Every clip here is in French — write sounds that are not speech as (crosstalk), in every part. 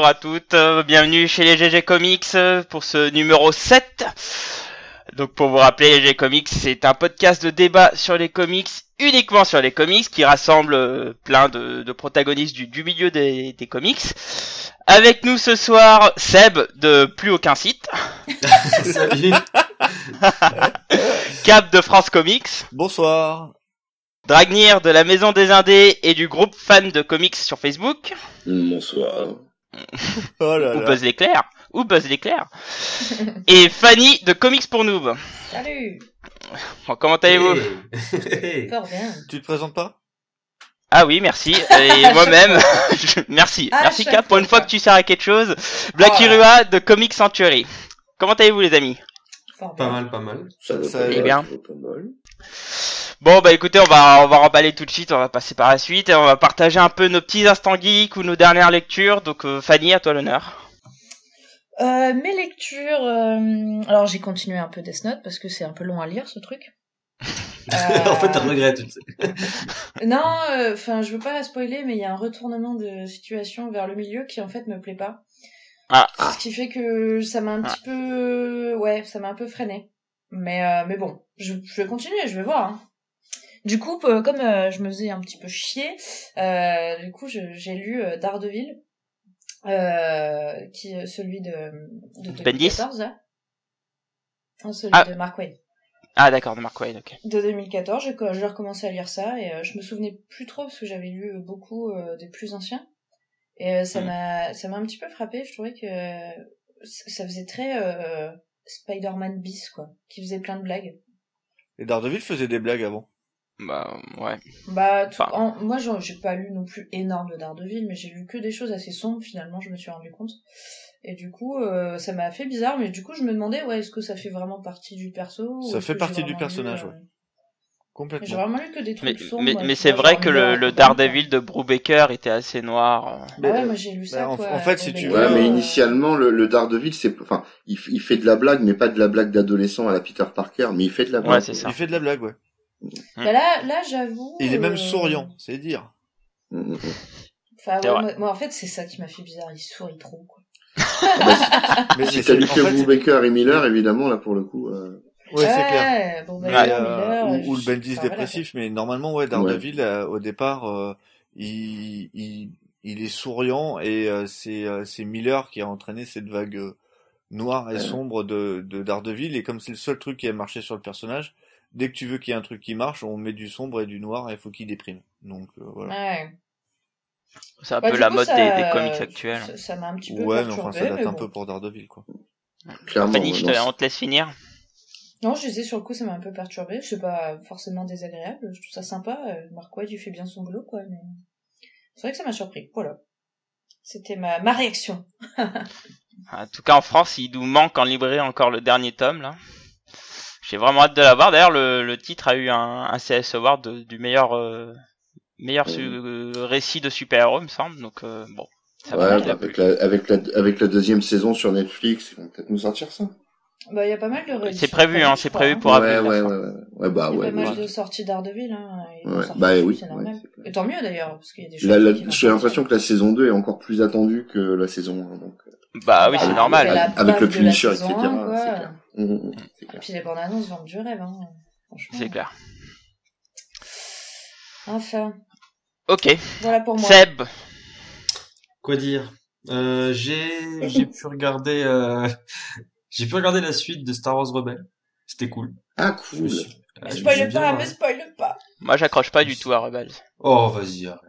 Bonjour à toutes, euh, bienvenue chez les GG Comics euh, pour ce numéro 7. Donc pour vous rappeler, les GG Comics c'est un podcast de débat sur les comics, uniquement sur les comics, qui rassemble euh, plein de, de protagonistes du, du milieu des, des comics. Avec nous ce soir, Seb de Plus Aucun Site, Salut. (laughs) Cap de France Comics, Bonsoir. Dragnir de la Maison des Indés et du groupe fan de comics sur Facebook, Bonsoir. Oh là ou là. Buzz l'éclair, ou Buzz l'éclair, et Fanny de Comics pour Noob. Salut Bon, comment allez-vous Hey. (laughs) Tu te présentes pas? Ah oui, merci. Et (laughs) moi-même, (laughs) je- merci. À merci Cap, pour une fois. fois que tu sers à quelque chose. Black Oh. Irua de Comic Century. Comment allez-vous les amis? Pas mal, pas mal. Ça bien. pas mal. Bon bah écoutez, on va on va remballer tout de suite, on va passer par la suite et on va partager un peu nos petits instants geeks ou nos dernières lectures. Donc euh, Fanny, à toi l'honneur. Euh, mes lectures... euh, Alors j'ai continué un peu Death Note parce que c'est un peu long à lire ce truc. Euh, (laughs) en fait, t'as regret, tu sais. (laughs) Non, enfin je veux pas spoiler mais il y a un retournement de situation vers le milieu qui en fait me plaît pas. Ah. Ce qui fait que ça m'a un petit peu... Ouais, ça m'a un peu freiné. Mais, euh, mais bon, je, je vais continuer, je vais voir. hein. Du coup, comme euh, je me faisais un petit peu chier, euh, du coup, j'ai lu Daredevil, qui celui de, de Bendis 2014, là. Non, celui Ah. de Mark Waid. Ah d'accord, de Mark Waid, ok. De 2014, j'ai recommencé à lire ça et je me souvenais plus trop parce que j'avais lu beaucoup des plus anciens. Et euh, ça Mhm. m'a ça m'a un petit peu frappé, je trouvais que ça faisait très euh, Spider-Man bis quoi, qui faisait plein de blagues. Et Daredevil faisait des blagues avant. Bah ouais. Bah, tout- Enfin. en- moi, j'ai pas lu non plus énorme de Daredevil, mais j'ai lu que des choses assez sombres, finalement, je me suis rendu compte. Et du coup, euh, ça m'a fait bizarre, mais du coup, je me demandais, ouais, est-ce que ça fait vraiment partie du perso Ça fait partie du personnage, lu, euh, ouais. J'ai vraiment lu que des Mais, trucs sombres. mais, c'est vrai que le, le Daredevil de Brubaker était assez noir. Ah ouais, moi j'ai lu ça, Bah, en- quoi. en fait, si tu Ouais, mais initialement, le, le Daredevil, c'est, enfin, il, fait de la blague, mais pas de la blague d'adolescent à la Peter Parker, mais il fait de la blague. Ouais, c'est ça. Il fait de la blague, ouais. bah là, là j'avoue. Il est même euh, souriant, c'est dire. Mm, mm, mm. Enfin, ouais, moi, moi, en fait, c'est ça qui m'a fait bizarre, il sourit trop, quoi. (laughs) Mais Si c'est t'as lu que Brubaker et Miller, évidemment, là, pour le coup, euh, Ouais, c'est clair. Ouais, bon, bah, Ouais, euh, ou, ou le Bendis enfin, voilà, dépressif, mais normalement, ouais, Daredevil, euh, au départ, euh, il, il, il est souriant et euh, c'est euh, c'est Miller qui a entraîné cette vague euh, noire et Ouais. sombre de, de Daredevil. Et comme c'est le seul truc qui a marché sur le personnage, dès que tu veux qu'il y ait un truc qui marche, on met du sombre et du noir et il faut qu'il déprime. Donc euh, voilà. Ouais. C'est un Bah, peu la coup, mode ça- des, des comics actuels. Ça m'a un petit peu Ouais, mais enfin, ça date mais un bon. peu pour Daredevil, quoi. clairement. Fanny, je ouais, te- non, on te laisse finir. Non, je disais sur le coup, ça m'a un peu perturbé. C'est pas forcément désagréable. Je trouve ça sympa. Euh, Waid, il fait bien son boulot, quoi. Mais c'est vrai que ça m'a surpris. Voilà. C'était ma, ma réaction. (laughs) En tout cas, en France, il nous manque en librairie encore le dernier tome, là. J'ai vraiment hâte de l'avoir. D'ailleurs, le, le titre a eu un, un CS Award de- du meilleur, euh, meilleur su- euh, récit de super-héros, me semble. Donc, euh, bon. Ça Ouais, bah, la, avec, la, avec la deuxième saison sur Netflix, ils vont peut-être nous sortir ça. Bah, il y a pas mal de C'est prévu, hein, c'est prévu hein. pour ouais, avril. ouais, la ouais, fin. ouais, ouais, bah Il y a ouais. pas mal ouais. de sorties d'Ardeville, hein. Ouais, bah oui, ouais. Et tant mieux d'ailleurs, parce qu'il y a des choses. J'ai l'impression que la saison 2 est encore plus attendue que la saison 1. Donc, euh, Bah oui, Bah, c'est normal. Avec le Punisher, etc., Et puis les bandes annonces vendent du rêve, hein. C'est clair. Enfin, Ok. voilà pour moi. Seb. Quoi dire? Euh, J'ai j'ai pu regarder euh, j'ai pu regarder la suite de Star Wars Rebelle. C'était cool. Ah, Je me cool. suis- ah, me suis Spoil pas, marré. mais spoil pas. Moi, j'accroche pas du tout à Rebels. Oh, vas-y, arrête.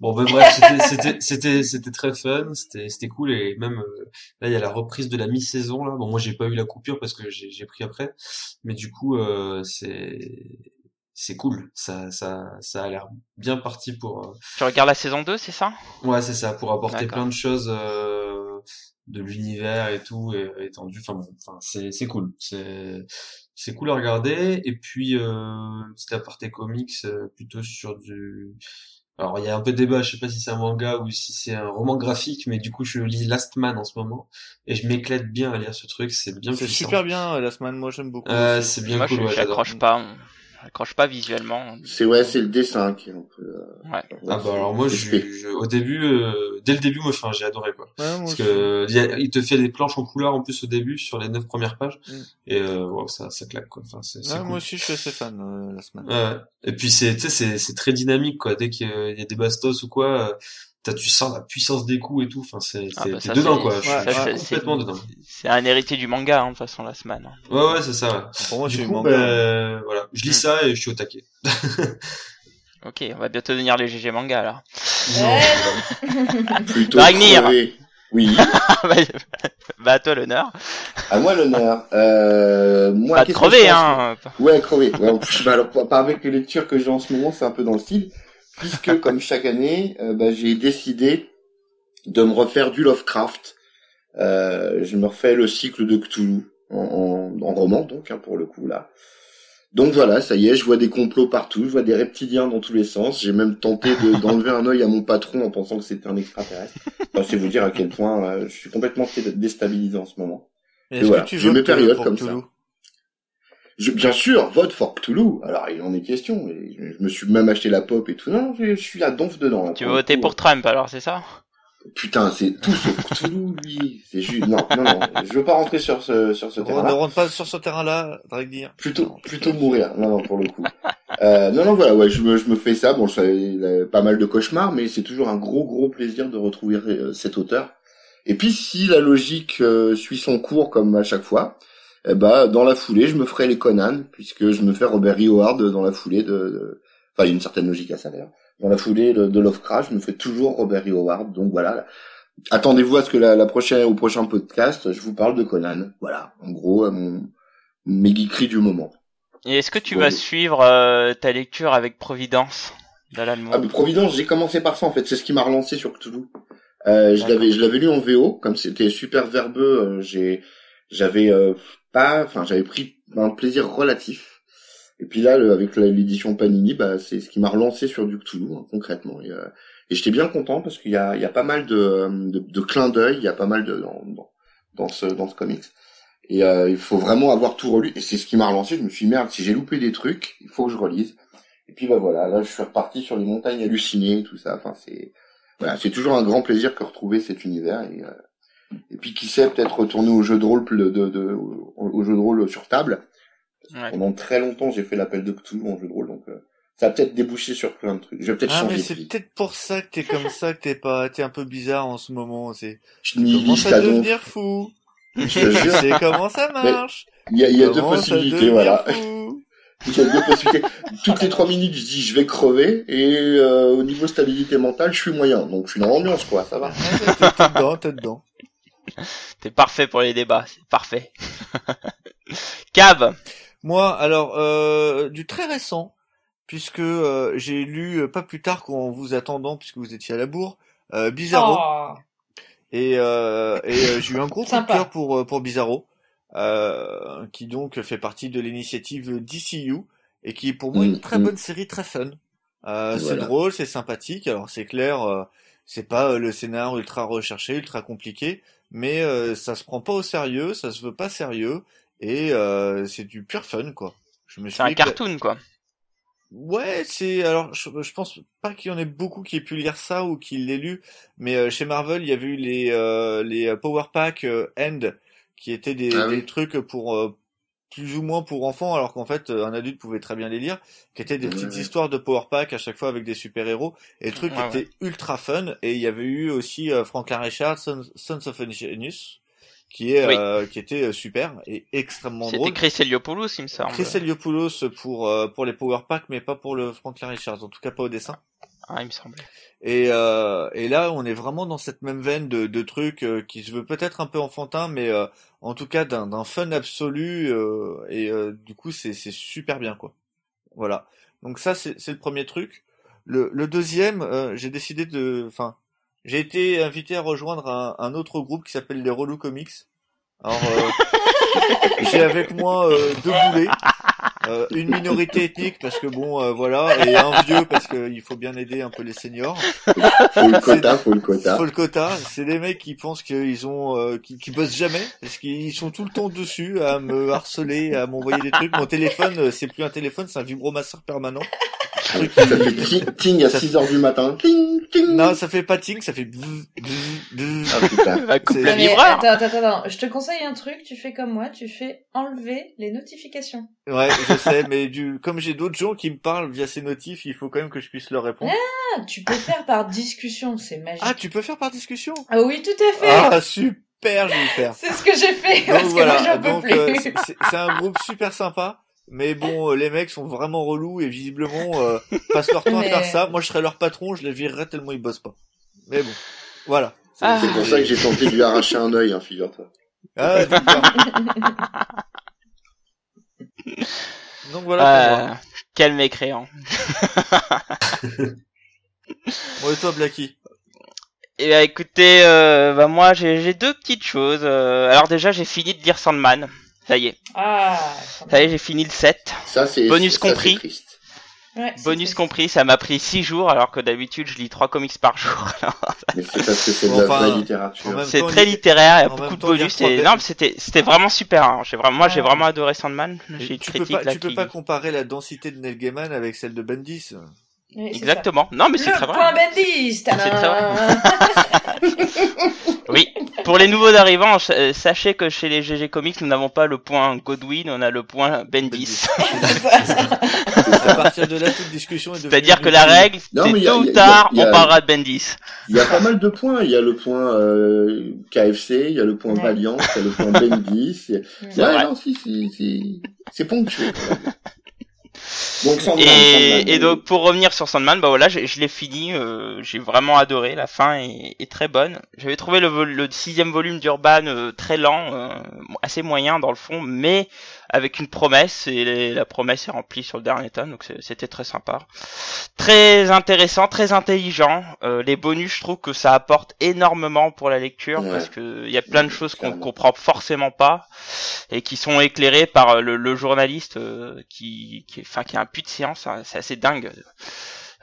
Bon, ben bref, c'était- c'était c'était c'était très fun, c'était c'était cool et même euh, là il y a la reprise de la mi-saison là. Bon, moi j'ai pas eu la coupure parce que j'ai j'ai pris après, mais du coup euh, c'est c'est cool. Ça ça ça a l'air bien parti pour euh, Tu regardes la saison 2, c'est ça? Ouais c'est ça pour apporter D'accord. plein de choses euh, de l'univers et tout et, étendu. Enfin bon, enfin c'est c'est cool. C'est c'est cool à regarder et puis euh, petit aparté comics euh, plutôt sur du alors il y a un peu de débat, je sais pas si c'est un manga ou si c'est un roman graphique, mais du coup je lis Last Man en ce moment et je m'éclate bien à lire ce truc, c'est bien C'est super bien, euh, la semaine, moi j'aime beaucoup. Euh, c'est bien Moi, cool, je ouais, j'accroche pas. Accroche pas visuellement. C'est ouais, c'est le dessin qui est un peu. euh, Ouais. Ah bah alors moi, je, je- au début, euh, dès le début, moi, enfin, j'ai adoré quoi. Ouais, moi Parce que il, y a- il te fait des planches en couleur en plus au début sur les neuf premières pages Mm. et euh, wow, ça, ça claque quoi. Enfin, c'est, c'est Ouais, cool. Moi aussi, je suis assez fan euh, la semaine. Ouais. Et puis c'est, tu sais, c'est, c'est très dynamique quoi. Dès qu'il y a- il y a des bastos ou quoi, t'as, tu sens la puissance des coups et tout. Enfin, c'est, Ah bah dedans quoi. ouais, je, suis- ça, je suis c'est- complètement dedans. C'est un héritier du manga, hein, de toute façon, la semaine. hein. Ouais, ouais, c'est ça. Pour moi, du coup, manga. ben, voilà, je lis Mm. ça et je suis au taquet. (laughs) Ok, on va bientôt devenir les GG manga alors. Ouais, Plutôt. Oui. (laughs) bah à toi l'honneur. À moi l'honneur. Euh, moi, Pas crever hein. Ouais, crevé. Ouais, bah, alors, pas avec les lectures que j'ai en ce moment, c'est un peu dans le style. Puisque, comme chaque année, euh, bah, j'ai décidé de me refaire du Lovecraft. Euh, je me refais le cycle de Cthulhu en, en, en roman, donc, hein, pour le coup, là. Donc voilà, ça y est, je vois des complots partout, je vois des reptiliens dans tous les sens. J'ai même tenté de- (laughs) d'enlever un œil à mon patron en pensant que c'était un extraterrestre. Enfin, c'est vous dire à quel point euh, je suis complètement déstabilisé en ce moment. Est-ce voilà, que tu j'ai mes périodes comme Cthulhu Je, bien sûr, vote for Cthulhu. Alors, il en est question. Et je, je me suis même acheté la pop et tout. Non, je, je suis à donf dedans. là, Tu veux voter coup. pour Trump alors, c'est ça? Putain, c'est tout sauf Cthulhu, lui. C'est juste, non, non, non. Je veux pas rentrer sur ce, sur ce Ne terrain-là. rentre pas sur ce terrain-là, Dragdir. Plutôt, plutôt mourir. Non, non, pour le coup. Euh, non, non, voilà, ouais, je me, je me fais ça. Bon, ça, il a pas mal de cauchemars, mais c'est toujours un gros, gros plaisir de retrouver euh, cet auteur. Et puis, si la logique euh, suit son cours comme à chaque fois, eh ben, dans la foulée, je me ferai les Conan, puisque je me fais Robert E. Howard dans la foulée de, de- enfin, il y a une certaine logique à ça d'ailleurs. Dans la foulée de, de Lovecraft, je me fais toujours Robert E. Howard. Donc voilà. Attendez-vous à ce que la, la prochaine, au prochain podcast, je vous parle de Conan. Voilà. En gros, mon, mes geekeries du moment. Et est-ce que tu Bon, vas suivre euh, ta lecture avec Providence d'Alan Moore Ah, mais Providence, j'ai commencé par ça en fait. C'est ce qui m'a relancé sur Cthulhu. Euh, je l'avais, je l'avais lu en VO, comme c'était super verbeux. euh, j'ai, j'avais euh, pas, enfin, j'avais pris un plaisir relatif. Et puis là, le- avec l'édition Panini, bah, c'est ce qui m'a relancé sur du Cthulhu hein, concrètement. Et, euh, et j'étais bien content parce qu'il y a, il y a pas mal de, euh, de, de clins d'œil, il y a pas mal de dans, dans, dans ce dans ce comics. Et euh, il faut vraiment avoir tout relu. Et c'est ce qui m'a relancé. Je me suis dit, merde, si j'ai loupé des trucs, il faut que je relise. Et puis bah voilà, là je suis reparti sur les montagnes hallucinées, tout ça. Enfin c'est voilà, c'est toujours un grand plaisir que retrouver cet univers. Et, euh, et puis qui sait peut-être retourner au jeu de rôle de, de, de- au, jeu de rôle sur table. Ouais. Pendant très longtemps j'ai fait l'appel de Cthulhu en jeu de rôle, donc euh, ça a peut-être débouché sur plein de trucs. Je vais peut-être Ah, mais changer c'est peut-être pour ça que t'es comme ça, que t'es pas, t'es un peu bizarre en ce moment, c'est, Je commences à devenir fou? Je te Je jure. (laughs) sais comment ça marche? Il y a, il y a deux Commence possibilités, voilà. fou? (laughs) Il y a deux possibilités. Toutes les trois minutes, je dis je vais crever et euh, au niveau stabilité mentale, je suis moyen. Donc je suis dans l'ambiance quoi, ça va. Ouais, t'es dedans, t'es dedans. (laughs) T'es parfait pour les débats, c'est parfait. (laughs) Cab, Moi, alors, euh, du très récent, puisque euh, j'ai lu euh, pas plus tard qu'en vous attendant, puisque vous étiez à la bourre, euh, Bizarro. Oh. Et, euh, et euh, j'ai eu un gros (laughs) coup de cœur pour, pour Bizarro, euh, qui donc fait partie de l'initiative DCU, et qui est pour moi une Mm, très mm. bonne série, très fun. Euh, C'est Voilà. drôle, c'est sympathique, alors c'est clair, euh, c'est pas euh, le scénar ultra recherché, ultra compliqué, mais euh, ça se prend pas au sérieux, ça se veut pas sérieux, et euh, c'est du pur fun, quoi. Je me suis c'est un cartoon quoi. Ouais, c'est alors je, je pense pas qu'il y en ait beaucoup qui aient pu lire ça ou qui l'aient lu, mais euh, chez Marvel, il y avait eu les euh, les Power Pack euh, End qui étaient des, Ah oui. des trucs pour euh, plus ou moins pour enfants, alors qu'en fait euh, un adulte pouvait très bien les lire, qui étaient des petites histoires de Power Pack à chaque fois avec des super héros, et le truc Ouais, était ultra fun. Et il y avait eu aussi euh, Franklin Richard, Sons, Sons of Genius, qui est Oui. euh, qui était euh, super et extrêmement C'était drôle. Chris Eliopoulos, il me semble. Chris Eliopoulos pour euh, pour les Power Pack, mais pas pour le Franklin Richards, en tout cas pas au dessin. Ah, il me semblait. Et euh, et là, on est vraiment dans cette même veine de, de trucs euh, qui se veut peut-être un peu enfantin, mais euh, en tout cas d'un d'un fun absolu. euh, et euh, du coup, c'est c'est super bien quoi. Voilà. Donc ça, c'est c'est le premier truc. Le le deuxième, euh, j'ai décidé de, enfin, j'ai été invité à rejoindre un, un autre groupe qui s'appelle les Relou Comics. Alors, euh, (laughs) j'ai avec moi euh, deux boulets. Euh, une minorité ethnique parce que bon, euh, voilà, et un vieux parce qu'il faut bien aider un peu les seniors. Faut le quota, faut le quota. Faut le quota. C'est des mecs qui pensent qu'ils ont, euh, qui, qui bossent jamais, parce qu'ils sont tout le temps dessus à me harceler, à m'envoyer des trucs. Mon téléphone, euh, c'est plus un téléphone, c'est un vibromasseur permanent. Truc Ça fait ting, ting à Ça 6 heures du matin. Ting, ting. Non, ça fait pas ting, ça fait bzz, bzz, bzz. Ah putain. (laughs) Le vibreur. attends, attends, attends, je te conseille un truc, tu fais comme moi, tu fais enlever les notifications. Ouais, je sais, mais du, comme j'ai d'autres gens qui me parlent via ces notifs, il faut quand même que je puisse leur répondre. Ah, tu peux faire par discussion, c'est magique. Ah, tu peux faire par discussion? Ah oui, tout à fait. Ah, super, je vais le faire. C'est ce que j'ai fait Donc parce que voilà, moi j'en peux donc plus. euh, c'est c'est un groupe super sympa. Mais bon, euh, les mecs sont vraiment relous et visiblement euh, (laughs) passent leur temps Mais- à faire ça. Moi, je serais leur patron, je les virerais tellement ils bossent pas. Mais bon, voilà. C'est- Ah. Pour ça que j'ai tenté de lui arracher un œil, hein, figure-toi. Ah, d'accord. (laughs) Donc voilà pour moi. Euh, quel mécréant. (laughs) Bon, et toi, Blacky Et bah, écoutez, euh, bah moi j'ai j'ai deux petites choses. Euh, alors déjà j'ai fini de lire Sandman. Ça y est, Ah, ça y est j'ai fini le 7. Ça, c'est, Bonus ça, compris. ouais, Bonus compris, ça m'a pris 6 jours alors que d'habitude je lis 3 comics par jour. (laughs) Mais c'est parce que c'est de la Enfin, vraie en littérature. même C'est temps, très littéraire, il y a beaucoup de bonus. Et... Non, c'était c'était vraiment super. hein. J'ai vraiment, moi j'ai Ouais. vraiment adoré Sandman. J'ai tu, une tu peux pas, là tu peux pas comparer la densité de Neil Gaiman avec celle de Bendis. Oui, Exactement. Non, mais c'est Le très point vrai. Bendis, C'est très tadam. (laughs) Oui. Pour les nouveaux arrivants, euh, sachez que chez les GG Comics, nous n'avons pas le point Godwin, on a le point Bendis. (laughs) À partir de là, toute discussion est devenue C'est-à-dire que la règle, c'est tôt ou tard, on parlera de Bendis. Il y a pas mal de points. Il y a le point euh, KFC, il y a le point Ouais. Valiant, il y a le point Bendis. C'est (laughs) Ouais, vrai. non, si, si, si. C'est ponctué. Donc, Sandman, Sandman, Et, donc pour revenir sur Sandman, bah voilà, je, je l'ai fini, euh, j'ai vraiment adoré, la fin est, est très bonne. J'avais trouvé le, le sixième volume d'Urban euh, très lent, euh, assez moyen dans le fond, mais avec une promesse, et les- la promesse est remplie sur le dernier tome, donc c'était très sympa. Très intéressant, très intelligent. Euh, les bonus, je trouve que ça apporte énormément pour la lecture, Ouais. parce que il y a plein de choses qu'on comprend forcément pas et qui sont éclairés par euh, le, le journaliste euh, qui, qui, enfin, qui a un puits de science, hein, c'est assez dingue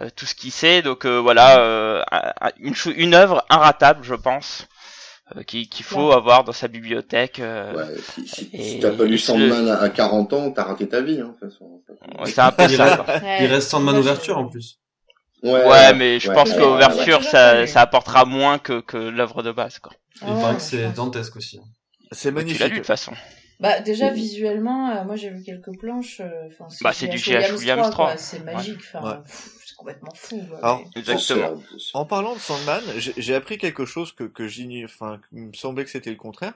euh, tout ce qu'il sait. Donc euh, voilà, euh, un- un- une, une œuvre inratable, je pense, euh, qui- qu'il faut avoir dans sa bibliothèque. euh, Ouais, si, si, si t'as pas lu Sandman à à 40 ans, t'as raté ta vie, hein, de toute façon. ouais, c'est un peu Il ça. quoi. Il reste Sandman ouverture en plus. Ouais, mais je ouais, pense ouais, qu'ouverture, ouais, ouais. ça, ça apportera moins que, que l'œuvre de base. Quoi. Il ouais, paraît que c'est dantesque aussi. C'est Tu l'as lu de magnifique. toute façon. Bah déjà visuellement, euh, moi j'ai vu quelques planches. euh, Bah, c'est du G.H. Williams 3, quoi, C'est magique. Enfin, c'est complètement fou. Alors, Mais- Exactement. En parlant de Sandman, j'ai j'ai appris quelque chose que, que j'ignorais, enfin, il me semblait que c'était le contraire,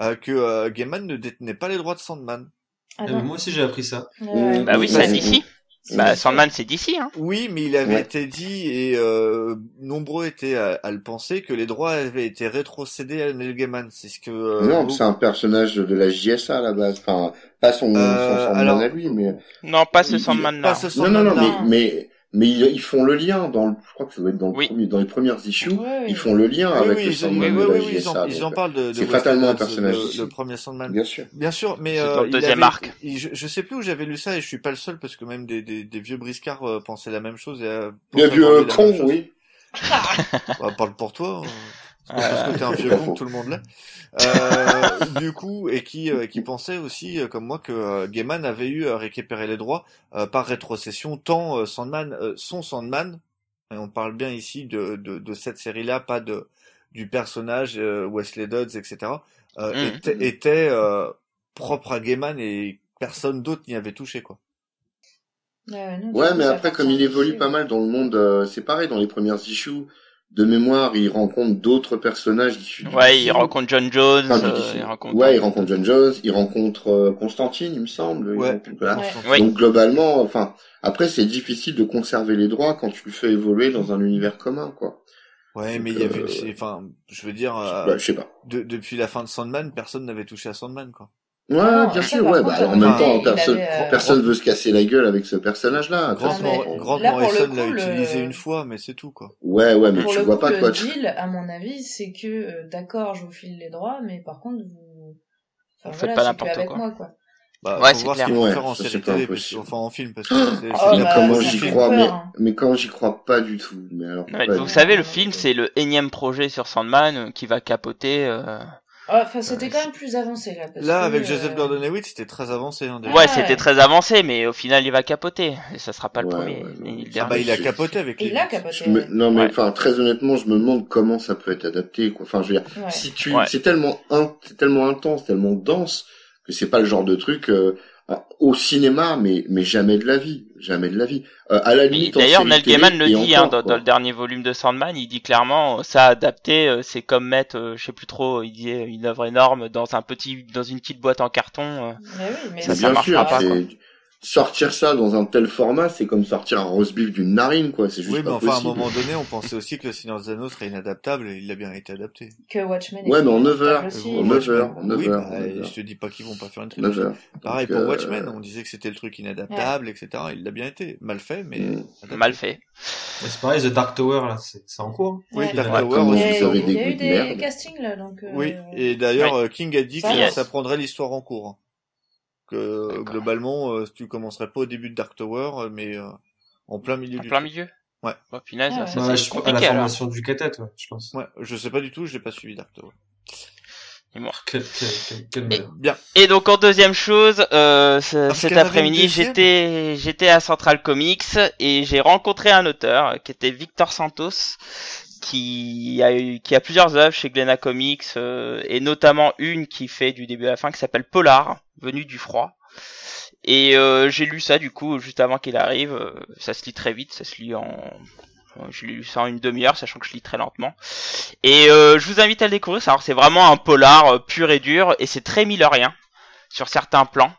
euh, que euh, Gaiman ne détenait pas les droits de Sandman. Ah non. ben, moi aussi j'ai appris ça. Ouais. Bah oui, c'est d'ici. Bah. Sandman, c'est d'ici. Hein. Oui, mais il avait Ouais. été dit, et euh, nombreux étaient à, à le penser, que les droits avaient été rétrocédés à Neil Gaiman. C'est ce que... euh, Non, c'est un personnage de la JSA à la base. Enfin, pas son, Euh, son Sandman alors- à lui, mais. Non, pas ce Il- Sandman pas là. ce Non, non, non, Sandman-là. mais, mais, mais ils, ils font le lien dans le, je crois que ça doit être dans, le Oui. premier, dans les premières issues. Ouais. Ils font le lien Oui, avec oui, le Sandman oui, de oui, la oui, ils en, ils en parlent de, de c'est fatalement un personnage le, premier Sandman. Bien sûr. Bien sûr, mais euh, dans le il deuxième avait- arc. il- je, je sais plus où j'avais lu ça et je suis pas le seul parce que même des, des, des vieux briscards euh, pensaient la même chose. Et, euh, Le pensaient vieux avoir lu la con, même chose. oui. (laughs) Bah, parle pour toi. Parce que t'es un vieux con tout le monde l'est. (laughs) Euh, du coup, et qui, euh, qui pensait aussi, euh, comme moi, que euh, Gaiman avait eu à récupérer les droits euh, par rétrocession, tant euh, Sandman, euh, son Sandman, et on parle bien ici de, de, de cette série-là, pas de du personnage euh, Wesley Dodds, etc., euh, Mhm. était, était euh, propre à Gaiman et personne d'autre n'y avait touché, quoi. Ouais, non, mais après, comme il évolue pas mal dans le monde, euh, c'est pareil, dans les premières issues, de mémoire, il rencontre d'autres personnages issus du Ouais, DC. il rencontre John Jones, Enfin, euh, il rencontre. Ouais, il rencontre John Jones, il rencontre euh, Constantine, il me semble. il Ouais. rencontre- voilà. Ouais. Oui. Donc globalement, enfin, après c'est difficile de conserver les droits quand tu le fais évoluer dans un univers commun, quoi. Ouais, mais il y avait, euh, c'est- enfin, je veux dire, euh, Bah, je sais pas. de- depuis la fin de Sandman, personne n'avait touché à Sandman, quoi. Ouais, non, bien sûr, ouais. Bah, alors, en même temps, il personne, avait, euh, personne veut se casser la gueule avec ce personnage-là. Grant, Mor- Grant le Morrison l'a le- utilisé une fois, mais c'est tout, quoi. Ouais, ouais, mais Pour tu le vois coup, pas le quoi. tu- deal, à mon avis, c'est que, euh, d'accord, je vous file les droits, mais par contre, vous... Enfin, Vous faites pas n'importe quoi. moi, quoi. Bah, Ouais, c'est clair. Ouais, faire en série télé, enfin en film, parce que c'est Oh, c'est mais bah, comment j'y crois, peur, mais, hein. mais quand j'y crois pas du tout. Mais alors, vous savez, le film, c'est le énième projet sur Sandman euh, qui va capoter. euh, Ah, Enfin, c'était quand même plus avancé là. Parce Là, que, avec euh, Joseph Gordon-Levitt, c'était très avancé. Hein. Ouais, Ouais. c'était très avancé, mais au final, il va capoter. Et ça sera pas le Ouais, premier. ouais, Ah bah, il a capoté avec Il les a capoté. Me- non mais Ouais. enfin très honnêtement, je me demande comment ça peut être adapté. Quoi. Enfin, je veux dire, Ouais. si tu, Ouais. c'est tellement, in- c'est tellement intense, tellement dense que c'est pas le genre de truc euh, au cinéma, mais mais jamais de la vie, jamais de la vie. Euh, à la limite. D'ailleurs, Neil Gaiman le dit hein, dans, le dernier volume de Sandman, il dit clairement, euh, ça adapté, euh, c'est comme mettre, euh, je sais plus trop, il dit euh, une œuvre énorme dans un petit, dans une petite boîte en carton. euh. Mais oui, mais Ça, bien marchera sûr, pas, sortir ça dans un tel format, c'est comme sortir un roast beef d'une narine, quoi. C'est juste Oui, mais enfin, à un moment donné, on pensait aussi que le Seigneur des Anneaux serait inadaptable et il a bien été adapté. que Watchmen. Ouais, est mais en neuf inadaptable heures. aussi. En neuf heures, en neuf oui, heures, bah, en neuf heures. je te dis pas qu'ils vont pas faire une 9 trilogie. heures. Pareil Donc, pour euh, Watchmen, on disait que c'était le truc inadaptable, etc. Il l'a bien été. Mal fait, mais Mm. Mal fait. C'est pareil, The Dark Tower, là, c'est en cours. Oui, Ouais. Dark Tower aussi. Il y a, eu de des castings là, donc. euh, Oui, et d'ailleurs, euh, King a dit que ça prendrait l'histoire en cours. Que D'accord. globalement, euh, tu commencerais pas au début de Dark Tower, euh, mais euh, en plein milieu En du plein milieu? Ouais. Oh, Ah ça Ouais, je crois à la compliqué alors. formation du ouais, je pense. Ouais, je sais pas du tout, je l'ai pas suivi Dark Tower. Malheur. Bien. Et donc en deuxième chose, euh, cet après-midi, j'étais j'étais à Central Comics et j'ai rencontré un auteur euh, qui était Victor Santos, qui a plusieurs œuvres chez Glénat Comics euh, et notamment une qui fait du début à la fin qui s'appelle Polar, venu du froid. Et euh, j'ai lu ça du coup juste avant qu'il arrive. euh, ça se lit très vite, ça se lit en j'ai lu ça en une demi-heure, sachant que je lis très lentement. Et je vous invite à le découvrir. Alors c'est vraiment un polar pur et dur, et c'est très millerien sur certains plans.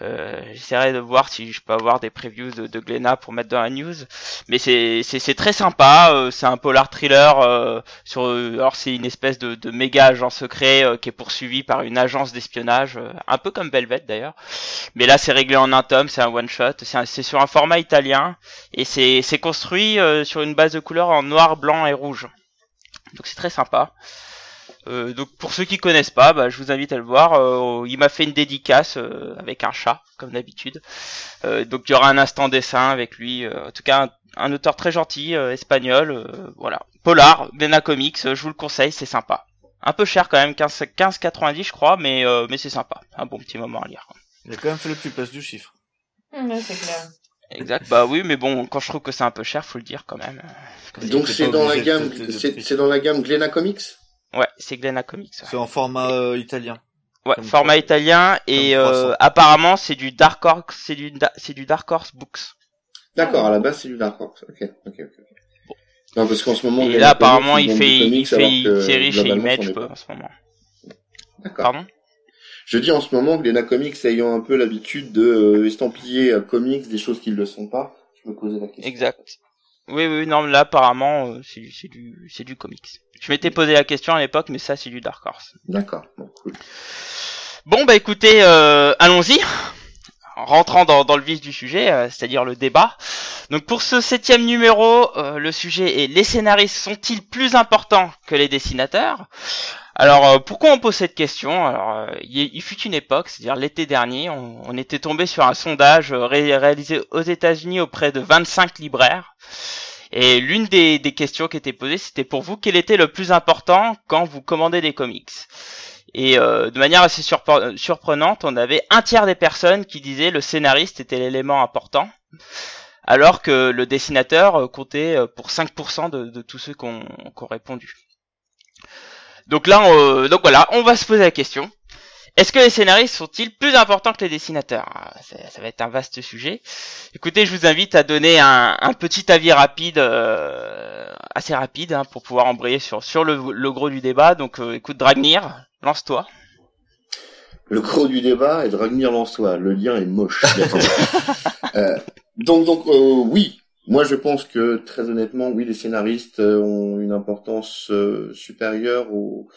Euh, J'essaierai de voir si je peux avoir des previews de, de Glenna pour mettre dans la news. Mais c'est très sympa. euh, c'est un polar thriller. euh, sur euh, alors c'est une espèce de, de méga agent secret euh, qui est poursuivi par une agence d'espionnage, un peu comme Velvet d'ailleurs. Mais là c'est réglé en un tome, c'est un one shot. C'est sur un format italien et c'est construit sur une base de couleurs en noir, blanc et rouge. Donc c'est très sympa. Euh, donc pour ceux qui connaissent pas, bah, je vous invite à le voir. Euh, il m'a fait une dédicace euh, avec un chat, comme d'habitude. Euh, donc il y aura un instant dessin avec lui. Euh, en tout cas, un, un auteur très gentil, euh, espagnol. euh, voilà. Polar, Glénat Comics, euh, je vous le conseille, c'est sympa. Un peu cher quand même, 15 15,90 je crois, mais euh, mais c'est sympa. Un bon petit moment à lire. Il a quand même fallu que tu places du chiffre. Ouais, c'est clair. Exact. Bah oui, mais bon, quand je trouve que c'est un peu cher, faut le dire quand même. Donc c'est dans la gamme, c'est dans la gamme Glénat Comics? Ouais, c'est Glénat Comics. ouais. C'est en format euh, italien. Ouais, Comme format italien et euh, 300. apparemment c'est du Dark Horse, c'est du c'est du Dark Horse Books. D'accord, à la base c'est du Dark Horse. Ok, ok, ok. Non parce qu'en ce moment. Et là apparemment Comics, il fait du il comics, fait une série chez Image quoi, en ce moment. D'accord. Pardon? Je dis en ce moment que Glénat Comics ayant un peu l'habitude de euh, estampiller euh, comics des choses qui ne le sont pas, je me posais la question. Exact. Oui oui non mais là apparemment euh, c'est du c'est du c'est du comics. Je m'étais posé la question à l'époque mais ça c'est du Dark Horse. D'accord, bon, cool. Bon bah écoutez euh, allons-y. En rentrant dans, dans le vif du sujet, euh, c'est-à-dire le débat. Donc pour ce septième numéro, euh, le sujet est les scénaristes sont-ils plus importants que les dessinateurs? Alors euh, pourquoi on pose cette question? Alors euh, il, fut une époque, c'est-à-dire l'été dernier, on, était tombé sur un sondage euh, ré- réalisé aux États-Unis auprès de 25 libraires. Et l'une des, questions qui était posée, c'était pour vous quel était le plus important quand vous commandez des comics? Et de manière assez surpre- surprenante, on avait un tiers des personnes qui disaient le scénariste était l'élément important, alors que le dessinateur comptait pour 5% de, de tous ceux qui ont qui ont répondu. Donc là, on- donc voilà, on va se poser la question. Est-ce que les scénaristes sont-ils plus importants que les dessinateurs Ah, ça, ça va être un vaste sujet. Écoutez, je vous invite à donner un, un petit avis rapide, euh, assez rapide, hein, pour pouvoir embrayer sur, sur le, le gros du débat. Donc euh, écoute, Dragnir, lance-toi. Le gros du débat est Dragnir Lançois. Le lien est moche. (laughs) euh, donc, donc, euh, oui. Moi, je pense que très honnêtement, oui, les scénaristes euh, ont une importance euh, supérieure aux,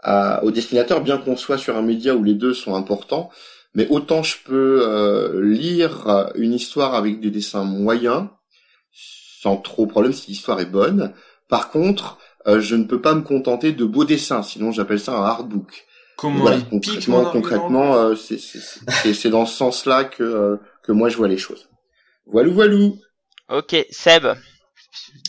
à- aux dessinateurs, bien qu'on soit sur un média où les deux sont importants. Mais autant je peux euh, lire une histoire avec des dessins moyens, sans trop problème si l'histoire est bonne. Par contre, euh, je ne peux pas me contenter de beaux dessins, sinon j'appelle ça un hardbook. Comment Voilà, concrètement, concrètement, euh, c'est dans ce sens-là que euh, que moi je vois les choses. Voilou, voilou. Ok, Seb,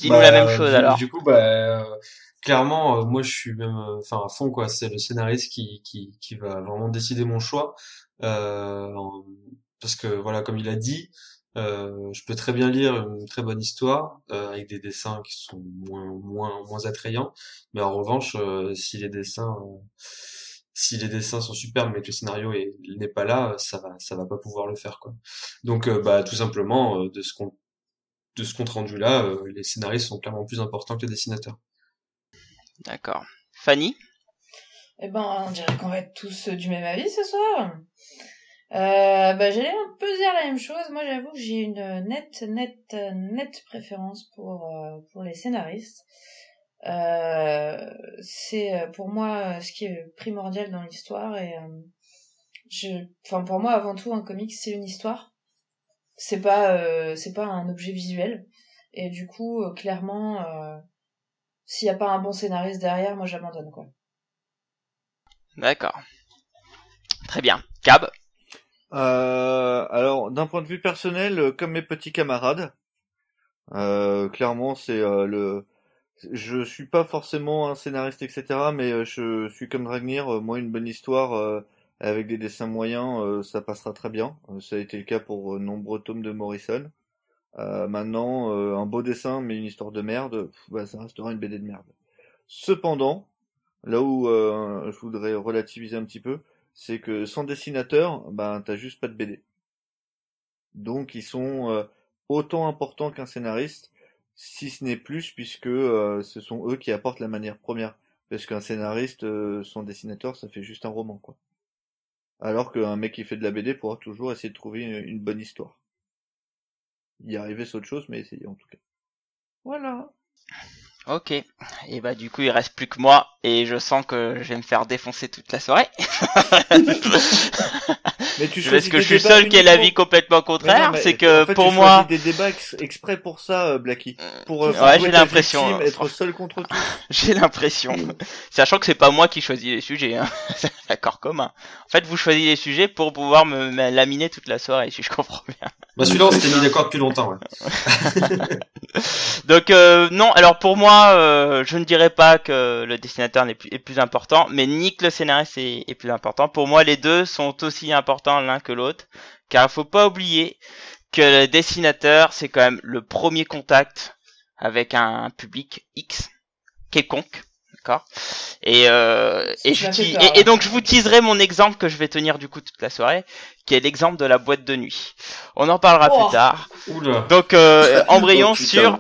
dis-nous Bah, la même chose du, alors. Du coup, bah, euh, clairement, euh, moi, je suis même, euh, enfin, à fond, quoi. C'est le scénariste qui, qui, qui va vraiment décider mon choix, euh, parce que voilà, comme il a dit, euh, je peux très bien lire une très bonne histoire euh, avec des dessins qui sont moins, moins, moins attrayants, mais en revanche, euh, si les dessins, si les dessins sont superbes mais que le scénario est- n'est pas là, ça va, ça va pas pouvoir le faire, quoi. Donc, euh, bah, tout simplement, euh, de ce qu'on de ce compte rendu là, euh, les scénaristes sont clairement plus importants que les dessinateurs. D'accord. Fanny? Eh ben, on dirait qu'on va être tous du même avis ce soir. Euh, bah, j'allais un peu dire la même chose. Moi, j'avoue que j'ai une nette, nette, nette préférence pour euh, pour les scénaristes. Euh, c'est euh, pour moi ce qui est primordial dans l'histoire et euh, je, enfin pour moi avant tout un comic c'est une histoire. C'est pas euh, c'est pas un objet visuel et du coup euh, clairement euh, s'il y a pas un bon scénariste derrière, moi j'abandonne quoi. D'accord. Très bien. Cab Euh, alors, d'un point de vue personnel, comme mes petits camarades, euh, clairement, c'est euh, le. Je suis pas forcément un scénariste, etc., mais je suis comme Dragnir. moi, une bonne histoire euh, avec des dessins moyens, euh, ça passera très bien. Euh, ça a été le cas pour euh, nombreux tomes de Morrison. Maintenant, un beau dessin, mais une histoire de merde, bah, ça restera une BD de merde. Cependant, là où je voudrais relativiser un petit peu, c'est que sans dessinateur, ben t'as juste pas de BD. Donc ils sont autant importants qu'un scénariste, si ce n'est plus, puisque ce sont eux qui apportent la manière première. Parce qu'un scénariste sans dessinateur, ça fait juste un roman, quoi. Alors qu'un mec qui fait de la BD pourra toujours essayer de trouver une, une bonne histoire. Y arriver c'est autre chose, mais essayer en tout cas. Voilà. Ok. Et bah du coup il reste plus que moi et je sens que je vais me faire défoncer toute la soirée. (laughs) (laughs) Mais tu Parce choisis que je suis seul qui ai l'avis complètement contraire. C'est que en fait, pour tu moi, des débats ex- exprès pour ça, euh, Blacky. Pour euh, Ouais, faire j'ai l'impression, euh, être seul contre tous. (laughs) j'ai l'impression, sachant que c'est pas moi qui choisis les sujets, hein. (laughs) c'est un accord commun. En fait, vous choisissez les sujets pour pouvoir me, me laminer toute la soirée, si je comprends bien. Bah, celui-là, on s'était mis d'accord depuis longtemps, ouais. (laughs) Donc euh, non, alors pour moi, euh, je ne dirais pas que le dessinateur n'est plus, est plus important, mais ni que le scénariste est, est plus important. Pour moi, les deux sont aussi importants l'un que l'autre, car il faut pas oublier que le dessinateur, c'est quand même le premier contact avec un public X quelconque. D'accord? Et, euh, et, je et, et ouais. donc je vous teaserai mon exemple que je vais tenir du coup toute la soirée, qui est l'exemple de la boîte de nuit. On en parlera Oh. plus tard. Oula. Donc euh, (laughs) embrayons Oh, sur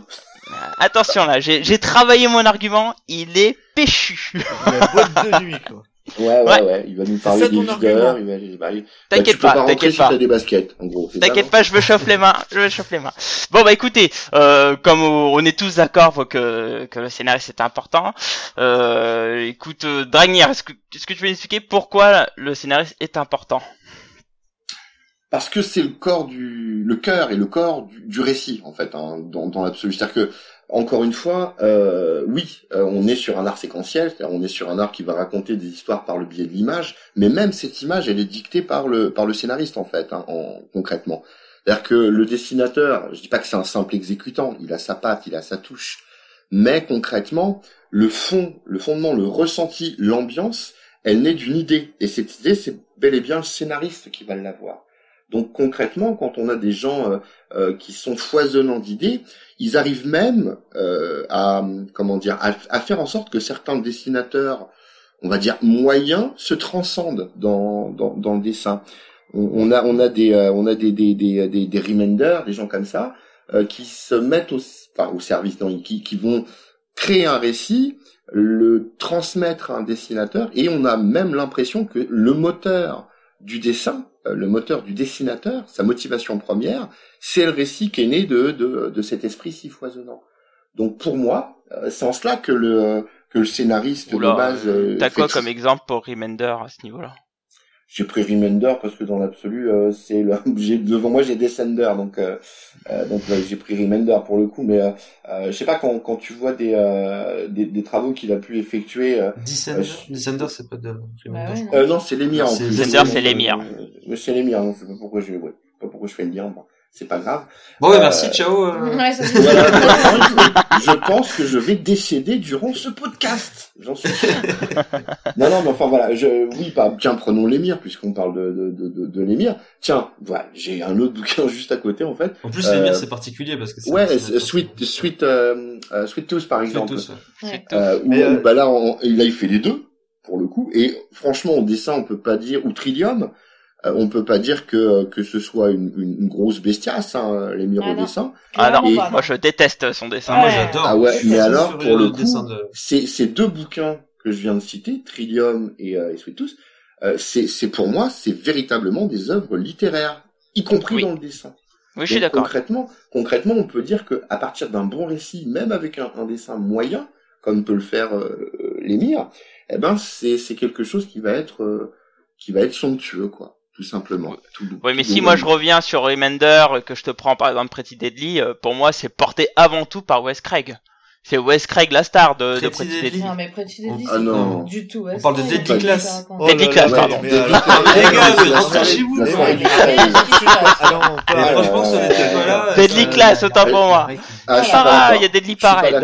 Attention là, j'ai j'ai travaillé mon argument, il est péchu. La boîte de nuit, quoi. Ouais, ouais, Ouais. ouais. Il va nous parler ça des argument. Il va, il va, il- bah, T'inquiète pas, t'inquiète si pas. t'as des baskets, en gros. T'inquiète pas, je me chauffe les mains, je me chauffe les mains. Bon bah écoutez, euh, comme on est tous d'accord faut que, que le scénariste est important, euh, écoute, euh, Dragnir, est-ce que, est-ce que tu peux m'expliquer pourquoi le scénariste est important? Parce que c'est le corps du, le cœur et le corps du, du récit, en fait, hein, dans, dans l'absolu. C'est-à-dire que, encore une fois, euh, oui, euh, on est sur un art séquentiel, c'est-à-dire on est sur un art qui va raconter des histoires par le biais de l'image, mais même cette image, elle est dictée par le, par le scénariste, en fait, hein, en, concrètement. C'est-à-dire que le dessinateur, je dis pas que c'est un simple exécutant, il a sa patte, il a sa touche, mais concrètement, le fond, le fondement, le ressenti, l'ambiance, elle naît d'une idée, et cette idée, c'est bel et bien le scénariste qui va l'avoir. Donc concrètement, quand on a des gens euh, euh, qui sont foisonnants d'idées, ils arrivent même euh, à comment dire à, à faire en sorte que certains dessinateurs, on va dire moyens, se transcendent dans dans, dans le dessin. On, a on a des euh, on a des des des des, des reminders, des gens comme ça qui se mettent au enfin, au service, non, qui qui vont créer un récit, le transmettre à un dessinateur, et on a même l'impression que le moteur du dessin, euh, le moteur du dessinateur, sa motivation première, c'est le récit qui est né de, de, de cet esprit si foisonnant. Donc pour moi, euh, c'est en cela que le, que le scénariste Oula, de base... euh, T'as quoi tout- comme exemple pour Remender à ce niveau-là? J'ai pris Remender parce que dans l'absolu, euh, c'est le, (laughs) j'ai devant moi j'ai Descender, donc euh, euh, donc j'ai pris Remender pour le coup. Mais je sais pas quand quand tu vois des des, des, travaux qu'il a pu effectuer. Descender, Descender, c'est pas de Remender. Bah non, c'est l'émir. Descender, c'est l'émir. c'est l'émir. Je sais pas pourquoi je ouais, pas pourquoi je fais le lien. Moi c'est pas grave. Bon, ouais, merci, ciao. Ouais, ça (laughs) je pense que je vais décéder durant ce podcast. J'en suis sûr. (laughs) non, non, mais enfin voilà, je, oui, pas, tiens, prenons l'émir puisqu'on parle de de de, de, l'émir. Tiens, voilà, j'ai un autre bouquin (laughs) juste à côté en fait. En plus, l'émir euh, c'est particulier parce que c'est ouais, Sweet Sweet euh, Sweet Tooth par exemple. Sweet Tooth, ouais. euh, mais euh, bah là, on, là, il fait les deux pour le coup. Et franchement, en dessin, on peut pas dire ou Trillium euh, on peut pas dire que que ce soit une, une, grosse bestiace, hein, les murs ah au dessin. Ah non, moi je déteste son dessin. Moi j'adore. Ah ouais, mais alors pour le, coup, c'est ces deux bouquins que je viens de citer, Trillium et, euh, et Sweet Tooth, euh, c'est c'est pour moi c'est véritablement des œuvres littéraires, y compris dans le dessin. Oui, je suis d'accord. Concrètement, concrètement, on peut dire que à partir d'un bon récit, même avec un, un dessin moyen, comme peut le faire euh, l'émir, eh ben c'est c'est quelque chose qui va être euh, qui va être somptueux quoi tout simplement. oui, mais si moi je reviens sur Remender, que je te prends par exemple Pretty Deadly, euh, pour moi c'est porté avant tout par Wes Craig. C'est Wes Craig la star de Pretty, de Pretty Deadly. Non mais Pretty Deadly, ah, non. du tout. On parle de Deadly Class. Deadly Class, pardon. (laughs) Les gars, rentrez chez vous. Franchement, ça n'était pas là. Deadly Class, autant pour moi. Ah, il y a Deadly pareil.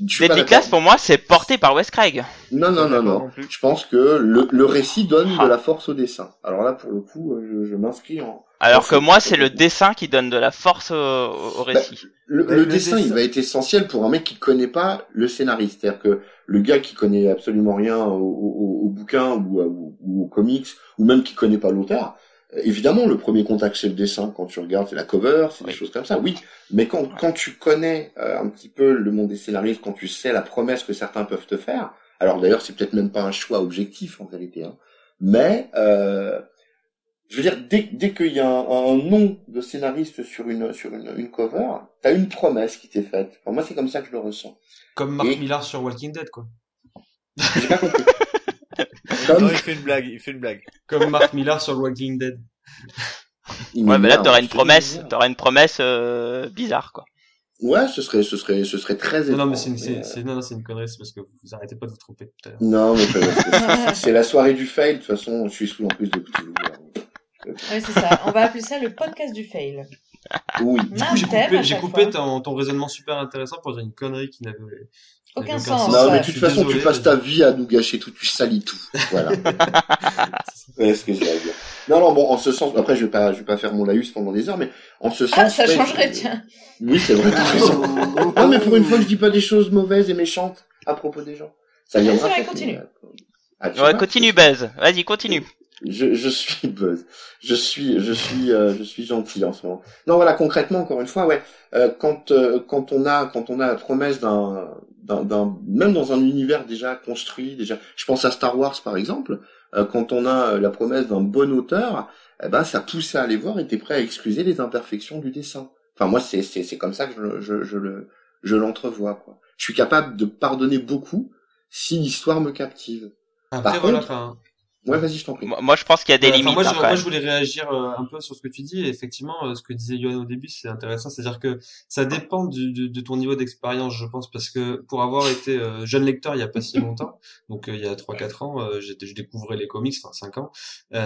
Deadly Class pour moi c'est porté par Wes Craig. Non non non non. Je pense que le, le récit donne de la force au dessin. Alors là pour le coup je, je m'inscris en. Alors que moi c'est le dessin qui donne de la force au, au bah, récit. le, le, dessin, il va être essentiel pour un mec qui connaît pas le scénariste. C'est-à-dire que le gars qui connaît absolument rien au, au, au bouquin ou, ou, aux comics ou même qui connaît pas l'auteur, Évidemment, le premier contact c'est le dessin. Quand tu regardes, c'est la cover, c'est des choses comme ça. Oui, mais quand quand tu connais euh, un petit peu le monde des scénaristes, quand tu sais la promesse que certains peuvent te faire. Alors d'ailleurs, c'est peut-être même pas un choix objectif en vérité, hein, mais euh, je veux dire, dès, dès qu'il y a un, nom de scénariste sur une sur une, une cover, t'as une promesse qui t'est faite. moi, c'est comme ça que je le ressens. Comme Mark Millar sur Walking Dead, quoi. J'ai pas compris. (laughs) Comme... Non, il fait une blague, il fait une blague. Comme Mark Millar sur Walking Dead. ouais, mais là, t'aurais une promesse, t'aurais une promesse euh, bizarre, quoi. Ouais, ce serait, ce serait, ce serait très Non, non, mais c'est une, non, non, c'est une connerie, c'est parce que vous arrêtez pas de vous tromper tout à l'heure. Non, mais c'est (laughs) la soirée du fail, de toute façon, je suis sous en plus de Ouais, c'est ça. On va appeler ça le podcast du fail. Oui. Coupé, j'ai coupé ton, ton raisonnement super intéressant pour dire une connerie qui n'avait aucun sens. Non, mais de toute façon, tu passes ta vie à nous gâcher tout, tu salis tout. Voilà. (laughs) ouais, ce que dire. Non, non, bon, en ce sens, après, je vais pas, je vais pas faire mon laïus pendant des heures, mais en ce sens. Ah, ça changerait, tiens. Oui, c'est vrai, t'as raison. non, mais pour une fois, je dis pas des choses mauvaises et méchantes à propos des gens. Ça viendra. Continue. Ah, ouais, continue, Buzz. Vas-y, continue. Je, je suis (laughs) Buzz. Je suis, je suis, euh, je suis gentil en ce moment. Non, voilà, concrètement, encore une fois, ouais, euh, quand, euh, quand on a, quand on a la promesse d'un, d'un, même dans un univers déjà construit, déjà, je pense à Star Wars par exemple, euh, quand on a euh, la promesse d'un bon auteur, eh ben ça pousse à aller voir et t'es prêt à excuser les imperfections du dessin. Enfin moi c'est c'est c'est comme ça que je je, je le je l'entrevois quoi. Je suis capable de pardonner beaucoup si l'histoire me captive. Après, Par contre, Ouais, vas-y, je t'en prie. Moi, je pense qu'il y a des limites. Moi, je, hein, moi, je voulais réagir euh, un peu sur ce que tu dis. Et effectivement, euh, ce que disait Yoann au début, c'est intéressant. C'est-à-dire que ça dépend du, de ton niveau d'expérience, je pense, parce que pour avoir été euh, jeune lecteur il y a pas si longtemps, (laughs) donc il y a 3-4 ans, je découvrais les comics, enfin 5 ans.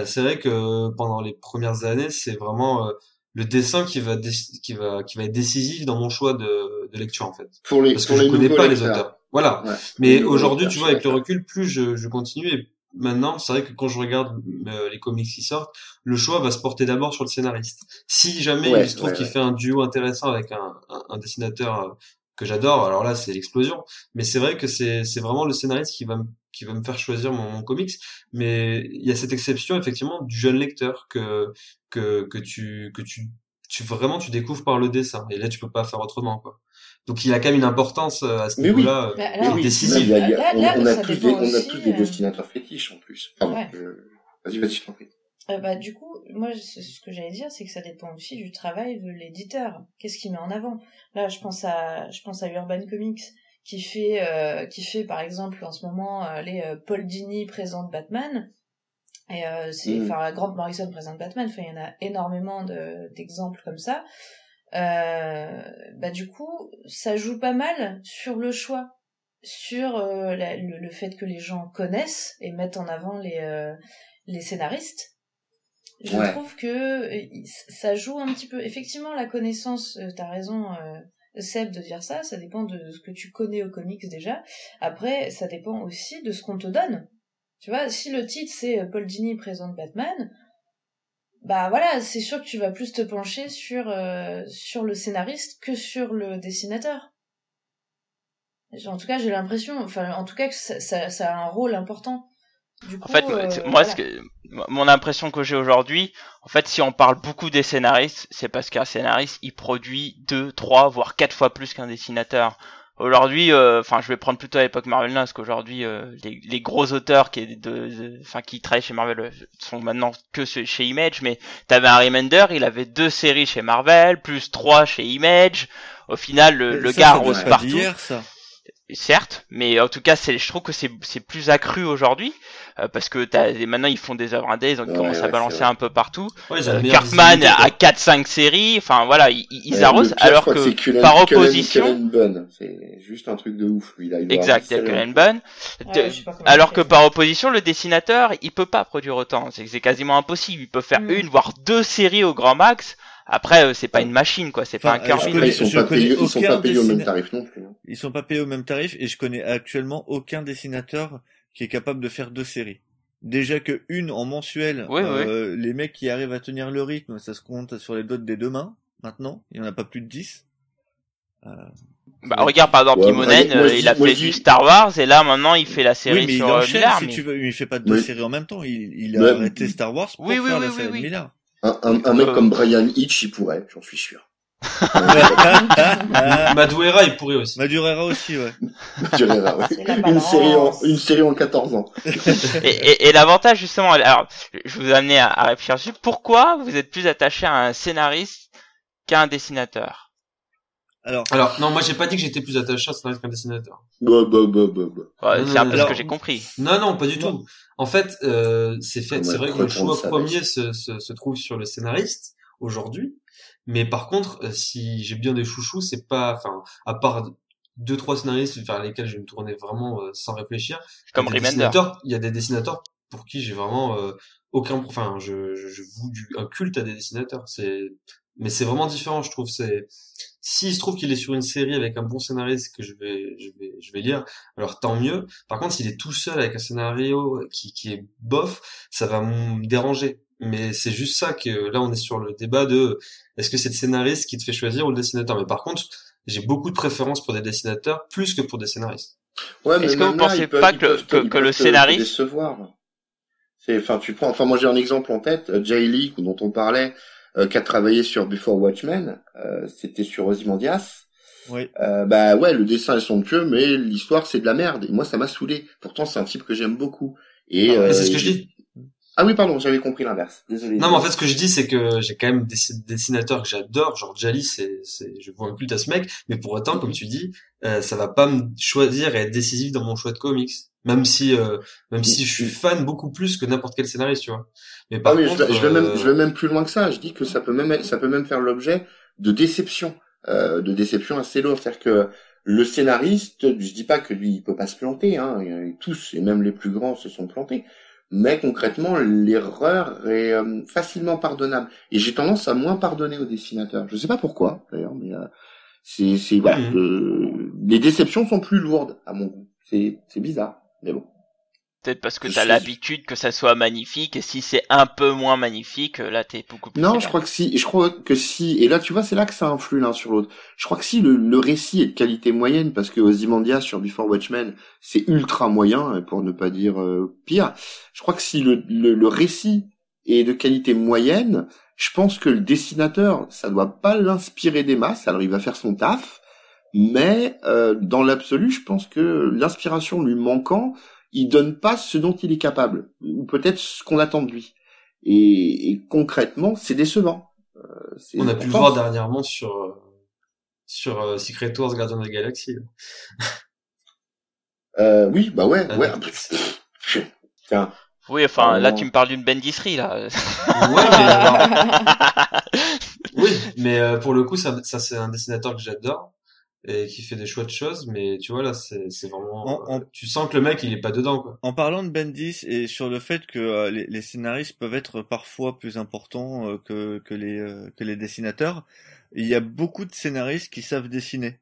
c'est vrai que pendant les premières années, c'est vraiment le dessin qui va qui va qui va être décisif dans mon choix de, de lecture en fait. Pour les parce que je les connais pas les auteurs. Voilà. Mais aujourd'hui, tu vois, avec le recul, plus je, je continue et maintenant, c'est vrai que quand je regarde euh, les comics qui sortent, le choix va se porter d'abord sur le scénariste. Si jamais il se trouve qu'il fait un duo intéressant avec un, un, dessinateur euh, que j'adore, alors là c'est l'explosion. Mais c'est vrai que c'est c'est vraiment le scénariste qui va me qui va me faire choisir mon, mon comics. Mais il y a cette exception effectivement du jeune lecteur que que que tu que tu tu vraiment tu découvres par le dessin et là tu peux pas faire autrement quoi. Donc il a quand même une importance euh, à ce niveau-là bah, euh, décisive. on, a tous des, on a tous des destinateurs fétiches en plus. Vas-y, vas-y, je t'en prie. Euh, bah, du coup, moi, ce que j'allais dire, c'est que ça dépend aussi du travail de l'éditeur. Qu'est-ce qu'il met en avant? Là, je pense à, je pense à Urban Comics, qui fait, euh, qui fait par exemple en ce moment les Paul Dini présente Batman. Et euh, c'est, Mm. enfin, Grant Morrison présente Batman. Enfin, il y en a énormément de, d'exemples comme ça. Euh, bah du coup, ça joue pas mal sur le choix, sur euh, la- le, le fait que les gens connaissent et mettent en avant les euh, les scénaristes. Je Ouais. trouve que euh, ça joue un petit peu. Effectivement, la connaissance, t'as raison, Seb, de dire ça. Ça dépend de ce que tu connais aux comics déjà. Après, ça dépend aussi de ce qu'on te donne. Tu vois, si le titre c'est euh, Paul Dini présente Batman, bah voilà, c'est sûr que tu vas plus te pencher sur euh, sur le scénariste que sur le dessinateur. En tout cas, j'ai l'impression, enfin, en tout cas, que ça, ça, ça a un rôle important. Du En coup, fait, euh, c'est- moi, voilà. ce que, mon impression que j'ai aujourd'hui, en fait, si on parle beaucoup des scénaristes, c'est parce qu'un scénariste, il produit deux, trois, voire quatre fois plus qu'un dessinateur. Aujourd'hui, euh, enfin, je vais prendre plutôt à l'époque Marvel, parce qu'aujourd'hui, euh, les, les gros auteurs qui, de, enfin, qui travaillent chez Marvel euh, sont maintenant que chez Image, mais t'avais un Remender, il avait deux séries chez Marvel, plus trois chez Image. Au final, le, le ça, gars rose partout ça. certes, mais en tout cas, c'est, je trouve que c'est, c'est plus accru aujourd'hui euh, parce que t'as, et maintenant ils font des œuvres indées, donc ils Ouais, commencent à balancer un peu partout. Ouais, Euh, Cartman a 4-5 séries, enfin voilà, ils, ils arrosent, pire, alors que Cullen- par opposition- c'est juste un truc de ouf. Lui, là, il exact, il y a Cullen Bunn. Alors que par opposition, le dessinateur, il peut pas produire autant. C'est, c'est quasiment impossible. Il peut faire Mm. une voire deux séries au grand max. Après, euh, c'est pas une machine, quoi. C'est Enfin, pas un vide. Après, ils connais- sont pas connais payés, ils sont pas payés au même tarif non plus. hein. Ils sont pas payés au même tarif et je connais actuellement aucun dessinateur qui est capable de faire deux séries. Déjà que une en mensuel, Oui, euh, les mecs qui arrivent à tenir le rythme, ça se compte sur les doigts des deux mains. Maintenant, il y en a pas plus de 10. Bah, regarde par exemple Ouais, Imonen, moi, moi, je euh, il a fait du Star Wars et là maintenant il fait la série oui, mais il sur euh, enchaîne Millard. si mais- tu veux. Il fait pas deux Oui. séries en même temps. Il, il a Ouais. arrêté Star Wars pour Oui, faire oui, la oui, série oui. de Millard. Un, un, un mec Euh, comme Brian Hitch, il pourrait, j'en suis sûr. (laughs) Madureira, il pourrait aussi. Madurera aussi, ouais. Verras, ouais. Une série, en, une série en 14 ans. Et, et, et l'avantage justement, alors je vous amener à, à réfléchir dessus. Pourquoi vous êtes plus attaché à un scénariste qu'à un dessinateur? Alors, Alors, non, moi j'ai pas dit que j'étais plus attaché à un scénariste qu'un dessinateur. Bah, bah, bah, bah, bah. Ouais, C'est un peu non, ce alors- que j'ai compris. Non, non, pas du Non. tout. En fait, euh, c'est fait. C'est vrai que le choix premier se, se, se trouve sur le scénariste aujourd'hui. Mais par contre, euh, si j'ai bien des chouchous, c'est pas, enfin, à part deux trois scénaristes vers lesquels je vais me tourner vraiment euh, sans réfléchir. Comme il y a des dessinateurs- Il y a des dessinateurs pour qui j'ai vraiment euh, aucun, enfin, je, je, je voue du, un culte à des dessinateurs. C'est, mais c'est vraiment différent, je trouve. C'est, s'il se trouve qu'il est sur une série avec un bon scénariste que je vais, je vais, je vais lire, alors tant mieux. Par contre, s'il est tout seul avec un scénario qui, qui est bof, ça va me déranger. Mais c'est juste ça que là, on est sur le débat de est-ce que c'est le scénariste qui te fait choisir ou le dessinateur? Mais par contre, j'ai beaucoup de préférence pour des dessinateurs plus que pour des scénaristes. Ouais, mais Est-ce que vous là, pensez pas que- que- que le te- scénariste- décevoir. C'est, enfin, tu prends, enfin, moi j'ai un exemple en tête, euh, Jay Lee, dont on parlait, euh, qui a travaillé sur Before Watchmen, euh, c'était sur Ozymandias. oui. Euh, bah ouais, le dessin est somptueux, mais l'histoire c'est de la merde. Et moi, ça m'a saoulé. Pourtant, c'est un type que j'aime beaucoup. Et, Ah, euh, c'est ce que je dis. Ah oui, pardon, j'avais compris l'inverse. Désolé. Non, mais en fait, ce que je dis, c'est que j'ai quand même des dessinateurs que j'adore, genre Jali, c'est, c'est, je vois un culte à ce mec, mais pour autant, comme tu dis, euh, ça va pas me choisir et être décisif dans mon choix de comics. Même si, euh, même si je suis fan beaucoup plus que n'importe quel scénariste, tu vois. Mais par Ah oui, je contre, vais, je vais même, euh, je vais même plus loin que ça. Je dis que ça peut même, être- ça peut même faire l'objet de déception, euh, de déception assez lourde. C'est-à-dire que le scénariste, je dis pas que lui, il peut pas se planter, hein. Tous, et même les plus grands, se sont plantés. Mais concrètement, l'erreur est euh, facilement pardonnable. Et j'ai tendance à moins pardonner aux dessinateurs. Je sais pas pourquoi, d'ailleurs, mais euh, c'est, c'est, voilà, euh, les déceptions sont plus lourdes à mon goût. C'est, c'est bizarre, mais bon. Peut-être parce que t'as l'habitude que ça soit magnifique et si c'est un peu moins magnifique, euh, là t'es beaucoup plus. Non, je crois que si, je crois que si, et là tu vois, c'est là que ça influe l'un sur l'autre. Je crois que si le, le récit est de qualité moyenne, parce que Ozymandias sur Before Watchmen, c'est ultra moyen, pour ne pas dire euh, pire. Je crois que si le, le, le récit est de qualité moyenne, je pense que le dessinateur, ça doit pas l'inspirer des masses. Alors il va faire son taf, mais euh, dans l'absolu, je pense que l'inspiration lui manquant, il donne pas ce dont il est capable, ou peut-être ce qu'on attend de lui. Et, et concrètement, c'est décevant. Euh, c'est on a pu le voir dernièrement sur, euh, sur euh, Secret Wars Guardian of the Galaxy. (laughs) Euh, oui, bah ouais, Ah, ouais. Tiens, Oui, enfin, là, non. tu me parles d'une Bendisserie, là. Ouais, mais alors- (laughs) oui, mais euh, pour le coup, ça, ça c'est un dessinateur que j'adore et qui fait des chouettes choses, mais tu vois là, c'est c'est vraiment, En- en- euh, tu sens que le mec il est pas dedans quoi. En parlant de Bendis et sur le fait que euh, les, les scénaristes peuvent être parfois plus importants euh, que, que, les, euh, que les dessinateurs, il y a beaucoup de scénaristes qui savent dessiner.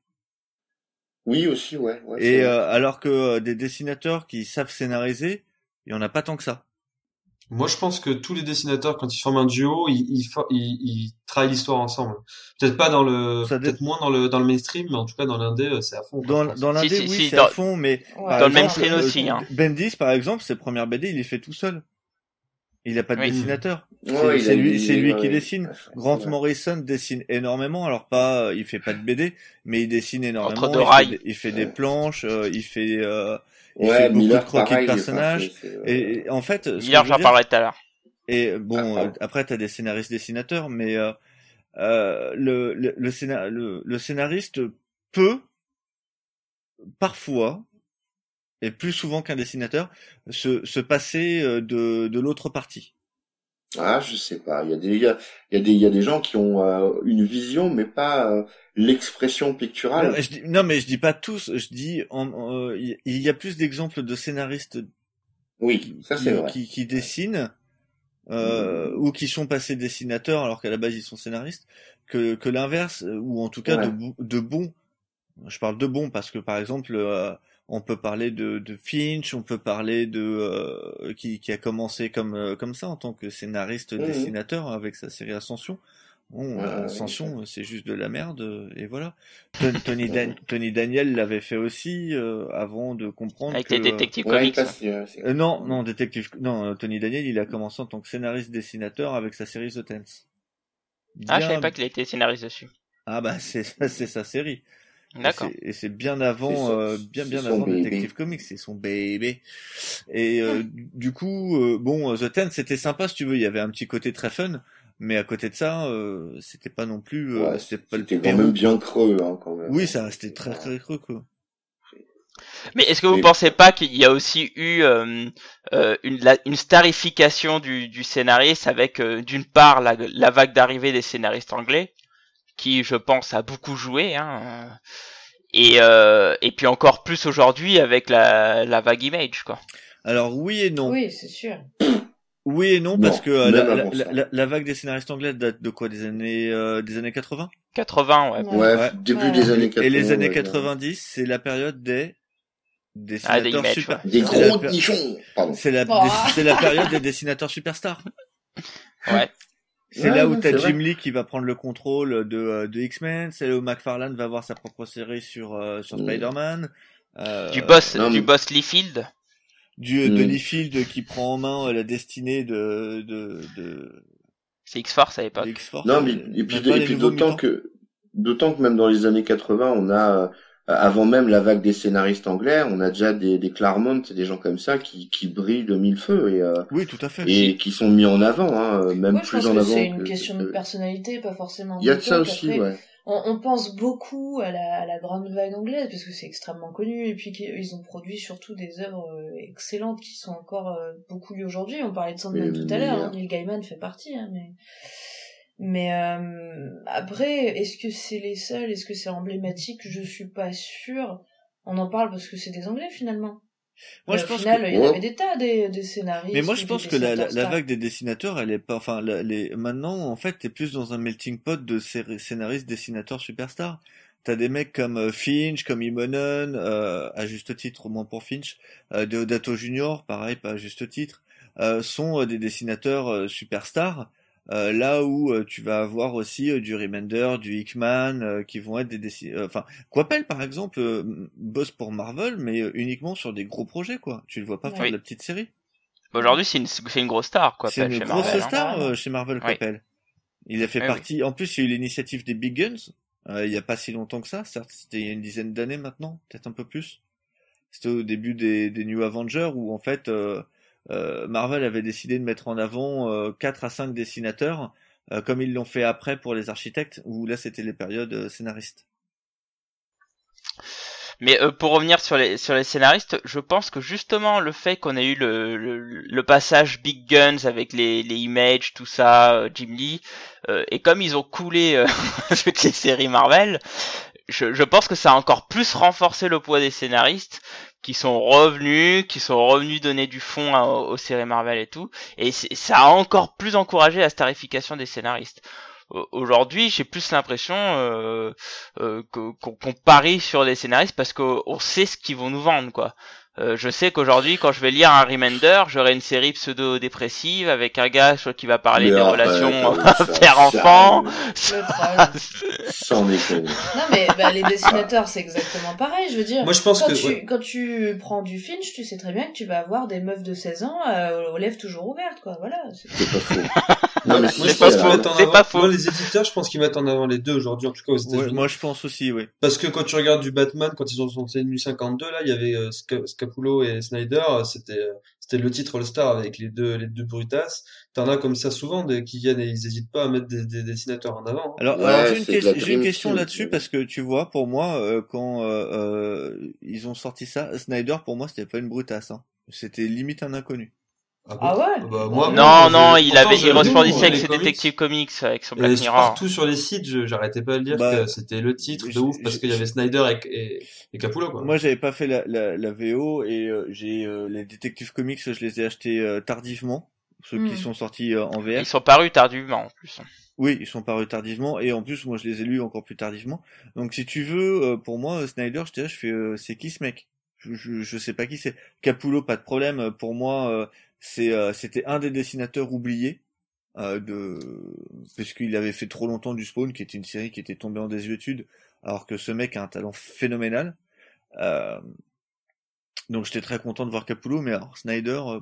Oui, aussi, ouais. ouais Et euh, alors que euh, des dessinateurs qui savent scénariser, il y en a pas tant que ça. Moi, je pense que tous les dessinateurs, quand ils forment un duo, ils, ils, ils, ils travaillent l'histoire ensemble. Peut-être pas dans le, dé- peut-être moins dans le dans le mainstream, mais en tout cas dans l'indé, euh, c'est à fond. Dans, dans l'indé, Si, oui, si, c'est dans- à fond, mais Ouais. par Dans le mainstream euh, aussi, hein. Bendis, par exemple, ses premières BD, il les fait tout seul. Il a pas de Oui. dessinateur. Ouais, c'est- lui- c'est lui ouais, qui ouais. dessine. Grant ouais. Morrison dessine énormément, alors pas, il fait pas de BD, mais il dessine énormément. Entre deux il, fait rails. il fait des planches, euh, il fait, euh, il Ouais, fait beaucoup Miller, de croquis pareil, de personnages. Et, et en fait, Miller, j'en parlerai tout à l'heure. Et bon, Ah, euh, après t'as des scénaristes dessinateurs, mais euh, euh, le, le, le, scénar- le, le scénariste peut parfois et plus souvent qu'un dessinateur se, se passer euh, de, de l'autre partie. Ah, je sais pas. Il y a des, il y a, il y a des, il y a des gens qui ont euh, une vision, mais pas euh, l'expression picturale. Non, je dis, non, mais je dis pas tous. Je dis, en- euh, il y a plus d'exemples de scénaristes Oui, ça qui, c'est vrai. qui, qui dessinent euh, ou qui sont passés dessinateurs alors qu'à la base ils sont scénaristes que, que l'inverse ou en tout cas Ouais. de, de bons. Je parle de bons parce que par exemple euh, on peut parler de, de Finch, on peut parler de euh, qui, qui a commencé comme euh, comme ça en tant que scénariste Mhm. dessinateur avec sa série Ascension. Bon, Ouais, euh, ouais, Ascension, c'est juste de la merde et voilà. Ton- Tony, Dan- Tony Daniel l'avait fait aussi euh, avant de comprendre Avec que, les détectives comics. euh, euh, non, non, détective. Non, Tony Daniel, il a commencé en tant que scénariste dessinateur avec sa série The Tense. Ah, je savais pas qu'il était scénariste dessus. Ah bah c'est (laughs) sa série. Et D'accord. c'est- Et c'est bien avant, son- euh, bien bien avant bébé. Detective Comics, c'est son bébé. Et euh, du coup, euh, bon, The Tense c'était sympa si tu veux, il y avait un petit côté très fun, mais à côté de ça, euh, c'était pas non plus, euh, ouais, c'était pas le C'était quand Pérou. même bien creux, hein, quand même. Oui, ça restait très très creux quoi. Mais est-ce que vous Mais- pensez pas qu'il y a aussi eu euh, euh, une, la- une starification du, du scénariste avec euh, d'une part la, la vague d'arrivée des scénaristes anglais, qui je pense a beaucoup joué, hein, et, euh, et puis encore plus aujourd'hui avec la, la vague image quoi. Alors oui et non. Oui, c'est sûr. (coughs) Oui et non, parce que euh, la, la, vague des scénaristes anglais date de quoi Des années euh, des années 80 80 ouais. Ouais. Début Ouais. des années 80. Et les années ouais, 90, c'est la période des Ah, des dessinateurs super. Des gros nichons Pardon. C'est la, Oh. c'est la période des dessinateurs superstars. Ouais. C'est Ouais, là où t'as Jim vrai. Lee qui va prendre le contrôle de, euh, de X-Men, c'est là où McFarlane va avoir sa propre série sur, euh, sur Mm. Spider-Man. Euh, Du boss, non, du mais- boss Liefeld. Du, Mm. de Liefeld qui prend en main euh, la destinée de, de, de, C'est X-Force à l'époque. Non, mais, et puis, pas et puis d'autant que, d'autant que même dans les années 80, on a, euh, avant même la vague des scénaristes anglais, on a déjà des, des Claremont des gens comme ça qui, qui brillent de mille feux et, euh, Oui, tout à fait. et qui sont mis en avant, hein, euh, même Moi, je plus pense en que avant. c'est une que- question que- de personnalité, pas forcément. Il y a de ça aussi, Après, ouais. on, on pense beaucoup à la, à la grande vague anglaise parce que c'est extrêmement connu et puis qu'ils ont produit surtout des œuvres euh, excellentes qui sont encore euh, beaucoup lues aujourd'hui. On parlait de Sandman tout à l'heure, hein, Neil Gaiman fait partie, hein, mais mais euh, après, est-ce que c'est les seuls, est-ce que c'est emblématique? Je suis pas sûre. On en parle parce que c'est des Anglais finalement. Moi, Mais je au pense final, que... il y en avait des tas des, des scénaristes. Mais moi, je pense que la, la, vague des dessinateurs, elle est pas, enfin, la- les, maintenant, en fait, t'es plus dans un melting pot de scénaristes, dessinateurs superstars. T'as des mecs comme euh, Finch, comme Immonen, euh, à juste titre, au moins pour Finch, euh, Deodato Junior, pareil, pas à juste titre, euh, sont euh, des dessinateurs euh, superstars. Euh, là où euh, tu vas avoir aussi euh, du Remender, du Hickman, euh, qui vont être des dessinateurs. Enfin, Coppel, par exemple, euh, bosse pour Marvel, mais euh, uniquement sur des gros projets, quoi. Tu le vois pas faire Oui. de la petite série. Aujourd'hui, c'est une, c'est une grosse star, quoi. C'est Appel, une chez grosse Marvel, star hein. euh, chez Marvel Oui. Coppel. Il a fait Oui, partie. En plus, il y a eu l'initiative des Big Guns. euh, il y a pas si longtemps que ça. Certes, c'était il y a une dizaine d'années maintenant, peut-être un peu plus. C'était au début des, des New Avengers où en fait euh, euh, Marvel avait décidé de mettre en avant euh, 4 à 5 dessinateurs, euh, comme ils l'ont fait après pour les architectes, où là c'était les périodes euh, scénaristes. Mais euh, pour revenir sur les sur les scénaristes, je pense que justement le fait qu'on ait eu le, le, le passage Big Guns avec les les images, tout ça, euh, Jim Lee, euh, et comme ils ont coulé euh, (laughs) toutes les séries Marvel, je, je pense que ça a encore plus renforcé le poids des scénaristes qui sont revenus, qui sont revenus donner du fond aux, séries Marvel et tout, et ça a encore plus encouragé la starification des scénaristes. Au- Aujourd'hui, j'ai plus l'impression euh, euh, qu'on parie sur les scénaristes parce qu'on sait ce qu'ils vont nous vendre, quoi. Euh, je sais qu'aujourd'hui, quand je vais lire un Remender, j'aurai une série pseudo-dépressive avec un gars qui va parler Mais des relations père-enfant. (laughs) (laughs) Sans déconner. Non mais bah, les dessinateurs c'est exactement pareil, je veux dire. Moi, je pense quand que, tu ouais. quand tu prends du Finch, tu sais très bien que tu vas avoir des meufs de 16 ans euh, aux lèvres toujours ouvertes quoi. Voilà. c'est- pas faux. Non, mais C'est pas faux. (laughs) c'est avant- pas faux. Moi, les éditeurs, je pense qu'ils mettent en avant les deux aujourd'hui, en tout cas aux Ouais, États-Unis. moi je pense aussi, oui. Parce que quand tu regardes du Batman, quand ils ont sorti Nuit 52, là, il y avait euh, Scapulo et Snyder, c'était c'était le titre All-Star avec les deux les deux brutasses. T'en as comme ça souvent des, qui viennent et ils hésitent pas à mettre des, des dessinateurs en avant. hein. Alors, Ouais, alors, j'ai une, question- une là-dessus parce que tu vois, pour moi, euh, quand euh, euh, ils ont sorti ça, Snyder, pour moi, c'était pas une brutasse. Hein. C'était limite un inconnu. Ah ouais bah, moi, Non, moi, non, il avait, lis, resplendissait moi, avec les ses comics. détectives comics, avec son Et Black Mirror. partout sur les sites, je- j'arrêtais pas de dire Bah, que c'était le titre de ouf parce qu'il y avait Snyder et, et, et Capullo, quoi. Moi, j'avais pas fait la, la, la VO et euh, j'ai euh, les détectives comics, je les ai achetés euh, tardivement, ceux Hmm. qui sont sortis euh, en VR. Ils sont parus tardivement en plus. Oui, ils sont parus tardivement et en plus, moi, je les ai lus encore plus tardivement. Donc, si tu veux, euh, pour moi, euh, Snyder, je, dirais, je fais, euh, c'est qui ce mec? Je, je, je sais pas qui c'est. Capullo, pas de problème. euh, Pour moi, c'était un des dessinateurs oubliés. Euh, de puisqu'il avait fait trop longtemps du Spawn, qui était une série qui était tombée en désuétude, alors que ce mec a un talent phénoménal. Euh, donc j'étais très content de voir Capullo, mais alors Snyder, euh,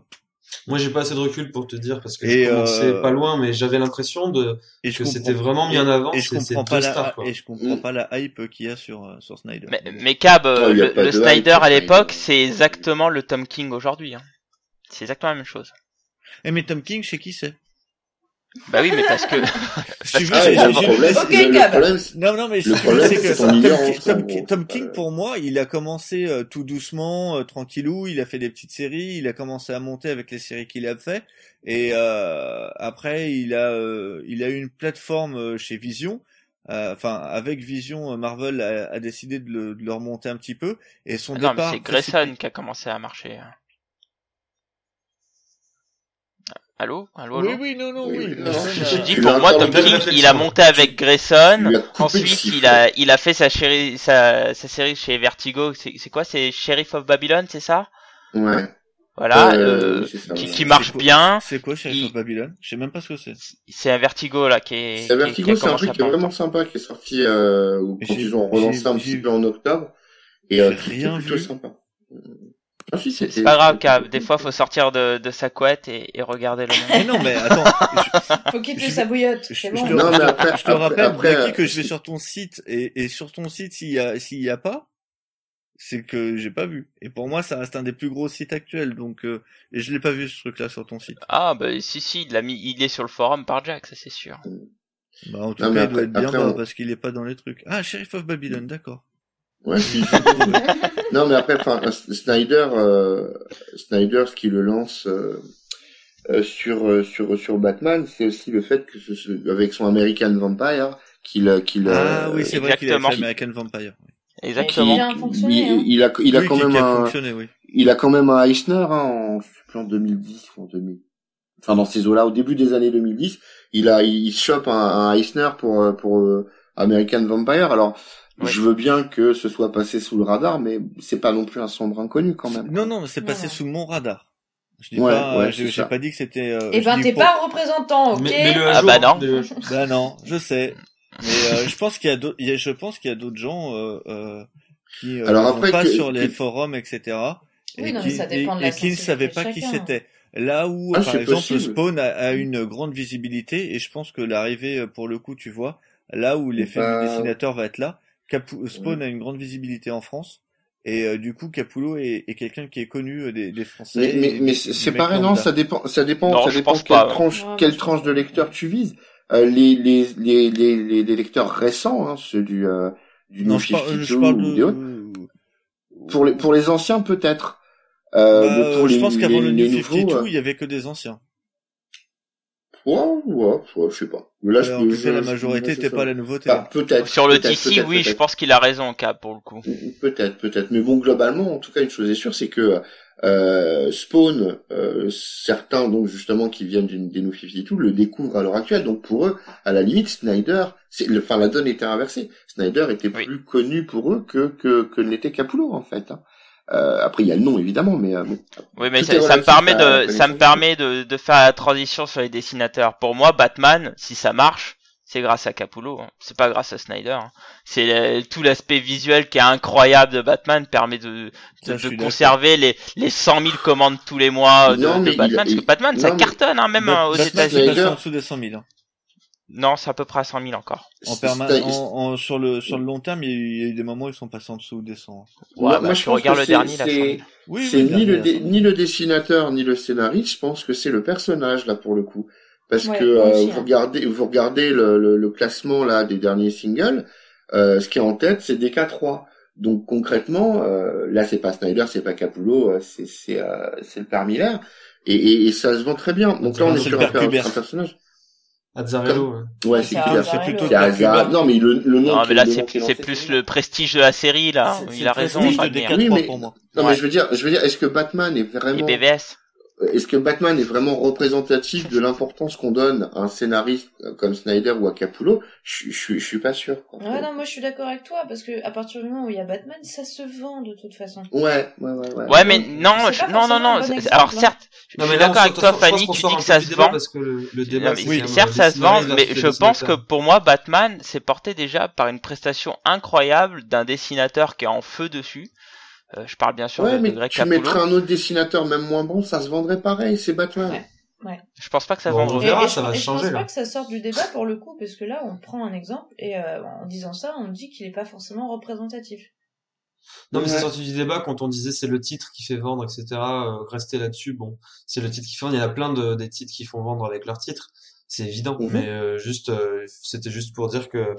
Moi, j'ai pas assez de recul pour te dire parce que Et, commencé euh, pas loin, mais j'avais l'impression de et je que c'était vraiment mis en avant. Et je comprends pas la stars, quoi. et je comprends Mm. pas la hype qu'il y a sur euh, sur Snyder. Mais, mais Cab, euh, Oh, le, hype Snyder à l'époque, c'est exactement le Tom King aujourd'hui. Hein. C'est exactement la même chose. Eh mais Tom King, sais qui c'est? Bah oui, mais parce que (laughs) Si tu veux, Ah, le problème, le- le problème, Non, non, mais Le problème, c'est que Tom, King, Euh, pour moi, il a commencé euh, tout doucement, euh, tranquillou, il a fait des petites séries, il a commencé à monter avec les séries qu'il a fait, et euh, après, il a, euh, il a eu une plateforme euh, chez Vision, euh, enfin, avec Vision, Marvel a, a décidé de le, de le remonter un petit peu, et son non, mais départ... c'est Grayson qui a commencé à marcher. hein. Allô, allô, allô? Oui, oui, non, non, Oui, non, je- Tu pour moi, Tom King, il a monté avec Grayson. Ensuite, il a, il a fait sa, chéri- sa, sa série chez Vertigo. C'est c'est quoi C'est Sheriff of Babylon, c'est ça? Ouais. Voilà, Euh, euh, ça, qui, qui marche quoi- bien. C'est quoi Sheriff Il- of Babylon? Je sais même pas ce que c'est. C'est un Vertigo là qui est. C'est qui- qui Vertigo, c'est un truc qui est vraiment sympa, qui est sorti euh, ou quand ils ont relancé un petit peu en octobre. Et euh, rien plutôt vu. sympa. Ah, si, C'est pas grave, Cab. Des fois, faut sortir de, de sa couette et, et regarder le monde. Mais non, mais attends, je, Faut tue sa bouillotte. je, bon. te, Non, mais après- je te après- rappelle, après, Blackie, euh, que je vais sur ton site et, et sur ton site, s'il y a, s'il y a pas, c'est que j'ai pas vu. Et pour moi, ça reste un des plus gros sites actuels, donc euh, et je l'ai pas vu ce truc-là sur ton site. Ah, bah si, si, il, l'a mis, il est sur le forum par Jack, ça c'est sûr. Bah, en tout Non, cas, il doit être bien après, bas on- parce qu'il est pas dans les trucs. Ah, Sheriff of Babylon, d'accord. Ouais, si, si. (laughs) non, mais après, enfin, Snyder, euh, Snyder, ce qui le lance euh, euh, sur euh, sur sur Batman, c'est aussi le fait que ce, ce- avec son American Vampire, qu'il euh, qu'il Ah euh, oui, c'est vrai qu'il a fait American Vampire. Exactement. bien qu'il- fonctionné, il, hein. il a il a Oui, quand même a un oui. il a quand même un Eisner hein, en, en 2010 ou en 2000. Enfin, dans ces eaux-là, au début des années 2010, il a, il, il chope un, un Eisner pour, euh, pour euh, American Vampire. Alors, Ouais. je veux bien que ce soit passé sous le radar, mais c'est pas non plus un sombre inconnu quand même. Non, non, mais c'est passé non. sous mon radar. Je dis Ouais, pas, ouais, euh, j'ai pas dit que c'était. euh, Eh ben, t'es pour- pas représentant, ok Mais, mais le Ah bah non. (laughs) Bah non, je sais. Mais euh, je pense qu'il y a d'autres, je pense qu'il y a d'autres gens euh, euh, qui euh, Alors ne après pas que- sur les que- forums, etc. Oui, et non, qui, mais ça dépend de la et qui ne savaient pas qui c'était. Là où, Ah, par exemple, possible. Spawn a, a une grande visibilité, et je pense que l'arrivée, pour le coup, tu vois, là où l'effet Bah- du dessinateur va être là, Capu- Spawn a une grande visibilité en France, et euh, du coup, Capullo est, est quelqu'un qui est connu euh, des, des Français. Mais, mais, mais c'est pareil, non, ça dépend, ça dépend, Non, ça dépend quelle pas, ouais. tranche, Ouais, quelle tranche de lecteur tu vises. Euh, les, les, les, les, les, les lecteurs récents, hein, ceux du, euh, du Non, New je, parle, 52 je parle ou des autres, de... Pour les pour les anciens peut-être. Euh, Bah, je les- pense qu'avant le New nouveaux, 52, euh, il y avait que des anciens. Ouais, ouais, ouais, je sais pas. Mais Là, je peux- que je- la majorité n'était pas la nouveauté. Ah, peut-être. Sur le peut-être, oui, je pense qu'il a raison, Cap, pour le coup. Peut-être, peut-être. Mais bon, globalement, en tout cas, une chose est sûre, c'est que euh, Spawn, euh, certains donc justement qui viennent d'une des New 52 le découvrent à l'heure actuelle. Donc pour eux, à la limite, Snyder, c'est, le- enfin la donne était inversée. Snyder était Oui. plus connu pour eux que que que l'était Capullo en fait. hein. Euh, après, il y a le nom évidemment, mais euh, bon. Oui, mais ça, ça me permet à de, ça me permet de, de faire la transition sur les dessinateurs. Pour moi, Batman, si ça marche, c'est grâce à Capullo. hein. C'est pas grâce à Snyder. hein. C'est le- tout l'aspect visuel qui est incroyable de Batman permet de, de, de conserver les, les 100 000 commandes tous les mois de, Non, de mais il- Batman. parce que Batman, ça non, cartonne, hein, même Bat- euh, aux Batman, États-Unis. en dessous des 100 000. Non, c'est à peu près à 100 000 encore. En C'est- perma- c'est- en, en- sur le sur le long terme, il y a eu, il y a eu des moments où ils sont passés en dessous des 100. Ouais, Moi- bah, moi, je que le c'est- dernier, là. c'est- 100 000. Oui, c'est oui, ni le, ni le dessinateur ni le scénariste, je pense que c'est le personnage là pour le coup. Parce Ouais, que euh, vous hein. regardez, vous regardez le, le, le classement là des derniers singles, euh, ce qui est en tête c'est DK3. Donc concrètement, euh, là c'est pas Snyder, c'est pas Capullo, euh, c'est c'est euh, c'est le père Miller et, et, et ça se vend très bien. Donc là on est sur un, un personnage. Azzarello, ouais. Ouais, C'est clair. C'est plutôt. Kubert. Non mais le, le nom. Non, mais là, c'est plus le prestige de la série, là. Il a raison, prestige de Fabien. DK3 Oui, mais- pour moi. Non mais je veux dire, je veux dire, est-ce que Batman est Et vraiment BVS. Est-ce que Batman est vraiment représentatif de l'importance qu'on donne à un scénariste euh, comme Snyder ou à Capullo je, je, je suis pas sûr. quoi. Ouais, non, moi je suis d'accord avec toi, parce que à partir du moment où il y a Batman, ça se vend de toute façon. Ouais, ouais, ouais, ouais. Ouais, mais non, je- non, non, non. bon exemple, Alors hein. certes, je Non, suis d'accord avec toi, Fanny. Tu dis que ça se vend. Parce que le, le débat, Non, c'est mais oui, quand même, certes, euh, ça se vend, mais je pense que pour moi, Batman, c'est porté déjà par une prestation incroyable d'un dessinateur qui est en feu dessus. Euh, je parle bien sûr Ouais, de, de mais Greg tu mettrais un autre dessinateur même moins bon, ça se vendrait pareil, c'est Batman. Ouais. Je pense pas que ça Bon, vendrait. On ça je, va et je changer, pense là. pas que ça sorte du débat pour le coup, parce que là, on prend un exemple, et euh, en disant ça, on dit qu'il est pas forcément représentatif. Non, mais c'est Ouais. sorti du débat quand on disait c'est le titre qui fait vendre, etc. Euh, rester là-dessus, bon, c'est le titre qui fait vendre. Il y en a plein de, des titres qui font vendre avec leur titre. C'est évident. Mhm. Mais euh, juste, euh, c'était juste pour dire que,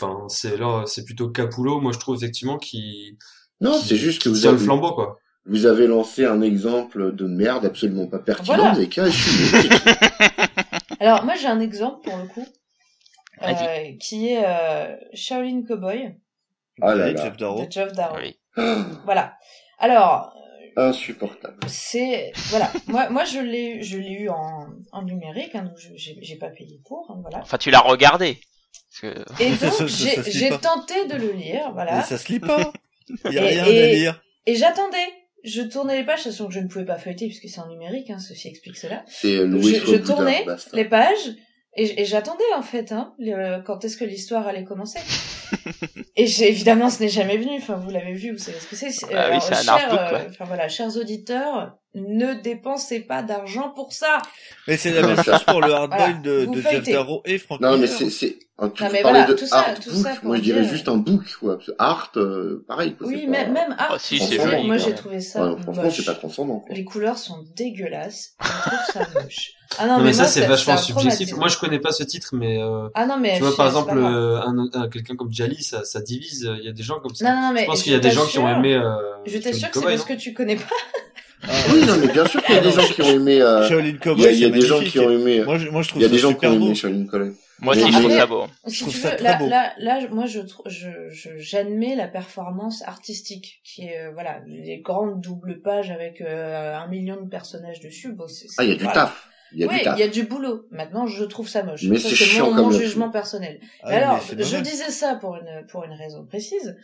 enfin, c'est là, c'est plutôt Capullo. Moi, je trouve effectivement qu'il Non, c'est juste que vous le avez, flambeau, quoi. vous avez lancé un exemple de merde absolument pas pertinent, Voilà. vous avez qu'à assumer. (laughs) Alors, moi, j'ai un exemple pour le coup, euh, Vas-y. qui est euh, Shaolin Cowboy Ah là là. Jeff Darrow. de Geoff Darrow. Oui. (gasps) Voilà. Alors, Insupportable. c'est voilà. moi, moi, je l'ai, je l'ai eu en, en numérique, hein, donc je- j'ai pas payé pour, hein, voilà. Enfin, tu l'as regardé. Que... Et (laughs) donc, j'ai tenté de le lire, Mais voilà. ça se lit pas. (laughs) Il y a Et- rien et- à lire. Et j'attendais. Je tournais les pages, sachant que je ne pouvais pas feuilleter puisque c'est en numérique, hein, ceci explique cela. C'est Je, Louis je Swoboda, tournais les pages et, et j'attendais en fait, hein, le- quand est-ce que l'histoire allait commencer. (laughs) et évidemment, ce n'est jamais venu. Enfin, vous l'avez vu, vous savez ce que c'est. c'est- Bah oui, c'est un euh. Enfin voilà, chers auditeurs, ne dépensez pas d'argent pour ça. Mais c'est la même chose pour le hardboil Voilà, de, de Jeff. Darrow et Frank Non, mais c'est, c'est, ah, tu Non, mais voilà, de tout ça- art tout book, ça moi je dirais dire- juste un book, quoi. Art, euh, pareil, quoi. Oui, même, pas- même Art. Oh, si, c'est franchement, joli, moi j'ai trouvé ça Ouais, franchement, c'est pas transcendant, quoi. Les couleurs sont dégueulasses. Je trouve ça moche. Ah non, Non, mais, ça, c'est vachement subjectif. Moi, je connais pas ce titre, mais, euh, Ah non, mais tu vois, je- par exemple, euh, un, un- quelqu'un comme Jali, ça, ça divise. Il y a des gens comme ça. Non, non, mais je pense qu'il y a des gens qui ont aimé, euh, Je t'assure que c'est parce non que tu connais pas. Ah, Oui, non, mais bien sûr qu'il y a des gens qui ont aimé, euh, Shaolin il y a, Cowboy, il y a des gens qui ont aimé, Moi, je, moi, je trouve il y a ça des gens qui ont beau. aimé Shaolin Cowboy. Moi je trouve ça beau. Si trouve tu ça veux, très là, beau. là, là, moi, je, je, je, j'admets la performance artistique, qui est, euh, voilà, les grandes doubles pages avec euh, un million de personnages dessus. Bon, c'est, Ah, il y a du taf. Il y a oui, du taf. il y a du boulot. Maintenant, je trouve ça moche. Mais Ça, c'est mon, mon jugement personnel. Ah, alors, je disais ça pour une, pour une raison précise.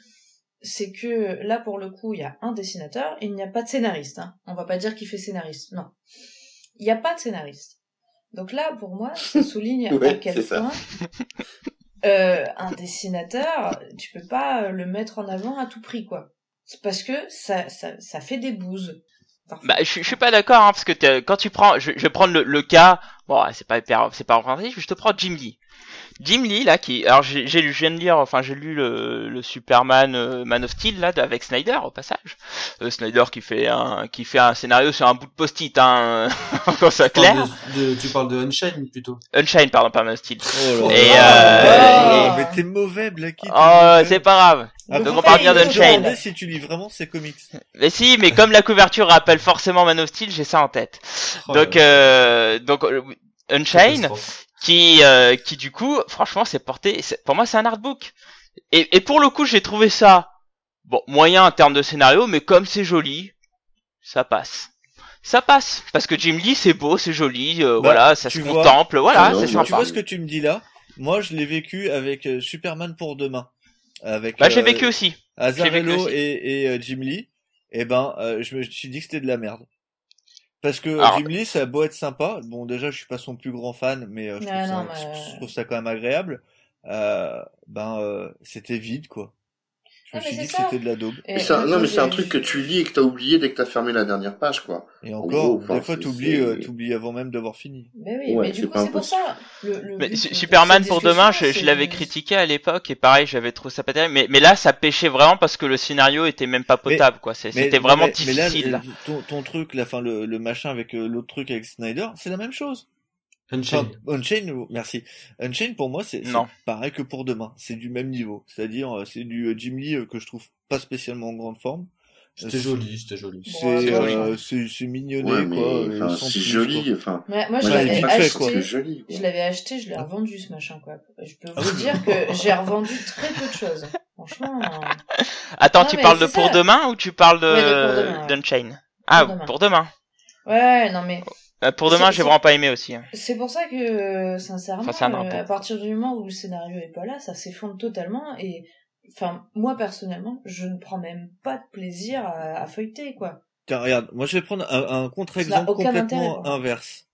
C'est que là, pour le coup, il y a un dessinateur et il n'y a pas de scénariste. Hein. On va pas dire qu'il fait scénariste. Non. Il n'y a pas de scénariste. Donc là, pour moi, ça (laughs) souligne à Ouais, quel c'est ça. point euh, un dessinateur, tu peux pas euh, le mettre en avant à tout prix, quoi. C'est parce que ça, ça, ça fait des bouses. Bah, je, suis- je suis pas d'accord, hein, parce que quand tu prends, je, je vais prendre le, le cas, bon, c'est pas hyper, c'est pas représentatif, je te prends Jim Lee. Jim Lee là qui alors j'ai j'ai lu je viens de lire enfin j'ai lu le, le Superman euh, Man of Steel là avec Snyder au passage Euh, Snyder qui fait un qui fait un scénario sur un bout de post-it hein (laughs) Tu parles clair de, de- tu parles de Unchained plutôt. Unchained pardon pas Man of Steel Oh Et, là. euh, Oh, mais t'es mauvais, Blacky. t'es oh c'est pas grave Ah, donc on parle bien d'Unchained. si tu lis vraiment ces comics. mais si mais comme la couverture rappelle forcément Man of Steel j'ai ça en tête Oh donc euh, donc euh, Unchained Catastrophe. Qui euh, qui du coup franchement c'est porté c'est- pour moi c'est un artbook et, et pour le coup j'ai trouvé ça bon moyen en termes de scénario mais comme c'est joli ça passe ça passe parce que Jim Lee c'est beau c'est joli euh, Bah, voilà ça se vois- contemple voilà c'est tu sympa Tu vois ce que tu me dis là? Moi, je l'ai vécu avec euh, Superman pour demain. Avec bah j'ai euh, vécu aussi Azarello vécu aussi. et, et euh, Jim Lee. Et ben, euh, je me suis dit que c'était de la merde. Parce que euh, Alors- Jim Lee, ça a beau être sympa. Bon, déjà, je suis pas son plus grand fan, mais euh, je, trouve ça, non, mais- je trouve ça quand même agréable. Euh, ben, euh, c'était vide, quoi. Je me Ah, suis dit que c'était de la daube. Non, mais c'est un truc que tu lis et que t'as oublié dès que t'as fermé la dernière page, quoi. Et En encore, des fois, t'oublies, euh, t'oublies avant même d'avoir fini. Mais oui, Ouais, mais du coup, c'est pour ça. Le, le mais but Su- de Superman pour demain je, l'avais critiqué à l'époque et pareil j'avais trouvé ça pas terrible mais, mais là ça pêchait vraiment parce que le scénario était même pas Mais- potable quoi c'était vraiment mais, mais là, difficile le- ton, ton truc, la fin, le, le machin avec euh, l'autre truc avec Snyder, c'est la même chose. Unchained. Enfin, Unchained, merci. Unchained pour moi, c'est pareil que pour demain. C'est du même niveau. C'est-à-dire, euh, c'est du euh, Jim Lee euh, que je trouve pas spécialement en grande forme. C'était joli, c'était joli. C'est euh, c'est mignonné Ouais, mais quoi. enfin, c'est joli. quoi. Enfin, Ouais, moi, je l'avais acheté. quoi. c'est joli. quoi. Je l'avais acheté, je l'ai revendu ce machin quoi. Je peux Ah vous dire que (laughs) j'ai revendu très peu de choses. Franchement. euh, attends Non, tu parles de pour ça. demain ou tu parles de demain, ouais. d'Unchained? Ah Pour demain. pour demain Ouais, ouais, non mais Euh, pour demain j'ai vraiment pas aimé aussi hein. c'est pour ça que euh, sincèrement, Enfin, c'est un euh, à partir du moment où le scénario est pas là, ça s'effondre totalement et enfin moi personnellement, je ne prends même pas de plaisir à, à feuilleter quoi. Tiens, regarde, moi je vais prendre un, un Ça contre-exemple n'a aucun intérêt, complètement inverse.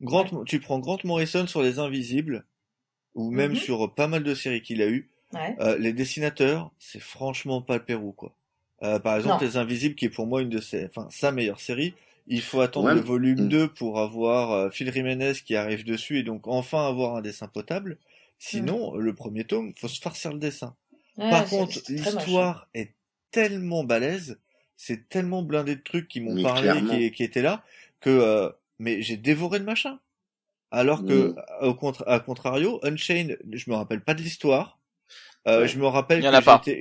Grant, tu prends Grant Morrison sur Les Invisibles, ou même Mhm. sur pas mal de séries qu'il a eu. Ouais. Euh, les dessinateurs, c'est franchement pas le Pérou, quoi. Euh, par exemple, Non. Les Invisibles, qui est pour moi une de ses, enfin, sa meilleure série. Il faut attendre Ouais, le volume mm. 2 pour avoir euh, Phil Jiménez qui arrive dessus et donc enfin avoir un dessin potable. Sinon, le premier tome, faut se farcir le dessin. Mm. Ouais, Par contre, l'histoire est tellement balèze, c'est tellement blindé de trucs qui m'ont parlé, qui, qui étaient là, que euh, mais j'ai dévoré le machin. Alors que, Mm. au contra à contrario, Unchained, je me rappelle pas de l'histoire. Euh, Ouais. Je me rappelle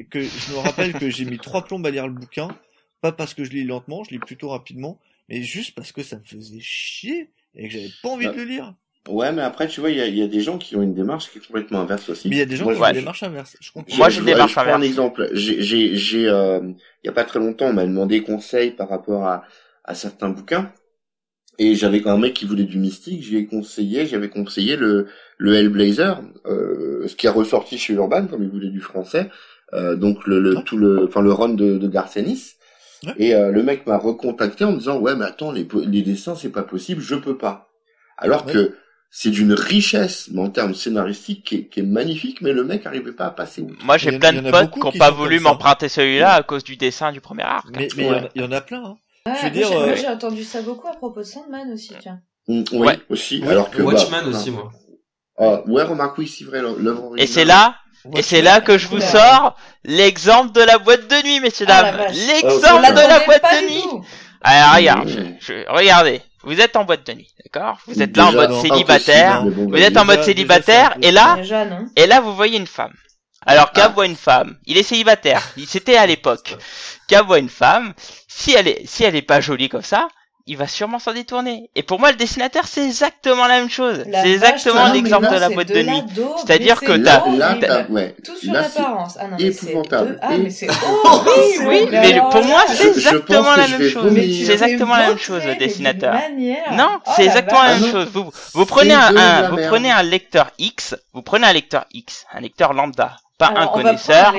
que je me rappelle que j'ai mis trois plombes à lire le bouquin, pas parce que je lis lentement, je lis plutôt rapidement, mais juste parce que ça me faisait chier et que j'avais pas envie Ouais. de le lire. Ouais, mais après, tu vois, il y a, il y a des gens qui ont une démarche qui est complètement inverse aussi. Mais il y a des gens Moi, qui ont Ouais. des démarches inverses. Je comprends. Moi, Je- j'ai une démarche je prends un inverse. exemple. J'ai, j'ai, j'ai, euh, il y a pas très longtemps, on m'a demandé conseil par rapport à, à certains bouquins. Et j'avais un mec qui voulait du mystique, j'y ai conseillé, j'avais conseillé le, le Hellblazer, euh, ce qui a ressorti chez Urban, comme il voulait du français, euh, donc le, le, Ouais. tout le, enfin le run de, de Garcenis. Ouais. Et euh, le mec m'a recontacté en me disant, ouais, mais attends, les, les dessins, c'est pas possible, je peux pas. Alors Ouais. que c'est d'une richesse, mais en termes scénaristiques, qui est, qui est magnifique, mais le mec arrivait pas à passer outre. Moi, j'ai plein de potes qui n'ont pas voulu m'emprunter celui-là à cause du dessin du premier arc. Mais mais il y en a- Ouais. il y, en a plein. Hein. Ouais, je veux moi, dire, j'ai- moi, euh, j'ai entendu ça beaucoup à propos de Sandman aussi, tiens. Mm, oui, Ouais. aussi. Oui. Alors que Watchman bah, aussi, enfin, moi. ah, ouais, remarque, oui, c'est vrai, l'œuvre. Et c'est là, et c'est là que je vous sors l'exemple de la boîte de nuit, messieurs Ah, dames. L'exemple on de la boîte de nuit. Alors, regarde, je- je- regardez. Vous êtes en boîte de nuit, d'accord? Vous êtes là en mode non, célibataire. bon, Vous êtes en mode célibataire, et là, et là, vous voyez une femme. Alors, Cab Ah. voit une femme. Il est célibataire. Il c'était à l'époque. Cab voit une femme. Si elle est, si elle est pas jolie comme ça, il va sûrement s'en détourner. Et pour moi, le dessinateur, c'est exactement la même chose. La C'est exactement l'exemple de la boîte de la nuit. C'est-à-dire que t'as- ouais. Tout sur l'apparence. Ah non, mais c'est de- Ah, mais c'est (laughs) horrible. Oui, Mais pour moi, c'est exactement la même chose. C'est exactement la même chose, le dessinateur. Non, Oh, c'est exactement la même chose. Vous, vous prenez un, de vous prenez un lecteur X, vous prenez un lecteur X, un lecteur lambda, pas un connaisseur,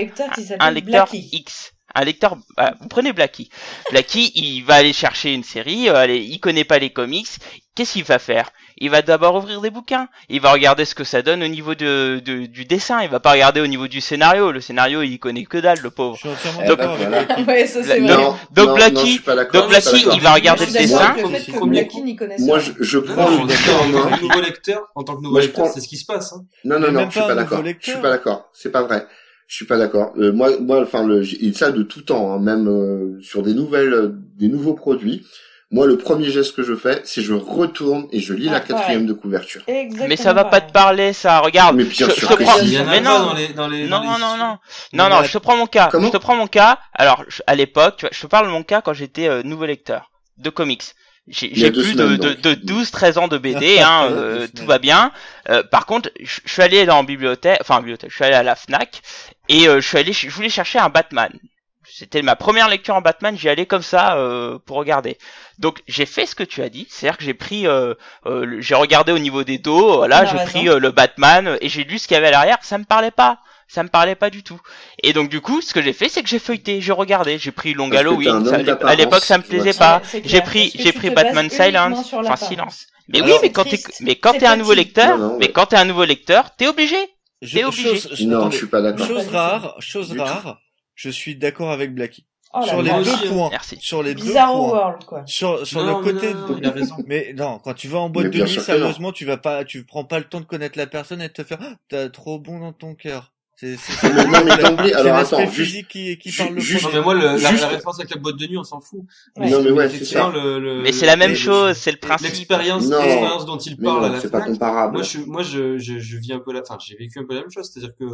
un lecteur. X, un lecteur, bah, vous prenez Blacky. Blacky, (laughs) il va aller chercher une série, euh, allez, il connaît pas les comics. Qu'est-ce qu'il va faire? Il va d'abord ouvrir des bouquins. Il va regarder ce que ça donne au niveau de, de- du dessin. Il va pas regarder au niveau du scénario. Le scénario, il connaît que dalle, le Je pauvre. suis voilà. Ouais, ça Donc- vrai. Non, donc non, Blacky- non, je suis pas d'accord. donc d'accord. il va regarder le dessin. le fait que Moi, je, je Non, prends, non, en main. que nouveau lecteur, en tant que nouveau lecteur, c'est ce qui se passe. Hein. Non, non, non, je suis pas d'accord. Je suis pas d'accord. C'est pas vrai. Je suis pas d'accord. Euh, moi, moi, enfin, le, et ça de tout temps, hein, même euh, sur des nouvelles, euh, des nouveaux produits. Moi, le premier geste que je fais, c'est je retourne et je lis Ah, la quatrième pareil. de couverture. Exactement Mais ça va pas te parler, ça. Regarde. Mais bien je, sûr je que prends. si. Il y en a Mais non. dans les, dans les, Non, dans les non, non, non, non, la- je te prends mon cas. Comment je te prends mon cas. Alors, je- à l'époque, tu vois, je te parle de mon cas quand j'étais euh, nouveau lecteur de comics. J'ai plus semaines, de, de, de 12, 13 ans de BD, (laughs) hein, euh, tout va bien. Euh, par contre, je je suis allé dans la bibliothèque, enfin, bibliothèque, je suis allé à la Fnac, et euh, je suis allé, je voulais chercher un Batman. C'était ma première lecture en Batman, j'y allais comme ça euh, pour regarder. Donc j'ai fait ce que tu as dit, c'est-à-dire que j'ai pris, euh, euh, j'ai regardé au niveau des dos, voilà, On a j'ai raison. pris euh, le Batman et j'ai lu ce qu'il y avait à l'arrière, ça me parlait pas, ça me parlait pas du tout. Et donc du coup, ce que j'ai fait, c'est que j'ai feuilleté, j'ai regardé, j'ai pris Long Halloween, à l'époque ça me plaisait pas. J'ai pris, j'ai pris Batman Silence, enfin. Silence. Mais Alors, oui, mais quand t'es, mais quand t'es un nouveau lecteur, Non, non, mais quand t'es un nouveau lecteur, t'es obligé. Je- T'es obligé. chose- Non, attendez, je suis pas d'accord. Chose rare, chose Du tout. rare, je suis d'accord avec Blacky. Oh sur les deux points, Merci. sur les deux Bizarre points, World, quoi. sur, sur Non, le côté, non, non, il a raison. mais non, quand tu vas en boîte Mais de nuit, sérieusement, tu vas pas, tu prends pas le temps de connaître la personne et de te faire, Ah, t'as trop bon dans ton cœur. C'est, (laughs) c'est alors l'aspect attends, juste, physique qui, qui parle le juste- Non, mais moi, le, la, Juste- la référence avec la boîte de nuit, on s'en fout. Ouais. Non, mais ouais, c'est ça. le, le- Mais c'est la même chose, c'est le principe. L'expérience, dont il parle à non, la c'est pas comparable. Moi, je, moi, je, je, je vis un peu la, enfin, j'ai vécu un peu la même chose, c'est-à-dire que,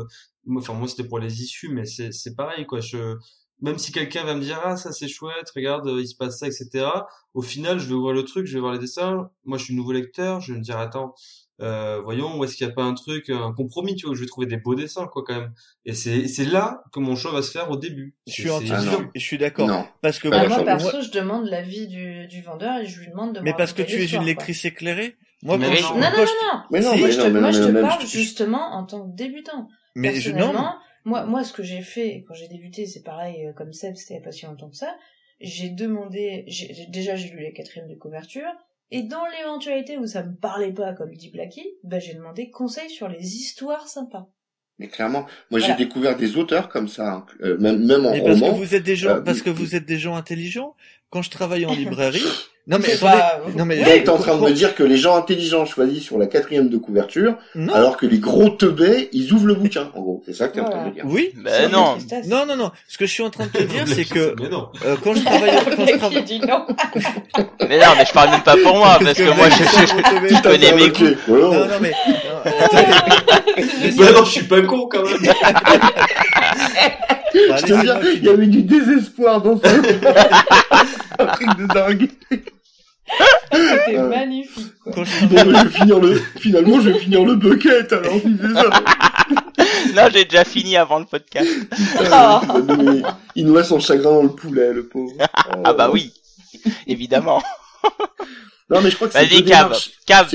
moi, enfin, moi, c'était pour les issues, mais c'est, c'est pareil, quoi. Je, même si quelqu'un va me dire, ah, ça, c'est chouette, regarde, il se passe ça, etc. Au final, je vais voir le truc, je vais voir les dessins. Moi, je suis nouveau lecteur, je vais me dire, attends, euh, voyons, où est-ce qu'il n'y a pas un truc, un compromis, tu vois, où je vais trouver des beaux dessins, quoi, quand même. Et c'est, c'est là que mon choix va se faire au début. Je suis Ah, non. je suis d'accord. Non. Parce que Bah, moi, perso, je demande l'avis du, du vendeur et je lui demande de me mais parce que tu es une quoi. lectrice éclairée. Moi, Mais quand non. je- Non, Non, non, non, non. Mais non, Si, mais je non, te, mais moi, non, je te parle je- justement en tant que débutant. mais je, non, Personnellement, moi, moi, ce que j'ai fait quand j'ai débuté, c'est pareil euh, comme Seb, c'était pas si longtemps que ça. J'ai demandé, déjà j'ai lu les quatrièmes de couverture, et dans l'éventualité où ça me parlait pas, comme dit Blacky, bah, j'ai demandé conseil sur les histoires sympas. Mais clairement, moi j'ai découvert des auteurs comme ça, hein, euh, même, même en Mais parce que roman. vous êtes des gens, euh, parce que vous êtes des gens intelligents. Quand je travaille en (laughs) librairie, non mais attendez, pas- non mais Oui, Donc t'es en train de me dire que les gens intelligents choisissent sur la quatrième de couverture, non, alors que les gros teubés, ils ouvrent le bouquin. En gros, c'est ça que t'es en train de me dire. oui, Ben non. non non non. Ce que je suis en train de te (laughs) dire, c'est que non. euh, quand je travaille, (laughs) quand je Blacky travaille, dit non. Mais non, mais je parle même pas pour moi, parce que moi, je, je, je, je connais mes goûts. voilà. Non non mais non, attendez, Mais non, je suis pas con, quand même. Bah, Je te dis, il y avait du désespoir dans ça. (laughs) Un truc de dingue. C'était Euh. magnifique, quoi. Quand je Bon, mais je vais finir le, finalement, je vais finir le bucket, alors, si c'est ça. (laughs) Non, j'ai déjà fini avant le podcast. Mais il noie son chagrin dans le poulet, le pauvre. (laughs) Ah bah oui, évidemment. Non, mais je crois que c'est Vas-y, Cave. Cave,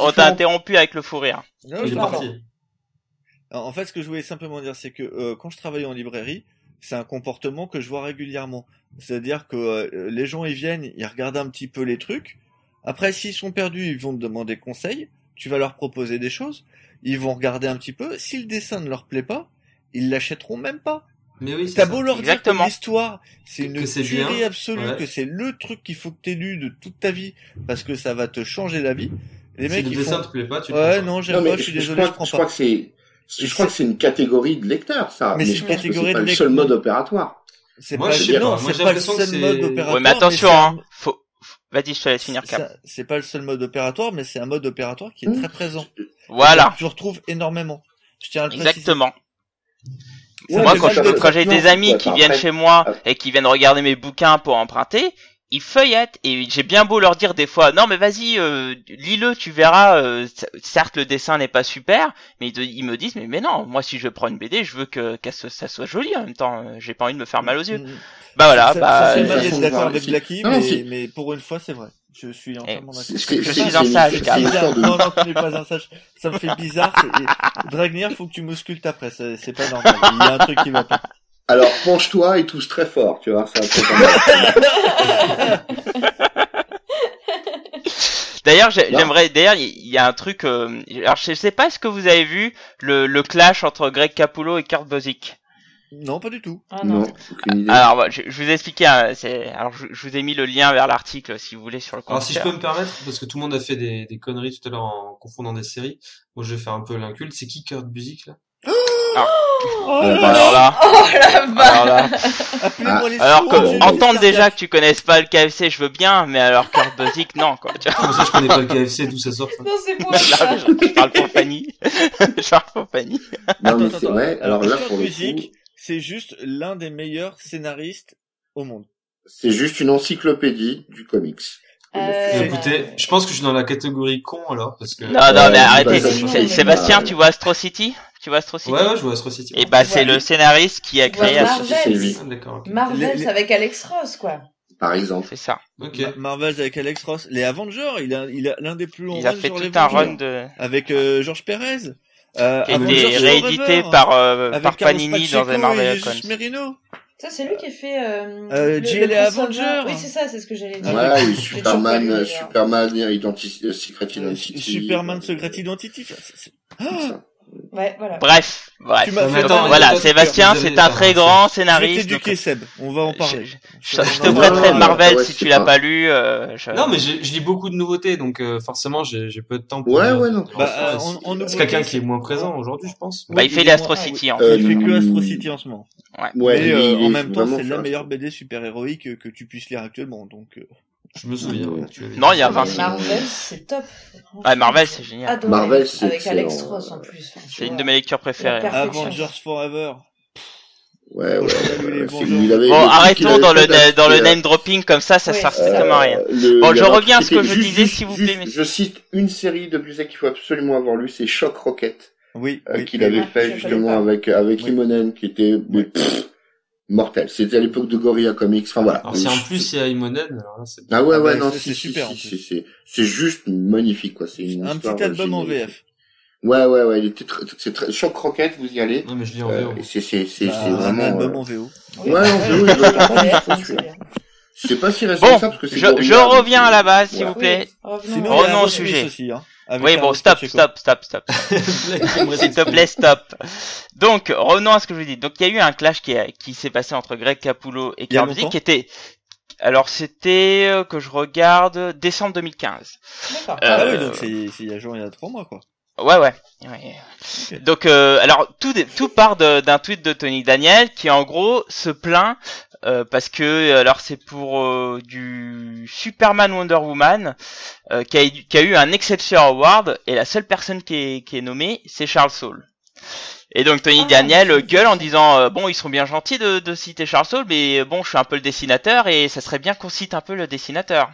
on t'a interrompu avec le fou rire. Non, je parti. En fait, ce que je voulais simplement dire, c'est que euh, quand je travaille en librairie, c'est un comportement que je vois régulièrement. C'est-à-dire que euh, les gens ils viennent, ils regardent un petit peu les trucs. Après, s'ils sont perdus, ils vont te demander conseil. Tu vas leur proposer des choses. Ils vont regarder un petit peu. Si le dessin ne leur plaît pas, ils l'achèteront même pas. Mais oui, c'est T'as ça. beau leur Exactement. dire que l'histoire, c'est une tuerie absolue, ouais. que c'est le truc qu'il faut que t'aies lu de toute ta vie, parce que ça va te changer la vie. Les Si mecs, le ils dessin font... te plaît pas, tu Ouais, pas. non, j'aime pas, je suis je, désolé, crois, je prends je crois pas. que c'est, je crois que c'est une catégorie de lecteurs, ça. Mais je pense que c'est pas de le seul mode opératoire. C'est pas, je non, c'est pas le seul mode opératoire. Ouais, mais attention, hein. Faut, vas-y, je te laisse finir, Cap. C'est pas le seul mode opératoire, mais c'est un mode opératoire qui est Mmh. très présent. Voilà. Tu retrouves énormément. Je tiens à le préciser. Exactement. Ça moi, quand, je- j'ai des amis ouais, qui viennent chez moi après- et qui viennent regarder mes bouquins pour emprunter, ils feuillettent et j'ai bien beau leur dire des fois non mais vas-y euh, lis-le tu verras euh, certes le dessin n'est pas super mais ils, te- ils me disent mais mais non moi si je prends une BD je veux que ça soit joli en même temps euh, j'ai pas envie de me faire mal aux yeux Mmh. bah voilà ça, bah euh, d'accord avec Blacky, Non, mais, mais pour une fois, c'est vrai. Je suis entièrement d'accord. Je suis un sage, de- Non, non, tu n'es pas un sage. Ça me fait bizarre. Dragnir, faut que tu m'auscultes après. C'est c'est pas normal. Il y a un truc qui va pas. Alors penche-toi et touche très fort, tu vois. Ça (laughs) D'ailleurs, j'aimerais. D'ailleurs, il y a un truc. euh, alors, je sais pas, est-ce que vous avez vu le, le clash entre Greg Capullo et Kurt Busiek? Non, pas du tout. Ah non, non. aucune idée. Alors, je, je vous ai expliqué. hein, c'est- alors, je, je vous ai mis le lien vers l'article si vous voulez sur le compte. Alors si je peux me permettre, parce que tout le monde a fait des, des conneries tout à l'heure en confondant des séries, moi je vais faire un peu l'inculte. C'est qui Kurt Busiek là? Oh, Alors là, Oh la vache alors là, alors que entendre déjà que tu connaisses pas le KFC, je veux bien, mais alors Kurt Busiek, non quoi. Tu vois Comme ça je connais pas le KFC, d'où ça sort. Non, c'est ça Là, je, je parle pour Fanny. je parle pour Fanny. non, mais Attends, c'est attends. vrai. Alors là, Kurt pour le Busiek, coup, c'est juste l'un des meilleurs scénaristes au monde. c'est juste une encyclopédie du comics. Euh, Écoutez, je pense que je suis dans la catégorie con alors, parce que... Non, non, mais arrêtez. Sébastien, tu vois Astro City Tu vois Astro City Ouais, ouais, je vois Astro City. Et bah, c'est le scénariste qui a créé Astro lui. Ah, d'accord, ok. Marvel, Les- les- avec Alex Ross, quoi. Par exemple. C'est ça. Ok. Ma- Marvel avec Alex Ross. Les Avengers, il a, il a l'un des plus longs Il a fait sur tout un run de. Avec euh, Georges Pérez. Euh, qui a été réédité par, euh, par Panini dans les Marvel Merino. Ça, c'est lui qui a fait. Euh, Euh, le-. Avenger. Oui, c'est ça, c'est ce que j'allais dire. Ah, Ouais, Superman. Superman, Identity, euh, Secret Euh, Identity. Superman Secret Identity. ça, c'est- Ah, ça. Ouais, voilà. Bref, bref. Donc, attends, voilà, Sébastien, c'est un très grand je vais scénariste. t'éduquer Seb. On va en parler. Je, je On te prêterai parlera. Marvel ouais, si tu l'as pas lu. euh, je- Non, mais je, je lis beaucoup de nouveautés, donc euh, forcément j'ai j'ai peu de temps pour... Ouais, ouais, non. Bah, euh, c'est- en- en c'est quelqu'un qui est moins présent aujourd'hui, je pense. Bah, il fait est les Astro moins- ah, City, en oui. fait. Il fait que Euh, Astro City en ce moment. Ouais, Mais euh, en même temps, c'est la meilleure BD super-héroïque que tu puisses lire actuellement. Donc, euh, Je me souviens. Ouais. tu avais Non, il y a ça. Vinci. Marvel, c'est top. Ouais, Marvel, c'est génial. Adoré. Marvel, c'est Avec Alex. Ross en plus. Enfin, C'est une de mes lectures préférées. Avengers Forever. Ouais, ouais, Bon, le arrêtons dans le, dans le c'était, name dropping comme ça, ça Oui, sert strictement à rien. euh, le- Bon, je reviens à ce que je disais, s'il vous plaît, messieurs. Je cite une série de Busiek qu'il faut absolument avoir lu, c'est Shock Rocket, Oui, euh, oui. qu'il avait Ah, fait justement avec avec Oui. Imonen, qui était mais, Oui. pff, mortel. C'était à l'époque de Gorilla Comics. Enfin voilà. Alors si en plus il y a Imonen, alors là c'est... Ah ouais, Ah ouais, bah, non, c'est- c'est super, si, en si, plus. c'est c'est juste magnifique quoi. C'est une Un histoire petit album en. VF. Ouais, ouais, ouais. Il était très, c'est très Shock Rocket, vous y allez. Non mais je lis en Euh, VO. c'est c'est c'est Bah, c'est un vraiment. album euh, en VO. Ouais, c'est- ouais, je- c'est. C'est pas si récent Bon, que ça parce que c'est je, reviens c'est- à la base, s'il Ouais. vous plaît. Revenons. Au sujet. Oui, bon, stop, Pacheco. stop, stop, stop. (laughs) S'il te plaît, stop. Donc, revenons à ce que je vous dis. Donc, il y a eu un clash qui, s'est passé entre Greg Capullo et Kirby, qui était, alors c'était, euh, que je regarde, décembre 2015. D'accord. Euh, Ah oui, donc c'est c'est il y a genre il y a trois mois quoi. Ouais, ouais. Donc, euh, alors tout, tout part d'un tweet de Tony Daniel qui, en gros, se plaint euh, parce que, alors, c'est pour euh, du Superman Wonder Woman euh, qui, a, eu- qui a eu un Exception Award et la seule personne qui est, qui est nommée, c'est Charles Saul. Et donc Tony Ah, Daniel euh, gueule en disant euh, bon ils sont bien gentils de, de citer Charles Saul mais euh, bon je suis un peu le dessinateur et ça serait bien qu'on cite un peu le dessinateur.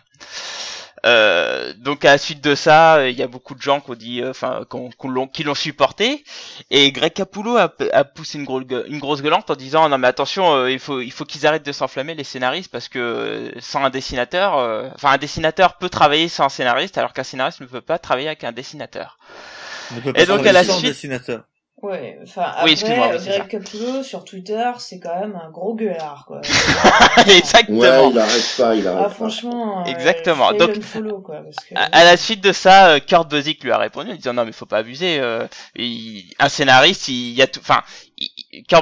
Euh, donc à la suite de ça, il y a beaucoup de gens qui ont dit, euh, enfin, qu'on- qu'on l'ont- qui l'ont supporté. Et Greg Capullo a, a poussé une grosse, gue- une grosse gueulante en disant non mais attention, euh, il faut, il faut qu'ils arrêtent de s'enflammer les scénaristes parce que sans un dessinateur, euh, enfin un dessinateur peut travailler sans un scénariste alors qu'un scénariste ne peut pas travailler avec un dessinateur. On ne peut Et donc, à la suite- dessinateur. Ouais, enfin, Oui, après, oui, euh, Greg Capullo sur Twitter, c'est quand même un gros gueulard, quoi. (laughs) Exactement. Ouais, il arrête pas, il arrête Ah, pas. franchement. euh, Exactement. Donc- quoi, parce que... À, la suite de ça, euh, Kurt Busiek lui a répondu en disant non mais faut pas abuser. euh, il- un scénariste, il, y a tout. Enfin,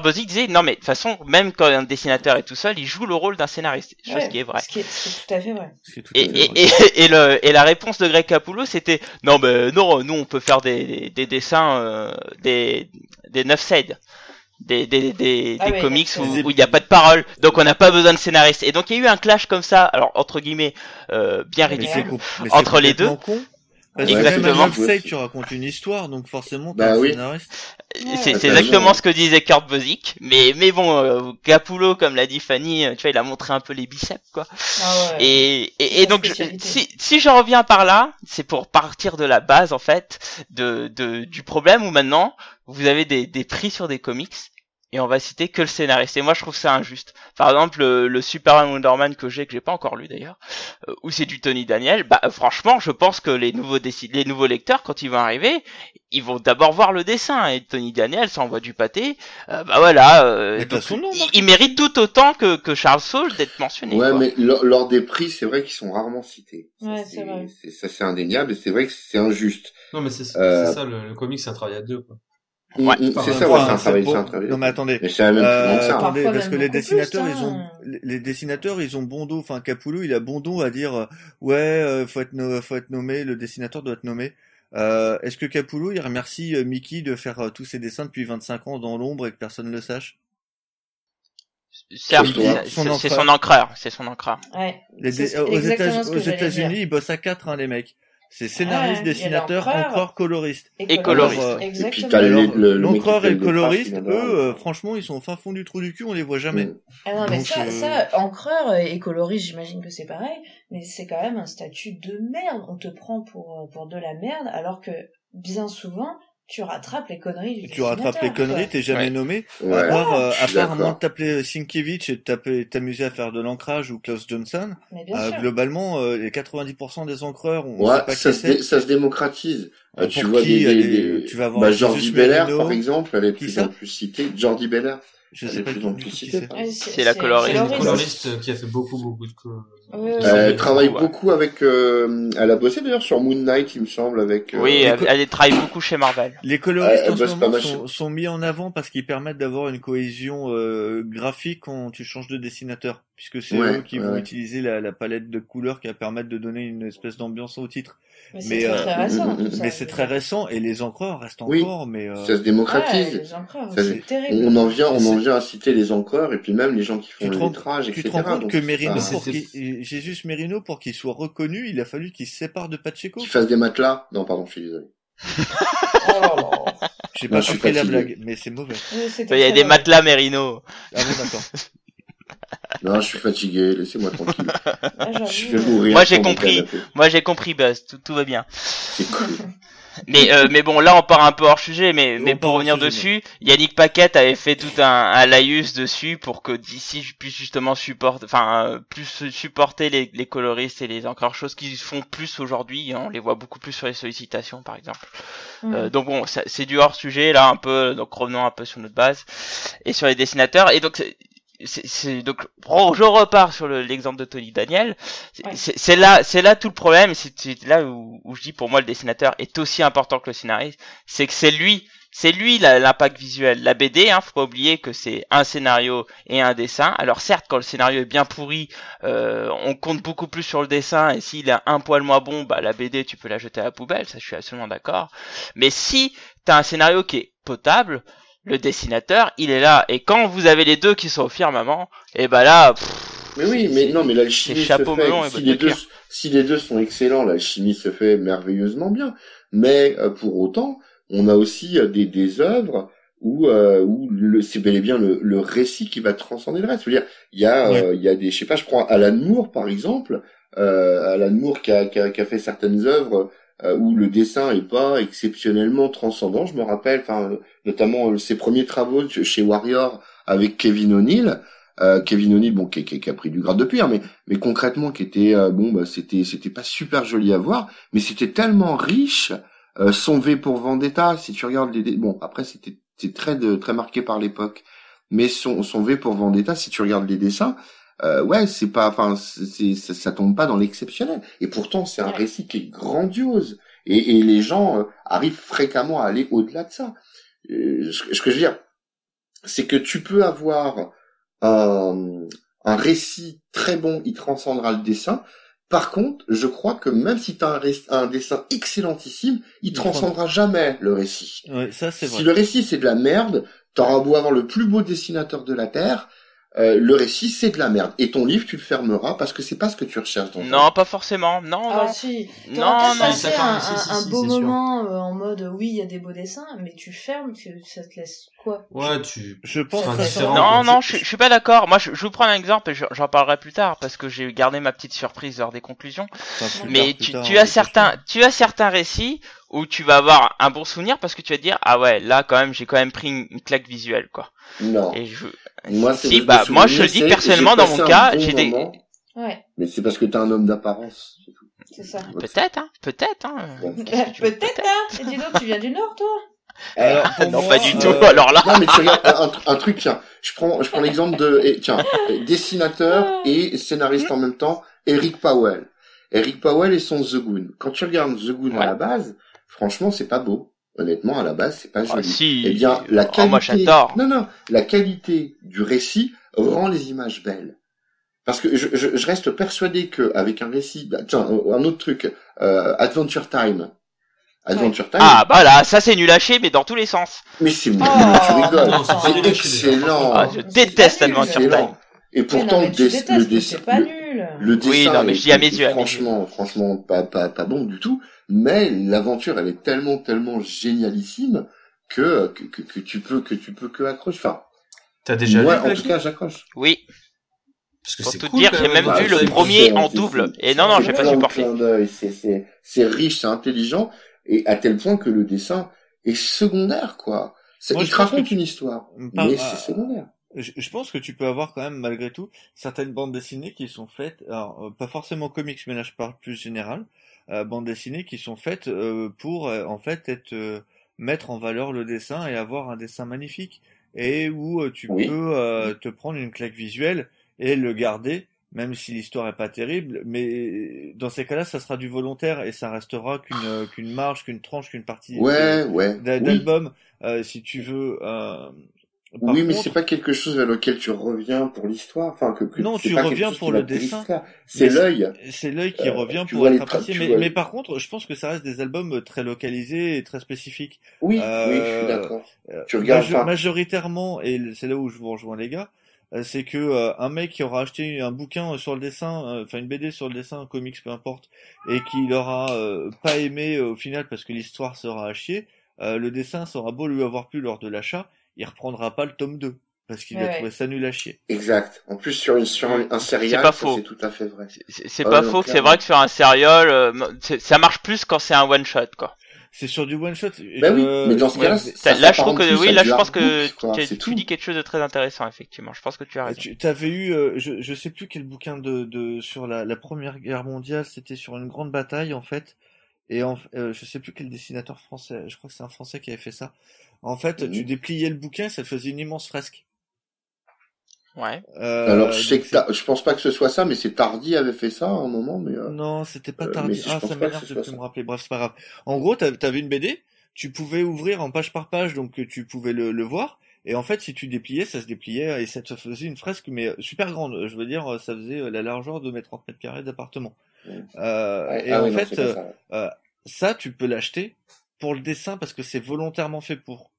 Busiek disait non mais de toute façon même quand un dessinateur est tout seul, il joue le rôle d'un scénariste, chose Ouais, qui est vraie. Ce qui est, ce qui est tout à fait vrai. Ce qui est tout à Et, fait et, vrai. et, et le, et la réponse de Greg Capullo c'était non mais non nous on peut faire des, des, des dessins euh, des des neuf des des des, Ah des oui, comics où où il n'y a pas de parole donc on n'a pas besoin de scénariste et donc il y a eu un clash comme ça alors entre guillemets euh, bien ridicule Entre les con. Parce que Exactement. même un website, tu racontes une histoire, donc forcément, t'es Bah un oui. scénariste. C'est Ouais, c'est ouais, exactement ce que disait Kurt Busiek, mais mais bon, euh, Capullo, comme l'a dit Fanny, euh, tu vois, il a montré un peu les biceps, quoi. Ah ouais. Et, et, donc, je- si, si je reviens par là, c'est pour partir de la base, en fait, de, de du problème où maintenant vous avez des, des prix sur des comics et on va citer que le scénariste. Et moi, je trouve ça injuste. Par exemple, le, le Superman Wonder Man que j'ai, que j'ai pas encore lu d'ailleurs, euh, où c'est du Tony Daniel, bah franchement, je pense que les nouveaux les nouveaux lecteurs, quand ils vont arriver, ils vont d'abord voir le dessin. Et Tony Daniel, ça envoie du pâté. Euh, bah voilà, euh, donc, son nom, il, mérite tout autant que, que Charles Saul d'être mentionné. Ouais, quoi. mais lors, des prix, c'est vrai qu'ils sont rarement cités. Ouais, c'est vrai. Ça, c'est indéniable et c'est vrai que c'est injuste. Non, mais c'est c'est Euh, ça, le, le comic, c'est un travail à deux, quoi. Ouais. Mm, mm, c'est ça, ouais, c'est un c'est travail, bon. c'est un travail. Non mais attendez. Mais c'est la même Euh, ça. attendez, Parfois parce que les plus, dessinateurs, ils ont, les- les dessinateurs, ils ont bon dos. Enfin, Capullo, il a bon dos à dire, euh, ouais, euh, faut être, no- faut être nommé, le dessinateur doit être nommé. Euh, est-ce que Capullo, il remercie euh, Mickey de faire euh, tous ses dessins depuis 25 ans dans l'ombre et que personne ne le sache? C'est son son encreur, c'est son encreur. Ouais. Les C'est dé- euh, aux États-Unis, ils bossent à quatre, hein, les mecs. C'est scénariste, Ouais, il y a dessinateur, encreur, coloriste. Et coloriste. Alors, euh, Et puis le- le- le L'encreur fait et le le coloriste, eux, euh, franchement, ils sont au fin fond du trou du cul, on les voit jamais. Mm. Ah non, mais Donc, ça, euh, ça, encreur et coloriste, j'imagine que c'est pareil, mais c'est quand même un statut de merde. On te prend pour, pour de la merde, alors que bien souvent, tu rattrapes les conneries du Tu rattrapes les conneries, t'es jamais Ouais. nommé. Ouais. à part, euh, à part à moins de t'appeler Sienkiewicz et de taper- t'amuser à faire de l'ancrage ou Klaus Johnson, euh, globalement, euh, les 90% des encreurs, on Ouais, pas ça se, ça se démocratise. Euh, tu vois qui, des, des, tu vas avoir bah, Jordi Belair, Merino. par exemple, elle est de plus en plus citée. Jordi Belair, Je elle sais pas plus en plus citée. c'est. La coloriste. Coloriste qui a fait beaucoup, beaucoup de... Euh, elle beaucoup, travaille ouais. beaucoup avec, euh, elle a bossé d'ailleurs sur Moon Knight, il me semble, avec, euh, Oui, elle, travaille beaucoup chez Marvel. Les coloristes en ce moment sont, sont mis en avant parce qu'ils permettent d'avoir une cohésion euh, graphique quand tu changes de dessinateur, puisque c'est Ouais, eux qui ouais, vont ouais. utiliser la, la palette de couleurs qui va permettre de donner une espèce d'ambiance au titre. Mais c'est mais, très, euh, très récent, mm, mm, tout ça. Mais c'est très récent et les encreurs restent Oui. encore, mais euh, ça se Ouais, démocratise. les Ça, c'est terrible. On en vient, on en C'est- vient à citer les encreurs et puis même les gens qui font Tu le lettrage, tu etc. te rends compte que c'est Qu'il, Jésus Merino, pour qu'il soit reconnu, il a fallu qu'il se sépare de Pacheco. Qui fasse des matelas. Non, pardon, je suis désolé. (laughs) Oh. J'ai pas je suis compris la fatigué. blague, mais c'est mauvais. Il y a des matelas Merino. Ah bon, d'accord. (laughs) Non, je suis fatigué, laissez-moi tranquille. Ah, Je vais mourir. Moi, j'ai compris. Moi j'ai compris Buzz, tout, tout va bien. C'est cool. (laughs) Mais euh, mais bon là on part un peu hors sujet mais On mais pour revenir sujet, dessus, Yannick Paquette avait fait tout un, un laïus dessus pour que d'ici je puisse justement supporter enfin euh, plus supporter les, les coloristes et les encore choses qu'ils font plus aujourd'hui, hein. on les voit beaucoup plus sur les sollicitations par exemple. Mm. Euh, donc bon, ça- c'est du hors sujet là un peu, donc revenons un peu sur notre base et sur les dessinateurs. Et donc c'est- donc je repars sur le- l'exemple de Tony Daniel. C'est- Ouais. Là, c'est là tout le problème. C'est là où, où je dis pour moi le dessinateur est aussi important que le scénariste. C'est que c'est lui, c'est lui l'impact visuel. La BD, hein, faut pas oublier que c'est un scénario et un dessin. Alors certes, quand le scénario est bien pourri, euh, on compte beaucoup plus sur le dessin. Et s'il est un poil moins bon, bah la BD tu peux la jeter à la poubelle. Ça, je suis absolument d'accord. Mais si t'as un scénario qui est potable, le dessinateur, il est là. Et quand vous avez les deux qui sont au firmament, et ben là, pff, Mais oui, mais non, mais l'alchimie se fait. et Si les, de deux, si les deux sont excellents, l'alchimie se fait merveilleusement bien. Mais euh, pour autant, on a aussi euh, des, des œuvres où, euh, où le, c'est bel et bien le, le récit qui va transcender le reste. Je veux dire, il y a, euh, il y a des, je sais pas, je prends Alan Moore par exemple, euh, Alan Moore qui a, qui a, qui a fait certaines œuvres où le dessin est pas exceptionnellement transcendant. Je me rappelle, enfin, notamment euh, ses premiers travaux chez Warrior avec Kevin O'Neill. Euh, Kevin O'Neill, bon, qui, qui- qui a pris du grade de cuir, mais mais concrètement, qui était euh, bon, bah, c'était c'était pas super joli à voir, mais c'était tellement riche. Euh, son V pour Vendetta, si tu regardes les, bon, après c'était très très marqué par l'époque, mais son son V pour Vendetta, si tu regardes les dessins, euh, ouais, c'est pas, enfin, c'est ça, ça tombe pas dans l'exceptionnel. Et pourtant, c'est un récit qui est grandiose, et, et les gens euh, arrivent fréquemment à aller au-delà de ça. Euh, ce, que- ce que je veux dire, c'est que tu peux avoir un, un récit très bon, il transcendra le dessin. Par contre, je crois que même si tu as un, un dessin excellentissime, il Il transcendra jamais le récit. Ouais, ça c'est Si vrai. le récit c'est de la merde, t'auras beau avoir le plus beau dessinateur de la terre, euh, le récit c'est de la merde et ton livre tu le fermeras parce que c'est pas ce que tu recherches dans Non, pas forcément. Non, Ah non. si, Non, non, ça, un, si, si, un- un si, beau c'est moment euh, en mode oui, il y a des beaux dessins, mais tu fermes, tu, ça te laisse quoi? Ouais, tu. Je pense que Non, non, je, je suis pas d'accord. Moi, je, je vous prends un exemple et je- j'en parlerai plus tard parce que j'ai gardé ma petite surprise lors des conclusions. Enfin, Mais tard, tu, tard, tu as certains, tu as certains récits où tu vas avoir un bon souvenir parce que tu vas te dire ah ouais là quand même j'ai quand même pris une, une claque visuelle quoi. Non. Et je, Moi, si bah moi je le dis personnellement dans mon cas bon j'ai des Ouais, Mais c'est parce que t'es un homme d'apparence. c'est ça. peut-être hein peut-être hein. Ouais. (laughs) Peut-être, hein Et dis donc, tu viens du Nord, toi Alors, pour non moi, pas du euh, tout alors là. Non, mais tu regardes un, un truc, tiens, je prends, je prends l'exemple de, et, tiens, dessinateur et scénariste en même temps, Eric Powell. Eric Powell et son The Goon. Quand tu regardes The Goon Ouais. à la base, franchement, c'est pas beau. Honnêtement, à la base, c'est pas Ah, joli. si. Eh bien, la Oh, qualité, moi j'adore. non, non, la qualité du récit rend les images belles. Parce que je, je, je reste persuadé que avec un récit, bah, tiens, un autre truc, euh, Adventure Time. Adventure Time. Ah bah là ça c'est nul à chier mais dans tous les sens. Mais c'est, Oh, tu rigoles. non, c'est excellent. Ah, je déteste Adventure Time. Et pourtant, non, mais le, détestes, dessin, c'est pas le, nul. le dessin Oui, non, mais je dis à mes yeux, franchement, franchement, pas, pas, pas bon du tout. Mais l'aventure, elle est tellement, tellement génialissime que, que, que, que tu peux, que tu peux que accrocher. Enfin, T'as déjà moi, lu en tout cas, j'accroche. Oui. Parce que Pour c'est tout cool. dire, j'ai même Bah, vu le premier en double. Et non, non, j'ai pas supporté. C'est, c'est, c'est riche, c'est intelligent, et à tel point que le dessin est secondaire, quoi. C'est, Moi, il te raconte une histoire, Par- mais c'est secondaire. Je, je pense que tu peux avoir quand même malgré tout certaines bandes dessinées qui sont faites, alors euh, pas forcément comics, mais là je parle plus général, euh, bandes dessinées qui sont faites euh, pour euh, en fait être euh, mettre en valeur le dessin et avoir un dessin magnifique et où euh, tu Oui. peux euh, te prendre une claque visuelle et le garder même si l'histoire est pas terrible, mais dans ces cas-là, ça sera du volontaire et ça restera qu'une euh, qu'une marge, qu'une tranche, qu'une partie Ouais, ouais. Oui. d'album, euh, si tu veux. Euh, par oui, mais c'est pas quelque chose vers lequel tu reviens pour l'histoire. Enfin, que, que Non, tu pas reviens pour le dessin. C'est l'œil. C'est l'œil qui Euh, revient pour être apprécié, mais, mais par contre, je pense que ça reste des albums très localisés et très spécifiques. Oui, Euh, oui, je suis d'accord. Euh, Tu regardes majo- pas. majoritairement, et c'est là où je vous rejoins les gars, euh, c'est que euh, un mec qui aura acheté un bouquin sur le dessin, euh, enfin une BD sur le dessin, un comics peu importe, et qui l'aura euh, pas aimé euh, au final parce que l'histoire sera à chier, euh, le dessin sera beau lui avoir plu lors de l'achat, il reprendra pas le tome 2 parce qu'il Ouais, a ouais. trouvé ça nul à chier. Exact. En plus, sur, une, sur un, serial, pas ça, faux. c'est tout à fait vrai. C'est pas non, faux que c'est vrai que sur un serial, euh, ça marche plus quand c'est un one shot quoi. C'est sur du one shot. Ben oui, mais dans ce cas-là, ça- ça là je trouve que oui, là je pense que quoi, tu, tu tout. dis quelque chose de très intéressant effectivement. Je pense que tu as raison. Tu avais eu, euh, je, je sais plus quel bouquin de, de sur la, la Première Guerre mondiale, c'était sur une grande bataille en fait, et en, euh, je sais plus quel dessinateur français, je crois que c'est un français qui avait fait ça. En fait, tu dépliais le bouquin, ça te faisait une immense fresque. Ouais. Euh, Alors, je sais que t'as- je pense pas que ce soit ça, mais c'est Tardy avait fait ça à un moment, mais euh, Non, c'était pas Euh, mais si, ah, ça m'énerve de plus me rappeler. Bref, c'est pas grave. En gros, t'av- t'avais une BD, tu pouvais ouvrir en page par page, donc euh, tu pouvais le, le voir. Et en fait, si tu dépliais, ça se dépliait et ça te faisait une fresque, mais euh, super grande. Je veux dire, ça faisait la largeur de mes 30 mètres carrés d'appartement. Euh, et ah en oui, fait, euh, ça, ouais. euh, ça, tu peux l'acheter pour le dessin parce que c'est volontairement fait pour.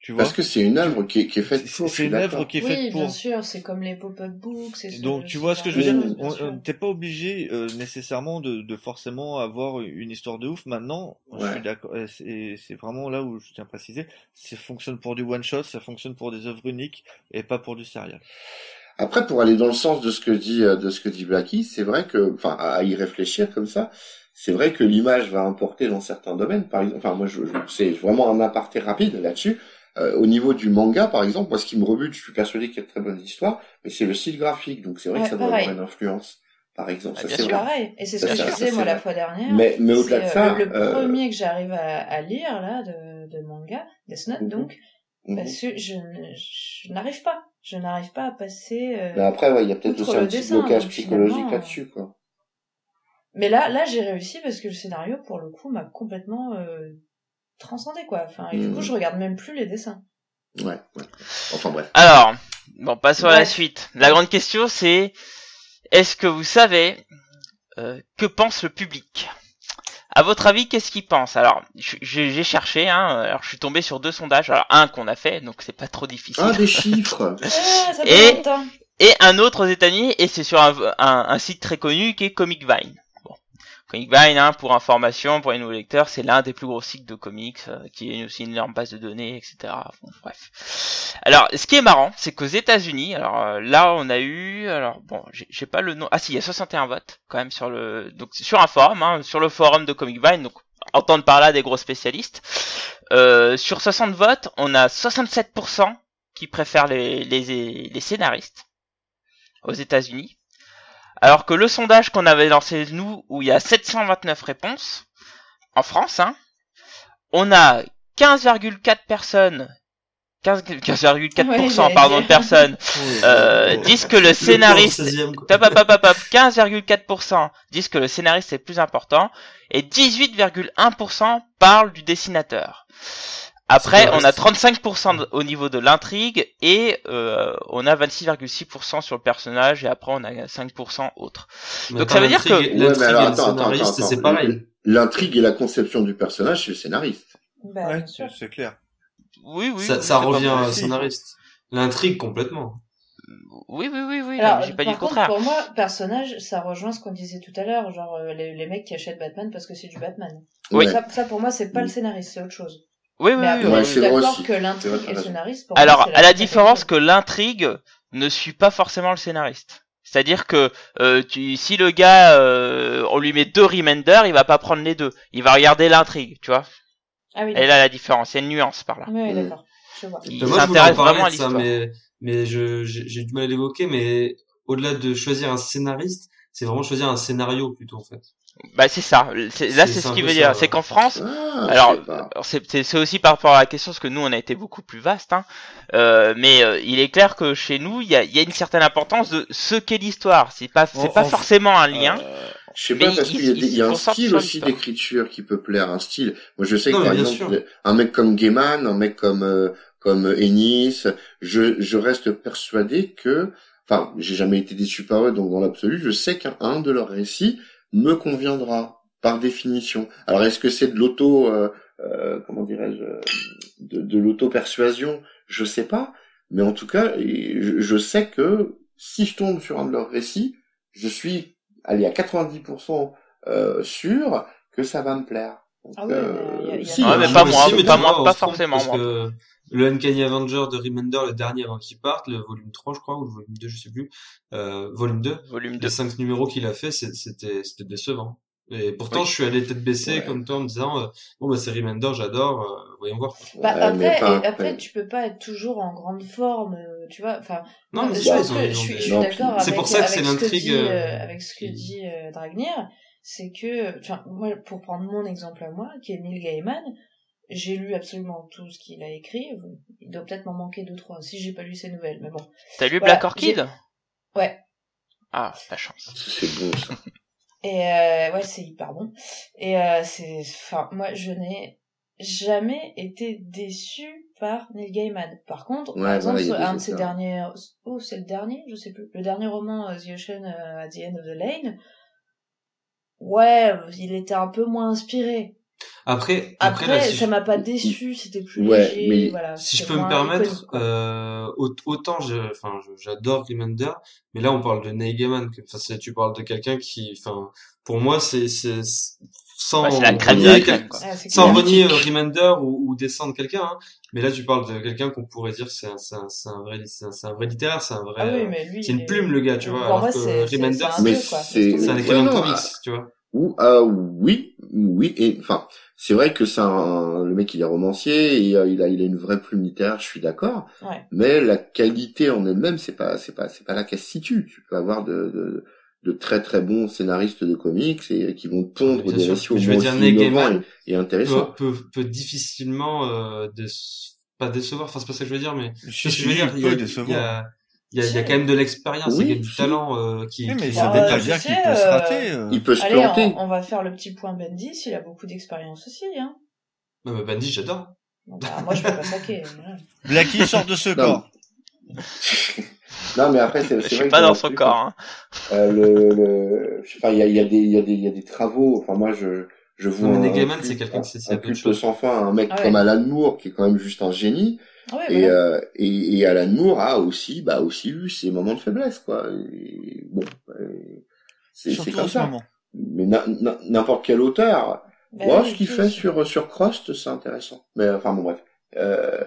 Tu vois? Parce que c'est une œuvre qui est, qui est faite C'est pour. c'est une œuvre qui est Oui, faite bien pour. sûr, c'est comme les pop-up books. ce- Donc tu vois ce que je veux dire? Bien T'es pas obligé euh, nécessairement de, de forcément avoir une histoire de ouf. Maintenant, je suis d'accord. euh, C'est c'est vraiment là où je tiens à préciser. Ça fonctionne pour du one shot, ça fonctionne pour des œuvres uniques et pas pour du serial. Après, pour aller dans le sens de ce que dit euh, de ce que dit Blacky, c'est vrai que, enfin, à y réfléchir comme ça, c'est vrai que l'image va importer dans certains domaines. Par exemple, enfin, moi, je, je- c'est vraiment un aparté rapide là-dessus. Euh, au niveau du manga, par exemple, moi, ce qui me rebute, je suis persuadé qu'il y a de très bonnes histoires, mais c'est le style graphique. Donc, c'est vrai Ouais, que ça doit avoir une influence, par exemple. Ah, Ça, bien c'est. Pareil, et c'est ce Ça, que ça, je disais moi la fois dernière. Mais, mais au-delà de C'est, ça, euh, le, le euh, premier que j'arrive à, à lire là de, de manga, Death Note Mhm. donc, parce que je, je n'arrive pas, je n'arrive pas à passer. euh, mais après, ouais, il y a peut-être aussi un petit dessin, blocage psychologique là-dessus, quoi. Mais là, là, j'ai réussi parce que le scénario, pour le coup, m'a complètement euh, transcendé quoi. Enfin, et du coup, je regarde même plus les dessins. Ouais, ouais. Enfin, bref. Alors, bon, passons à la suite. La grande question c'est est-ce que vous savez euh, que pense le public? À votre avis, qu'est-ce qu'ils pensent Alors, j'ai j'ai cherché, hein, alors je suis tombé sur deux sondages. Alors, un qu'on a fait, donc c'est pas trop difficile. Ah, des chiffres (laughs) Ah, ça Et- un autre aux États-Unis, et c'est sur un, un, un site très connu qui est Comic Vine. Comic Vine, hein, pour information, pour les nouveaux lecteurs, c'est l'un des plus gros sites de comics, euh, qui est aussi une base de données, etc. Bon, bref. Alors, ce qui est marrant, c'est qu'aux États-Unis, alors euh, là, on a eu, alors bon, j'ai pas le nom. Ah si, il y a 61 votes quand même sur le, donc sur un forum, hein, sur le forum de Comic Vine, donc entendre par là des gros spécialistes. Euh, sur 60 votes, on a 67% qui préfèrent les, les, les scénaristes aux États-Unis. Alors que le sondage qu'on avait lancé nous, où il y a 729 réponses, en France, hein, on a 15,4 personnes, 15 15,4% Ouais, j'allais pardon de personnes euh, disent que le scénariste Le 16e, quoi. Hop, hop, hop, hop, hop, 15,4% disent que le scénariste est plus important et 18,1% parlent du dessinateur. Après, on a vrai. 35% de- au niveau de l'intrigue et euh, on a 26,6% sur le personnage et après on a 5% autre. Mais Donc ça veut dire que- l'intrigue- Ouais, et le scénariste, c'est pareil. L'intrigue et la conception du personnage, c'est le scénariste. Bah, Ouais, bien sûr. c'est clair. Oui, oui. Ça, oui, ça revient au scénariste. L'intrigue, complètement. Oui, oui, oui, oui. Alors, j'ai pas dit par le contre, contraire. pour moi, personnage, ça rejoint ce qu'on disait tout à l'heure, genre euh, les, les mecs qui achètent Batman parce que c'est du Batman. Oui. Ouais. Ça, ça, pour moi, c'est pas le scénariste, c'est autre chose. Oui, oui, Mais oui, après, oui, Ouais, je suis c'est vrai d'accord aussi. que l'intrigue et le scénariste. Pour moi, Alors, à la différence que l'intrigue ne suit pas forcément le scénariste. C'est-à-dire que euh, tu, si le gars, euh, on lui met deux reminders, il va pas prendre les deux. Il va regarder l'intrigue, tu vois. Ah oui, Et là, la différence, il y a une nuance par là. Oui, Mm. d'accord. Je vois. Il Mais moi, je voulais en s'intéresse parler vraiment à de ça, l'histoire. mais, mais je, j'ai j'ai du mal à l'évoquer, mais au-delà de choisir un scénariste, c'est vraiment choisir un scénario plutôt, en fait. Bah c'est ça. Là, C'est- ce qu'il veut dire. C'est qu'en France, Ah, Alors, c'est aussi par rapport à la question, parce que nous, on a été beaucoup plus vaste. Hein. Euh, mais euh, il est clair que chez nous, il y a, il y a une certaine importance de ce qu'est l'histoire. C'est pas, c'est pas en- forcément un lien. Euh, Je sais pas parce il- qu'il y a, il- des- il y a il un style aussi d'écriture qui peut plaire, un style. Moi, je sais que Non, par un mec comme Gaiman, un mec comme euh, comme Ennis, je je reste persuadé que, enfin, j'ai jamais été déçu par eux, donc dans l'absolu, je sais qu'un un de leurs récits me conviendra par définition. Alors, est-ce que c'est de l'auto, euh, euh, comment dirais-je, euh, de, de l'auto persuasion Je sais pas, mais en tout cas, je, sais que si je tombe sur un de leurs récits, je suis allez à 90% euh, sûr que ça va me plaire. Donc, Ah ouais, euh, mais il y a- il y a si, Ouais, pas- mais hein. pas Moi mais pas moi, pas forcément, Parce moi. que le Uncanny Avenger de Remender, le dernier avant qu'il parte, le volume 3, je crois, ou le volume 2, je sais plus, euh, volume 2, Volume 2. les cinq numéros qu'il a fait, c'était, c'était décevant. Et pourtant, Oui. je suis allé tête baissée, Ouais. comme toi, en me disant, euh, bon, bah, c'est Remender, j'adore, euh, voyons voir. Bah, après, pas- et après, ouais. tu peux pas être toujours en grande forme, tu vois. Enfin, Non, mais je c'est ça, je suis, d'accord C'est pour ça que c'est l'intrigue, avec ce que dit euh, Dragnir, c'est que, enfin, moi, pour prendre mon exemple à moi, qui est Neil Gaiman, j'ai lu absolument tout ce qu'il a écrit. Il doit peut-être m'en manquer deux trois. Si j'ai pas lu ses nouvelles, mais bon. T'as lu Voilà, Black Orchid Ouais. Ah, la chance. C'est bon ça. Et euh, ouais, c'est hyper bon. Et euh, c'est, enfin, moi, je n'ai jamais été déçu par Neil Gaiman. Par contre, Ouais, par exemple, des un de ses derniers, oh, c'est le dernier, je sais plus, le dernier roman, euh, The Ocean at the End of the Lane. Ouais, il était un peu moins inspiré. Après, Après, après, là, si ça je- m'a pas déçu, c'était plus Ouais, léger, mais voilà. si je peux me permettre, euh, au- autant je, enfin, j'adore Remender, mais là on parle de Neil Gaiman, enfin, tu parles de quelqu'un qui, enfin, pour moi c'est, c'est- sans Ouais, c'est la crème de renier la crème, quoi. Sans renier Remender ou, ou descendre quelqu'un, hein. mais là tu parles de quelqu'un qu'on pourrait dire c'est un, c'est un, c'est un vrai, c'est un, c'est un vrai littéraire, c'est un vrai, Ah oui, mais lui, c'est une est- plume le gars, tu vois, Pour alors moi, que c'est, c'est, Remender, c'est un écrivain de comics, ah. tu vois. Ou euh, oui, oui et enfin c'est vrai que c'est un le mec il est romancier et euh, il a il a une vraie plume littéraire, je suis d'accord. Ouais. Mais la qualité en elle-même c'est pas c'est pas c'est pas là qu'elle se situe. Tu peux avoir de, de de très très bons scénaristes de comics et qui vont pondre Bien des sûr. récits au Je veux dire, innovants et, et intéressants. peut, peut, peut difficilement euh, déce- pas décevoir, enfin c'est pas ça que je veux dire, mais si, je veux dire, il il y a, il y décevoir. a, il y a, il y a quand même de l'expérience, Oui, il y a du si. talent euh, qui, Oui, mais qui ça veut euh, pas dire qu'il peut se euh, rater. euh. Il peut se Allez, planter. on, on va faire le petit point Bendis, il a beaucoup d'expérience aussi, hein. Non, mais Bandy, j'adore. Bah, moi, je peux pas saquer. Blackie sort de ce corps. (laughs) Non mais après c'est Je c'est suis vrai pas que dans son truc, corps. Hein. Euh, le, le, enfin, il y a, y a des, il y a des, il y a des travaux. Enfin, moi, je, je vois Non, mais c'est quelqu'un qui d'autres culte sans fin, un mec Ah ouais. comme Alan Moore qui est quand même juste un génie. Ouais, Et, voilà. euh, et, et Alan Moore a aussi, bah aussi eu ses moments de faiblesse, quoi. Et bon, euh, c'est comme ça. moment. Mais n'importe quel auteur, Bah ouais, ce qu'il fait sur sur Crost, c'est intéressant. Mais enfin bon bref, Euh,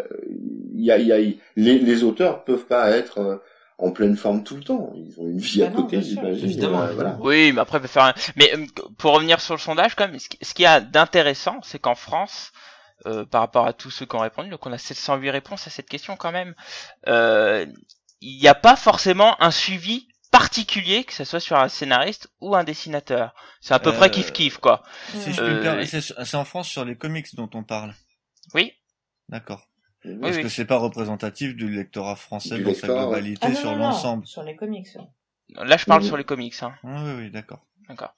il y a, il y a, les, les auteurs peuvent pas être euh, en pleine forme tout le temps. Ils ont une vie Bah à non, côté, j'imagine. Évidemment, Euh, voilà. Oui, mais après, faire un... Mais euh, pour revenir sur le sondage, quand même, ce qui- ce qu'il y a d'intéressant, c'est qu'en France, euh, par rapport à tous ceux qui ont répondu, donc on a 708 réponses à cette question quand même, euh, il n'y a pas forcément un suivi particulier, que ce soit sur un scénariste ou un dessinateur. C'est à peu Euh, près kiff-kiff, quoi. Si je Euh, puis me permettre, c'est c'est en France sur les comics dont on parle. Oui. D'accord. Oui, Est-ce oui. que c'est pas représentatif du lectorat français Du dans lectorat, sa ouais. globalité Ah non, sur l'ensemble? Sur les comics. ouais. Là, je parle Oui. sur les comics, hein. Ah Oui, oui, d'accord. D'accord.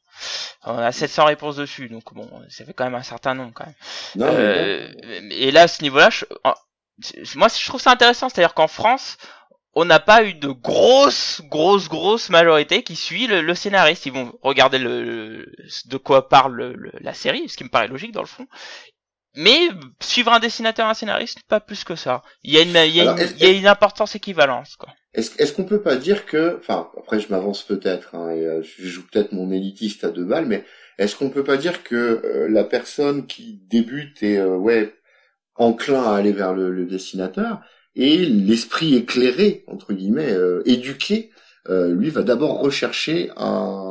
On a 700 réponses dessus, donc bon, ça fait quand même un certain nombre, quand même. Non, mais bon. Euh, et là, à ce niveau-là, je- moi, je trouve ça intéressant, c'est-à-dire qu'en France, on n'a pas eu de grosse, grosse, grosse majorité qui suit le, le scénariste. Ils vont regarder le, le- de quoi parle le- le- la série, ce qui me paraît logique dans le fond. Mais suivre un dessinateur, un scénariste, pas plus que ça. Il y a une, il y a Alors, une, il y a une importance équivalence, quoi. Est-ce est-ce qu'on peut pas dire que, enfin, après je m'avance peut-être, hein, et euh, je joue peut-être mon élitiste à deux balles, mais est-ce qu'on peut pas dire que euh, la personne qui débute est euh, ouais enclin à aller vers le, le dessinateur et l'esprit éclairé entre guillemets euh, éduqué, euh, lui va d'abord rechercher un,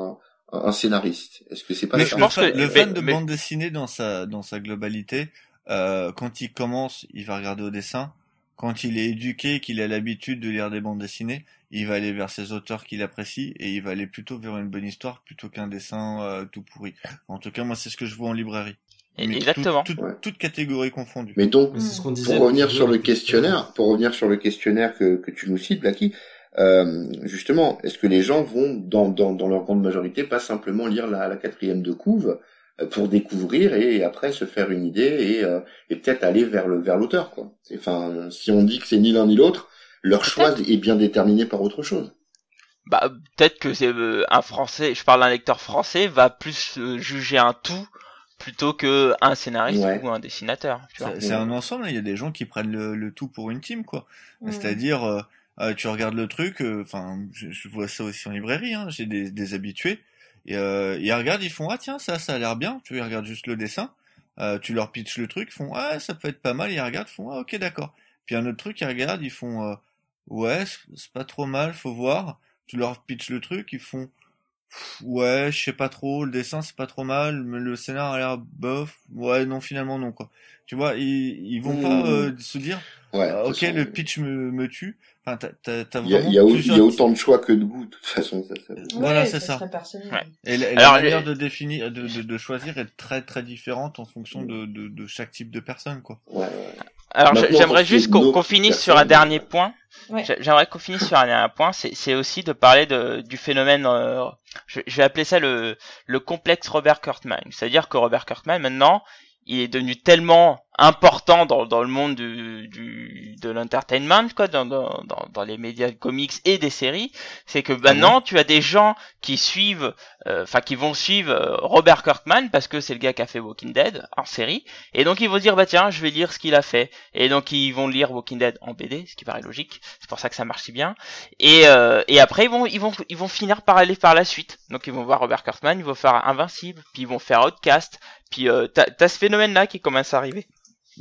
un scénariste. Est-ce que c'est pas Mais ça je pense le, fan, que- le mais- fan de mais- bande dessinée dans sa dans sa globalité, euh, quand il commence, il va regarder au dessin. Quand il est éduqué, qu'il a l'habitude de lire des bandes dessinées, il va aller vers ses auteurs qu'il apprécie et il va aller plutôt vers une bonne histoire plutôt qu'un dessin euh, tout pourri. En tout cas, moi, c'est ce que je vois en librairie. Mais Exactement. Ouais. toute catégories confondues. Mais donc ce disait. pour revenir sur le questionnaire, pour revenir sur le questionnaire que, que tu nous cites, Blacky, euh, justement, est-ce que les gens vont, dans, dans, dans leur grande majorité, pas simplement lire la, la quatrième de couve euh, pour découvrir et, après se faire une idée et, euh, et peut-être aller vers le vers l'auteur, quoi. C'est- Enfin, si on dit que c'est ni l'un ni l'autre, leur choix est bien déterminé par autre chose. Bah, peut-être que c'est euh, un français, je parle d'un lecteur français, va plus euh, juger un tout plutôt que un scénariste Ouais. ou un dessinateur. Tu vois. C'est c'est un ensemble. Il y a des gens qui prennent le, le tout pour une team, quoi. C'est-à-dire, euh, tu regardes le truc, euh, enfin, je, je vois ça aussi en librairie, hein, j'ai des, des habitués, et euh, ils regardent, ils font, ah tiens, ça, ça a l'air bien, tu regardent juste le dessin, tu leur pitches le truc, ils font, ah, ça peut être pas mal, ils regardent, ils font, ah, ok, d'accord. Puis un autre truc, ils regardent, ils font, ouais, c'est- pas trop mal, faut voir, tu leur pitches le truc, ils font, ouais, je sais pas trop, le dessin c'est pas trop mal, mais le scénar a l'air bof, ouais, non, finalement non, quoi. Tu vois, ils, ils vont Mmh. pas euh, se dire, Ouais. ah, ok, façon, le pitch me, me tue. Enfin, t'as, t'as, t'as Il y a, vraiment il y a, il y plusieurs a autant de choix que de goût, de toute façon. Ça, ça... Voilà, Ouais, c'est ça. Ouais. Et la, et Alors, la manière les- de définir, de, de, de choisir est très très différente en fonction de, de, de chaque type de personne, quoi. Ouais. Alors Maintenant, j'aimerais juste qu'on finisse sur un dernier point. J'aimerais qu'on finisse sur un dernier point. C'est c'est aussi de parler de, du phénomène. euh, je, je vais appeler ça le, le complexe Robert Kurtman. C'est-à-dire que Robert Kurtman maintenant, il est devenu tellement important dans, dans le monde du, du de l'entertainment, quoi, dans, dans, dans, les médias de comics et des séries, c'est que maintenant tu as des gens qui suivent, euh, enfin qui vont suivre euh, Robert Kirkman parce que c'est le gars qui a fait Walking Dead en série, et donc ils vont dire bah tiens je vais lire ce qu'il a fait, et donc ils vont lire Walking Dead en BD, ce qui paraît logique, c'est pour ça que ça marche si bien, et euh, et après ils vont ils vont ils vont finir par aller par la suite, donc ils vont voir Robert Kirkman, ils vont faire Invincible, puis ils vont faire Outcast, puis euh, t'as t'as ce phénomène là qui commence à arriver.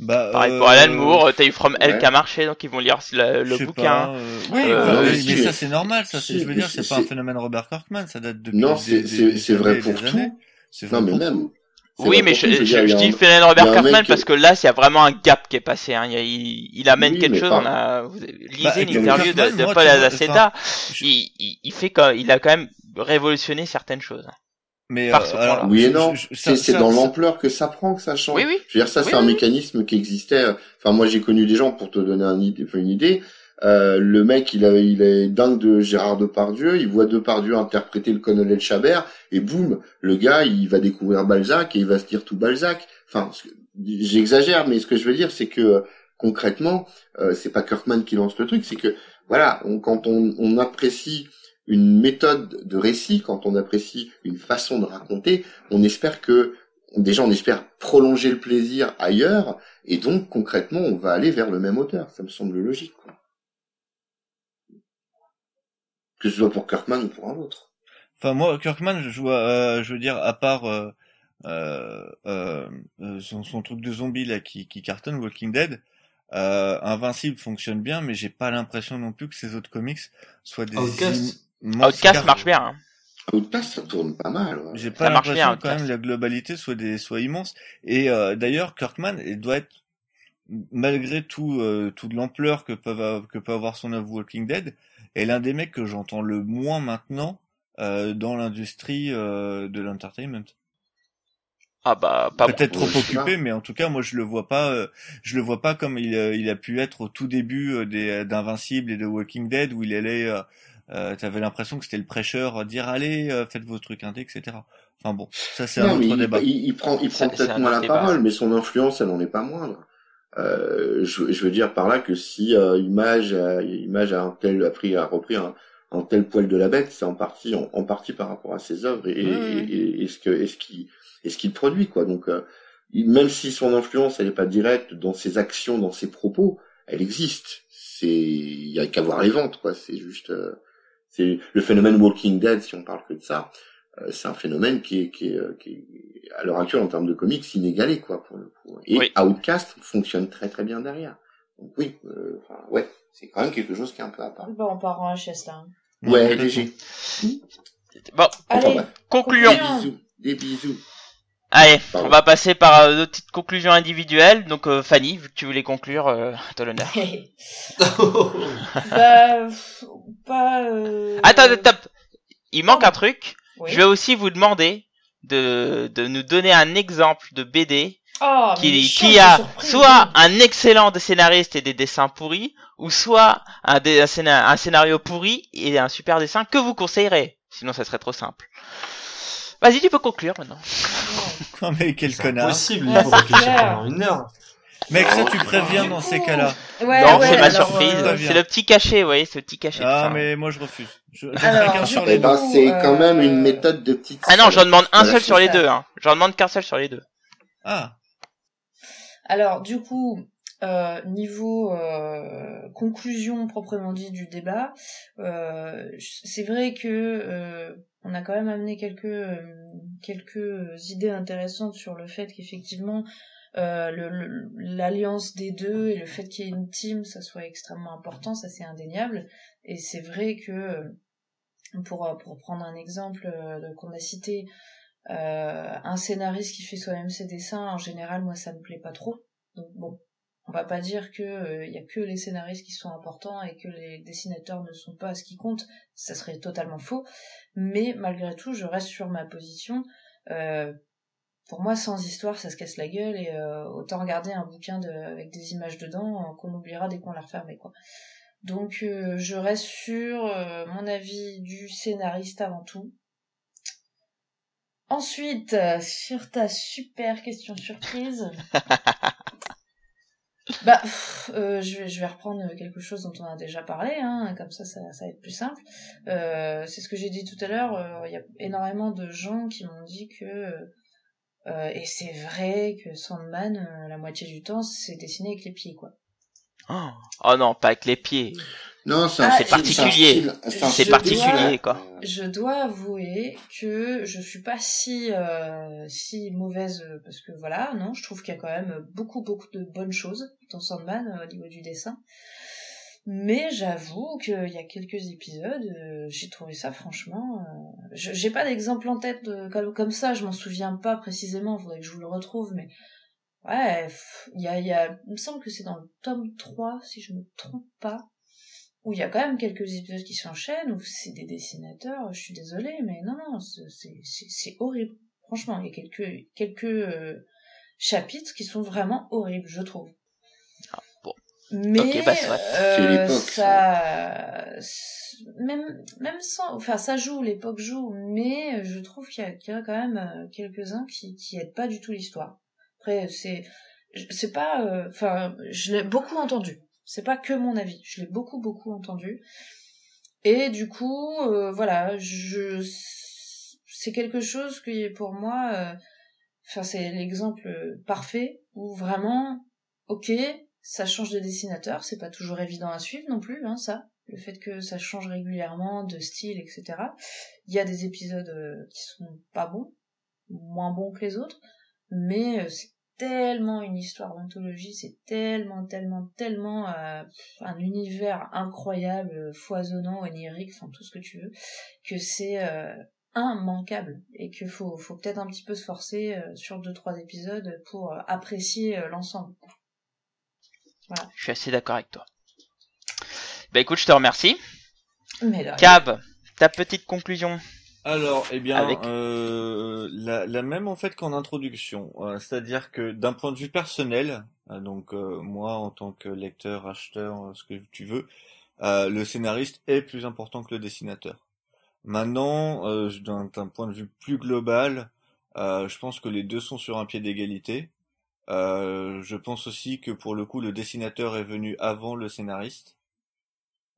Bah, Pareil euh, pour Alan Moore, t'as eu From Hell ouais. qui a marché, donc ils vont lire le, je le bouquin. pas, euh, Oui, Euh, non, mais, ça c'est normal, ça. je veux dire, c'est pas un phénomène Robert Kirkman, ça date depuis. Non, c'est vrai pour tout. années. C'est vrai Non, mais pour même. Oui, mais je, je, je a dis y Robert mec- parce que là, il y a vraiment un gap qui est passé. Hein. Il, y a- il, il amène Oui, quelque chose. On a, vous avez- lisez Bah, une interview de, de moi, Paul Azaceta. je- Il, il, il fait quand, il a quand même révolutionné certaines choses. Mais par euh, ce alors, point-là. Oui et non, c'est dans l'ampleur que ça prend que ça change. Oui, oui. Je veux dire, ça Oui, c'est un oui. mécanisme qui existait. Enfin, moi j'ai connu des gens pour te donner un une idée. Euh, le mec, il, a, il est dingue de Gérard Depardieu. Il voit Depardieu interpréter le colonel Chabert et boum, le gars, il va découvrir Balzac et il va se dire tout Balzac. Enfin, j'exagère, mais ce que je veux dire, c'est que euh, concrètement, euh, c'est pas Kirkman qui lance le truc, c'est que voilà, on- quand on, on apprécie une méthode de récit, quand on apprécie une façon de raconter, on espère que déjà on espère prolonger le plaisir ailleurs, et donc concrètement on va aller vers le même auteur. Ça me semble logique. Quoi. Que ce soit pour Kirkman ou pour un autre. Enfin moi, Kirkman, je vois, euh, je veux dire, à part euh, euh, euh, son, son, truc de zombie là qui, qui cartonne, Walking Dead, euh, Invincible fonctionne bien, mais j'ai pas l'impression non plus que ces autres comics soient des Outcast, Outcast marche bien. Hein. Outcast, ça tourne pas mal. Ouais. J'ai pas l'impression quand même la globalité soit des soit immense. Et euh, d'ailleurs, Kirkman, il doit être malgré tout euh, toute l'ampleur que peut que peut avoir son œuvre Walking Dead, est l'un des mecs que j'entends le moins maintenant euh, dans l'industrie euh, de l'entertainment. Ah bah pas peut-être trop occupé, mais en tout cas moi je le vois pas, euh, je le vois pas comme il, euh, il a pu être au tout début euh, des d'Invincible et de Walking Dead où il allait, euh, euh, t'avais l'impression que c'était le prêcheur dire allez faites vos trucs indés etc. Enfin bon, ça c'est un autre il, débat. Il, il prend, il prend peut-être moins la débat. parole, mais son influence elle en est pas moindre. Euh, je, je, veux dire par là que si euh, Image, a, Image a un tel a pris a repris un, un tel poil de la bête, c'est en partie en, en, partie par rapport à ses œuvres et, mmh. et, et, et ce que est ce qui et ce qu'il produit quoi donc euh, même si son influence elle n'est pas directe dans ses actions dans ses propos elle existe c'est il y a qu'à voir les ventes quoi c'est juste euh, c'est le phénomène Walking Dead si on parle que de ça. Euh, c'est un phénomène qui est qui est, euh, qui est à l'heure actuelle en termes de comics inégalé quoi pour le coup. Et oui. Outcast fonctionne très très bien derrière. Donc oui euh, enfin ouais c'est quand même quelque chose qui est un peu à part. Bon on part en HS là. Ouais. Léger bon. Allez, enfin, concluons. Des bisous. Des bisous Allez, Pardon. on va passer par euh, notre petites conclusions individuelles. Donc euh, Fanny, vu que tu voulais conclure, euh, toi l'honneur. (laughs) (laughs) bah, pas. Euh... Attends, attends, il manque un truc. Oui. Je vais aussi vous demander de, de nous donner un exemple de BD Oh, qui, qui a soit un excellent scénariste et des dessins pourris, ou soit un, dé- un scéna- un scénario pourri et un super dessin que vous conseillerez. Sinon, ça serait trop simple. Vas-y, tu peux conclure maintenant. (laughs) (laughs) Oh, mais quel C'est connard. impossible, il Ouais, faut réfléchir pendant une heure. Mec, ça tu préviens dans ces cas-là. Ouais, non, ouais, c'est ma surprise. euh, c'est le petit cachet, vous voyez, ce petit cachet. Ah mais moi je refuse. Je, je Alors, sur les deux. ben, c'est quand euh, même une méthode de petite. Ah non, j'en demande un seul sur les deux. Hein. J'en demande qu'un seul sur les deux. Ah, Alors, du coup, euh, niveau euh, conclusion proprement dit du débat, euh, c'est vrai que euh, on a quand même amené quelques quelques idées intéressantes sur le fait qu'effectivement l'alliance des deux et le fait qu'il y ait une team, ça soit extrêmement important, ça c'est indéniable. Et c'est vrai que pour pour prendre un exemple qu'on a cité, un scénariste qui fait soi-même ses dessins, en général, moi, ça me plaît pas trop. Donc bon, on va pas dire que euh, y a que les scénaristes qui sont importants et que les dessinateurs ne sont pas ce qui compte. Ça serait totalement faux. Mais malgré tout, je reste sur ma position. Euh, pour moi, sans histoire, ça se casse la gueule et euh, autant regarder un bouquin avec des images dedans qu'on oubliera dès qu'on l'a refermé, quoi. Donc, je reste sur mon avis du scénariste avant tout. Ensuite, sur ta super question surprise. (laughs) bah, euh, je, vais, reprendre quelque chose dont on a déjà parlé, hein, comme ça, ça, ça va être plus simple. Euh, c'est ce que j'ai dit tout à l'heure. euh, Il y a énormément de gens qui m'ont dit que, et c'est vrai que Sandman, la moitié du temps, c'est dessiné avec les pieds, quoi. Oh. Oh non, pas avec les pieds. Non, c'est Ah, particulier. C'est particulier, quoi. Euh, Je dois avouer que je suis pas si euh, si mauvaise euh, parce que voilà, non, je trouve qu'il y a quand même beaucoup beaucoup de bonnes choses dans Sandman euh, au niveau du dessin. Mais j'avoue qu'il y a quelques épisodes, euh, j'ai trouvé ça franchement. euh, je- j'ai pas d'exemple en tête de- comme, comme ça, je m'en souviens pas précisément, faudrait que je vous le retrouve, mais ouais, il y a, il y a, il me semble que c'est dans le tome 3, si je me trompe pas, où il y a quand même quelques épisodes qui s'enchaînent, où c'est des dessinateurs, je suis désolée, mais non, non, c'est- horrible. Franchement, il y a quelques, quelques euh, chapitres qui sont vraiment horribles, je trouve. Ah, bon. Mais bah, euh, ça, même même sans, enfin ça joue, l'époque joue, mais je trouve qu'il y, a- qu'il y a quand même euh, quelques-uns qui qui aident pas du tout l'histoire. Après, c'est c'est pas, euh, enfin, je l'ai beaucoup entendu. C'est pas que mon avis, je l'ai beaucoup beaucoup entendu. Et du coup, euh, voilà, je c'est quelque chose qui est pour moi euh, enfin c'est l'exemple parfait où vraiment, ok, ça change de dessinateur, c'est pas toujours évident à suivre non plus, hein, ça. Le fait que ça change régulièrement de style, etc. Il y a des épisodes euh, qui sont pas bons, moins bons que les autres, mais euh, c'est tellement une histoire d'anthologie, c'est tellement, tellement, tellement euh, un univers incroyable, foisonnant, onirique, enfin tout ce que tu veux, que c'est immanquable et qu'il faut, faut peut-être un petit peu se forcer sur deux trois épisodes pour apprécier l'ensemble. Je suis assez d'accord avec toi. Bah écoute, je te remercie. Mais Cab, ta petite conclusion. Alors, eh bien, euh, la, la, même en fait qu'en introduction, euh, c'est-à-dire que d'un point de vue personnel, euh, donc euh, moi en tant que lecteur, acheteur, ce que tu veux, le scénariste est plus important que le dessinateur. Maintenant, d'un point de vue plus global, je pense que les deux sont sur un pied d'égalité. Euh, je pense aussi que pour le coup, le dessinateur est venu avant le scénariste,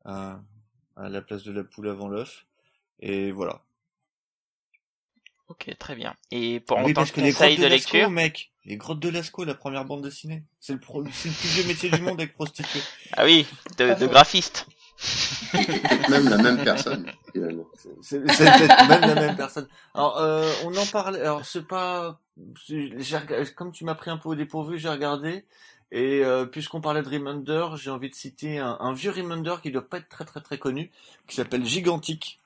euh, à la place de la poule avant l'œuf. Et voilà. Ok, très bien. Et pour en tant que conseil de, lecture, mec, les grottes de Lascaux, la première bande dessinée, c'est le, le plus vieux métier du monde avec prostituée. Ah oui, de, de graphiste. (laughs) même la même personne, C'est même la même personne. Alors, euh, on en parle. Alors, c'est pas. Comme tu m'as pris un peu au dépourvu, j'ai regardé. Et euh, puisqu'on parlait de Remender, j'ai envie de citer un, un, vieux Remender qui doit pas être très très très connu, qui s'appelle Gigantique.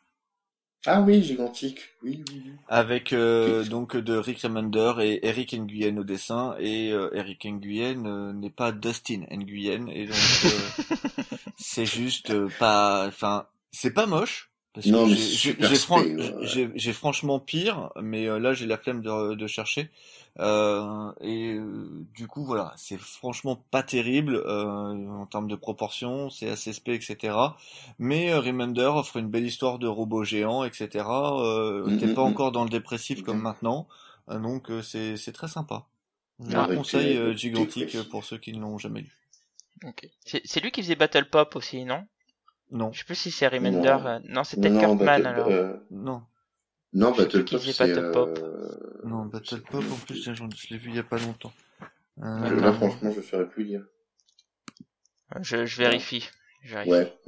Ah oui, Gigantique, oui, oui. Avec euh, donc de Rick Remender et Eric Nguyen au dessin, et euh, Eric Nguyen euh, n'est pas Dustin Nguyen, et donc (laughs) c'est juste pas, enfin, c'est pas moche, parce non, j'ai j'ai franchement pire, mais là j'ai la flemme de, de chercher. Euh, et euh, du coup, voilà, c'est franchement pas terrible euh, en termes de proportions, c'est assez spé, etc. Mais Remender offre une belle histoire de robots géants, etc. Mm, T'es mm, pas mm. encore dans le dépressif comme maintenant, donc c'est c'est très sympa. Un conseil gigantique pour ceux qui ne l'ont jamais lu. Okay. C'est lui qui faisait Battle Pop aussi, non? Non. Je sais plus si c'est Remender. Non, c'était Kirkman alors. Non. Non, Battle Pop, c'est... Pop. Euh... Non, Battle Pop, en plus, je, je l'ai vu il y a pas longtemps. Euh... Là, franchement, je ne saurais plus dire. Je, je vérifie. Je vérifie. Ouais.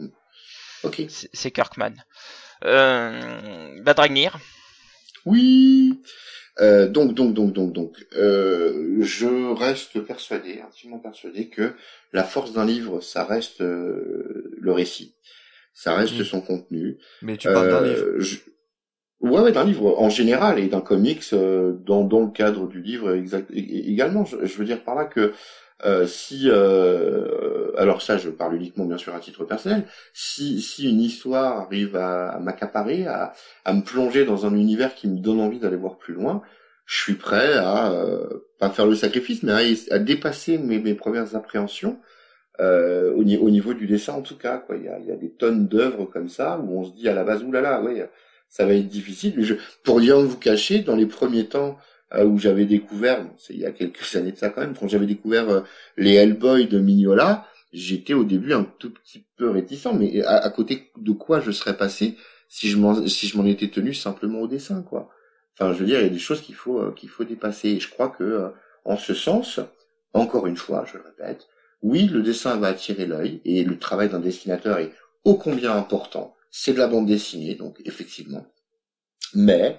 Ok. C'est Kirkman. Euh, Badragnir. Oui. Euh, donc, donc, donc, donc, donc, euh, je reste persuadé, intimement persuadé que la force d'un livre, ça reste euh, le récit, ça reste son contenu. Mais tu parles d'un livre. Euh, je... Ouais, ouais, d'un livre en général et d'un comics euh, dans, dans le cadre du livre exact, également. Je, veux dire par là que euh, si, euh, alors ça, je parle uniquement bien sûr à titre personnel, si, si une histoire arrive à, à m'accaparer, à, à me plonger dans un univers qui me donne envie d'aller voir plus loin, je suis prêt à pas faire le sacrifice, mais à, à dépasser mes, mes premières appréhensions. Euh, au, au, niveau du dessin en tout cas quoi il y a, y a des tonnes d'œuvres comme ça où on se dit à la base oulala ouais ça va être difficile. Pour rien vous cacher, dans les premiers temps euh, où j'avais découvert, c'est il y a quelques années de ça quand même, quand j'avais découvert euh, les Hellboy de Mignola, j'étais au début un tout petit peu réticent. Mais à, côté de quoi je serais passé si je m'en si je m'en étais tenu simplement au dessin, quoi. Enfin, je veux dire, il y a des choses qu'il faut euh, qu'il faut dépasser. Et je crois que en ce sens, encore une fois, je le répète, oui, le dessin va attirer l'œil et le travail d'un dessinateur est ô combien important c'est de la bande dessinée, donc effectivement. Mais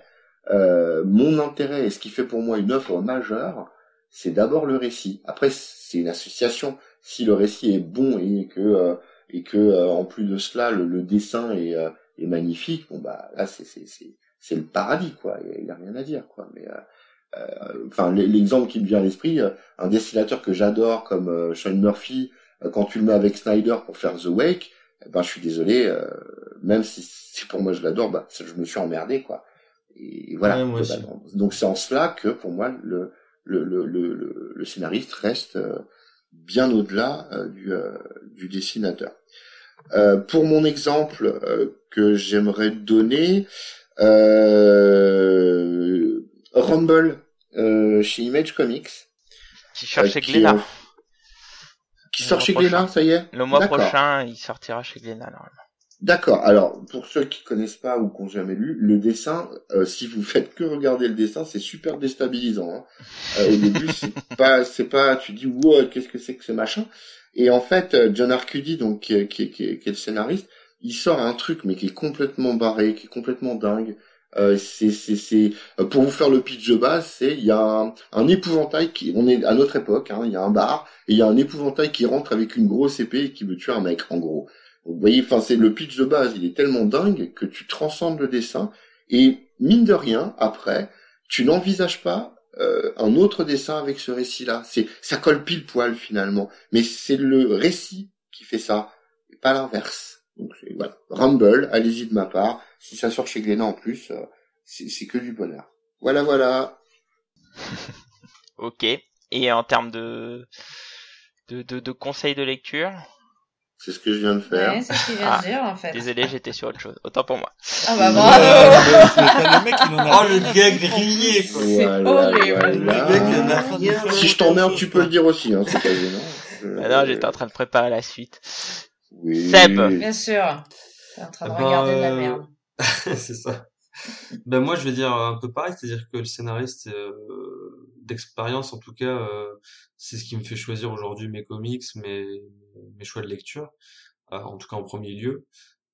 euh, mon intérêt et ce qui fait pour moi une œuvre majeure, c'est d'abord le récit. Après, c'est une association. Si le récit est bon et que euh, et que euh, en plus de cela, le, dessin est, est magnifique, bon bah là c'est c'est c'est c'est le paradis quoi. Il y a rien à dire quoi. Mais enfin l'exemple qui me vient à l'esprit, un dessinateur que j'adore comme Sean Murphy, quand tu le mets avec Snyder pour faire The Wake, eh ben je suis désolé, euh, même si, si, pour moi je l'adore, bah je me suis emmerdé quoi. Et voilà. Donc c'est en cela que pour moi le le le le, le scénariste reste euh, bien au-delà euh, du du dessinateur. pour mon exemple que j'aimerais donner, Rumble chez Image Comics. Qui cherche Glénat. Qui sort chez Glénat, ça y est? Le mois prochain, il sortira chez Glénat, normalement. D'accord. Alors, pour ceux qui connaissent pas ou qui ont jamais lu, le dessin, euh, si vous faites que regarder le dessin, c'est super déstabilisant. Hein. Euh, au début, (laughs) c'est pas, c'est pas, tu dis wow, qu'est-ce que c'est que ce machin? Et en fait, euh, John Arcudi, donc qui est, qui, qui, est, qui est le scénariste, il sort un truc mais qui est complètement barré, qui est complètement dingue. Euh, c'est, c'est, c'est, pour vous faire le pitch de base, c'est il y a un, un, épouvantail qui, on est à notre époque, hein, il y a un bar et il y a un épouvantail qui rentre avec une grosse épée et qui veut tuer un mec, en gros. Vous voyez, enfin c'est le pitch de base, il est tellement dingue que tu transcendes le dessin et mine de rien, après, tu n'envisages pas euh, un autre dessin avec ce récit-là. C'est, ça colle pile poil finalement, mais c'est le récit qui fait ça, et pas l'inverse. Donc voilà, Rumble, allez-y de ma part. Si ça sort chez Glénat en plus, euh, c'est que du bonheur. Voilà, voilà. (laughs) ok. Et en termes de de, de, de conseils de lecture? C'est ce que je viens de faire. Ouais, c'est ce qu'il vient de dire, en fait. Désolé, j'étais sur autre chose. Autant pour moi. Ah bah bravo! le mec, il en a (laughs) oh, le gars grillé, quoi. C'est horrible. Voilà. Si je t'emmerde, tu peux le dire aussi, hein, c'est pas gênant. Bah non, j'étais en train de préparer la suite. Oui. Seb. Bien sûr. T'es en train de ben, regarder de la euh, merde. (laughs) c'est ça. Ben moi je vais dire un peu pareil, c'est-à-dire que le scénariste euh, d'expérience en tout cas, euh, c'est ce qui me fait choisir aujourd'hui mes comics, mes, mes choix de lecture, euh, en tout cas en premier lieu.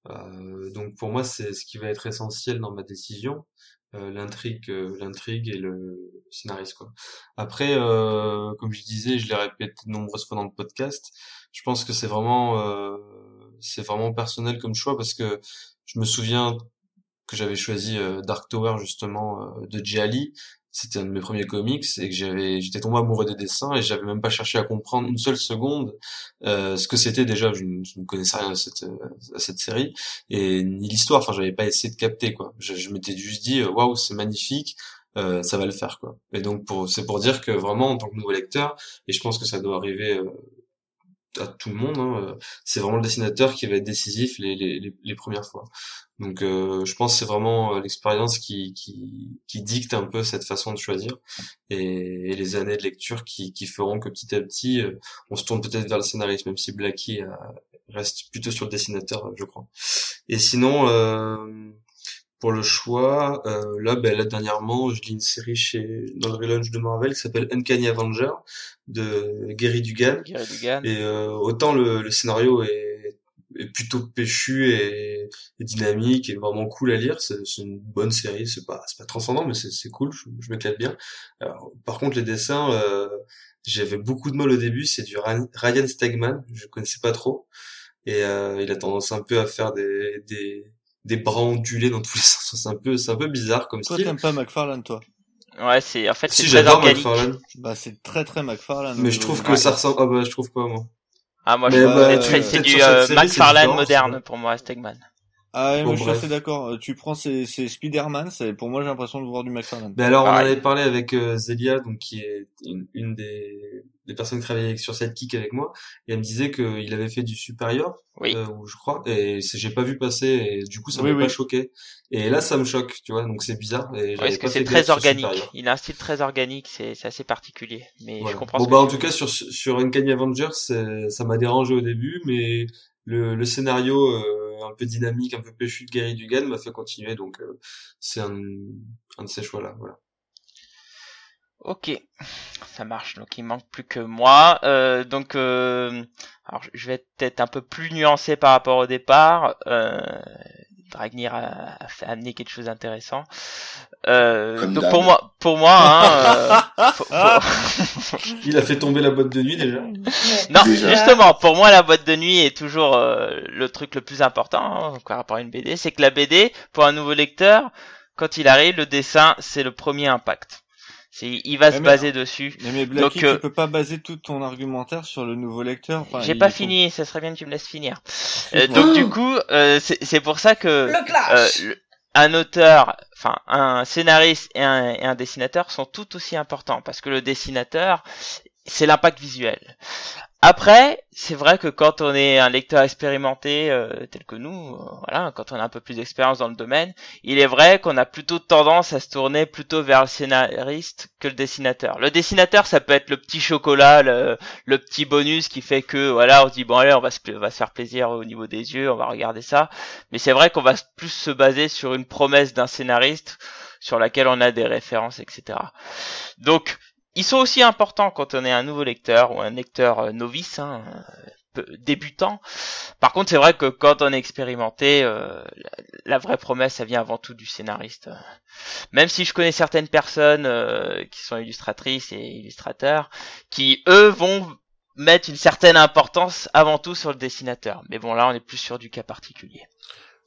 Euh, donc pour moi c'est ce qui va être essentiel dans ma décision, l'intrigue, l'intrigue et le scénariste quoi. Après, comme je disais, je l'ai répété de nombreuses fois dans le podcast, je pense que c'est vraiment c'est vraiment personnel comme choix parce que je me souviens que j'avais choisi euh, Dark Tower justement euh, de Jali. C'était un de mes premiers comics et que j'avais, j'étais tombé amoureux des dessins et j'avais même pas cherché à comprendre une seule seconde euh, ce que c'était déjà. Je, ne- connaissais rien à cette, euh, à cette série et ni l'histoire. Enfin, j'avais pas essayé de capter quoi. Je, je m'étais juste dit waouh, c'est magnifique. euh, ça va le faire quoi. Et donc pour c'est pour dire que vraiment en tant que nouveau lecteur et je pense que ça doit arriver euh, à tout le monde, hein, euh, c'est vraiment le dessinateur qui va être décisif les, les, les, premières fois. Donc euh, je pense que c'est vraiment euh, l'expérience qui, qui, qui dicte un peu cette façon de choisir et, les années de lecture qui, qui feront que petit à petit euh, on se tourne peut-être vers le scénariste, même si Blackie reste plutôt sur le dessinateur, je crois. Et sinon, pour le choix, euh, là, ben, là dernièrement, je lis une série chez dans le relaunch de Marvel qui s'appelle Uncanny Avenger de Gary Dugan. Gary Dugan. Et euh, autant le, le scénario est, est plutôt péchu et, et dynamique et vraiment cool à lire, c'est une bonne série, c'est pas c'est pas transcendant mais c'est c'est cool, je, je m'éclate bien. Alors, par contre les dessins, euh, j'avais beaucoup de mal au début, c'est du Ryan Ryan Stegman, je connaissais pas trop et euh, il a tendance un peu à faire des des des bras ondulés dans tous les (laughs) sens, c'est un peu c'est un peu bizarre comme Toi, style. t'aimes pas McFarlane, toi? Ouais, c'est en fait c'est Si très j'adore organique. McFarlane, Bah, c'est très très McFarlane. mais je trouve que ça ressemble ah bah je trouve pas moi. Ah moi Mais je bah, c'est du euh, McFarlane moderne pour moi Stegman. Ah, ouais, Bon, moi, je suis bref. assez d'accord. Tu prends ces, ces Spider-Man, c'est, pour moi, j'ai l'impression de voir du McFarlane. Ben alors, on Pareil. avait parlé avec euh, Zélia, donc qui est une, une des, des personnes qui travaillait sur Sidekick avec moi, et elle me disait qu'il avait fait du supérieur, Oui. euh, ou je crois, et c'est- j'ai pas vu passer, et du coup ça Oui, m'a oui. pas choqué. Et là, ça me choque, tu vois, donc c'est bizarre. Et parce que c'est très organique. Il a un style très organique, c'est c'est assez particulier. Mais Voilà. je comprends. Bon bah en tout veux cas sur sur Uncanny Avengers, c'est- ça m'a dérangé au début, mais le, le scénario euh, un peu dynamique, un peu péchu de Gary Dugan m'a fait continuer, donc euh, c'est un, un de ces choix-là. Voilà. Ok, ça marche. Donc il manque plus que moi. Euh, donc, euh, alors je- vais être peut-être un peu plus nuancé par rapport au départ. Euh, Dragnir a, a fait amener quelque chose d'intéressant. Euh, donc pour moi, pour moi, hein, euh, faut- faut- (laughs) Il a fait tomber la boîte de nuit déjà. Non, Déjà. justement, pour moi la boîte de nuit est toujours euh, le truc le plus important hein, par rapport à une BD, c'est que la BD, pour un nouveau lecteur, quand il arrive, le dessin, c'est le premier impact. C'est, il va se mais- baser dessus. Mais, mais Donc, euh, tu peux pas baser tout ton argumentaire sur le nouveau lecteur. Enfin, J'ai pas faut- fini, ça serait bien que tu me laisses finir. Euh, donc du coup, euh, c'est c'est pour ça que Le euh, clash un auteur, enfin un scénariste et un, et un dessinateur sont tout aussi importants parce que le dessinateur, c'est l'impact visuel. Après, c'est vrai que quand on est un lecteur expérimenté euh, tel que nous, euh, voilà, quand on a un peu plus d'expérience dans le domaine, il est vrai qu'on a plutôt tendance à se tourner plutôt vers le scénariste que le dessinateur. Le dessinateur, ça peut être le petit chocolat, le, petit bonus qui fait que voilà, on se dit bon allez, va on va se faire plaisir au niveau des yeux, on va regarder ça. Mais c'est vrai qu'on va plus se baser sur une promesse d'un scénariste sur laquelle on a des références, etc. Donc ils sont aussi importants quand on est un nouveau lecteur ou un lecteur euh, novice, hein, peu- débutant. Par contre, c'est vrai que quand on est expérimenté, euh, la, vraie promesse, ça vient avant tout du scénariste. Même si je connais certaines personnes euh, qui sont illustratrices et illustrateurs, qui eux vont mettre une certaine importance avant tout sur le dessinateur. Mais bon, là, on est plus sur du cas particulier.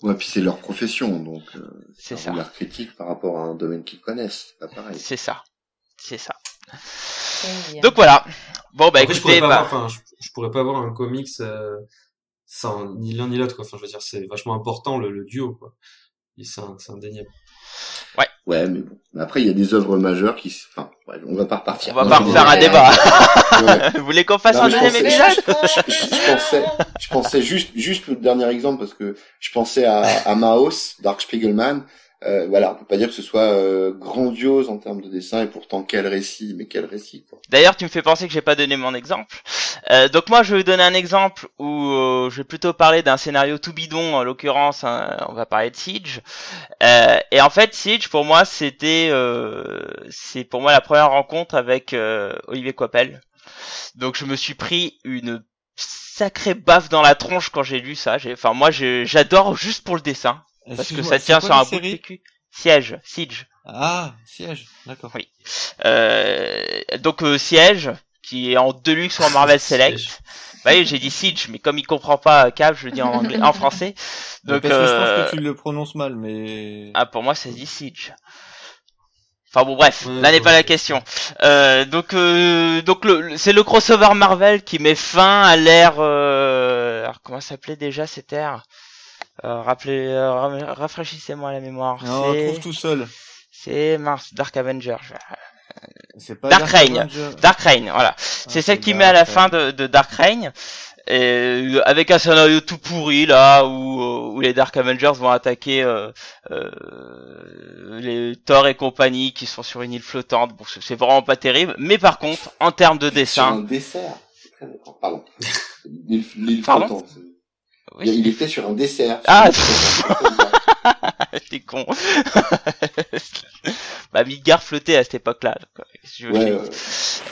Ouais, puis c'est leur profession, donc euh, C'est ça. regard critique par rapport à un domaine qu'ils connaissent, c'est pas pareil. C'est ça. C'est ça. Bien. Donc voilà. Bon bah Après, je pourrais écoutez, pas bah, avoir, enfin, je, je pourrais pas avoir un comics euh, sans ni l'un ni l'autre, quoi. Enfin, je veux dire, c'est vachement important le, le duo, quoi. Et c'est un- c'est indéniable. Ouais, mais bon. Mais après, il y a des œuvres majeures qui, enfin, ouais, on va pas repartir. on va Non, pas refaire un Ouais. débat. Ouais. (laughs) Vous voulez qu'on fasse Non, un deuxième épisode je, je- je pensais, je pensais juste, juste le dernier exemple parce que je pensais à, à Maos, Dark Spiegelman. Euh, voilà, on peut pas dire que ce soit euh, grandiose en termes de dessin et pourtant quel récit, mais quel récit. D'ailleurs, tu me fais penser que j'ai pas donné mon exemple. Euh, donc moi, je vais vous donner un exemple où euh, je vais plutôt parler d'un scénario tout bidon. En l'occurrence, hein, on va parler de Siege. Euh, et en fait, Siege, pour moi, c'était, euh, c'est pour moi la première rencontre avec Olivier Coipel. Donc je me suis pris une sacrée baffe dans la tronche quand j'ai lu ça. Enfin, moi, j'adore juste pour le dessin parce que ça tient sur un bout de PQ. Siège, Siege. Ah, siège, d'accord. Oui. Euh, donc euh, Siège, qui est en Deluxe ou en Marvel (laughs) Select. Bah oui, j'ai dit Siege, mais comme il comprend pas Cap, je le dis en anglais, en français. Donc Parce que je euh, pense que tu le prononces mal, mais... ah pour moi ça se dit Siege. Enfin bon bref, là n'est pas ouais. la question. Euh, donc euh, donc c'est le crossover Marvel qui met fin à l'ère euh, alors comment ça s'appelait déjà cette ère? euh, Rappelez, euh, ra- rafraîchissez-moi la mémoire. Non, on trouve tout seul. c'est Mars Dark Avenger. Je- C'est pas Dark Reign. Avenger. Dark Reign, voilà. Ah, c'est celle qui met à la fin de, de Dark Reign, et, euh, avec un scénario tout pourri là, où, euh, où les Dark Avengers vont attaquer euh, euh, les Thor et compagnie qui sont sur une île flottante. Bon, c'est vraiment pas terrible, mais par contre, en termes de Sur un dessin, dessert. (laughs) C'est très d'accord. Pardon? L'île flottante. Oui. Il, était sur un dessert. Ah, Sur (laughs) flottante, t'es con. (laughs) bah Midgard flottait à cette époque-là. donc, euh, Ouais.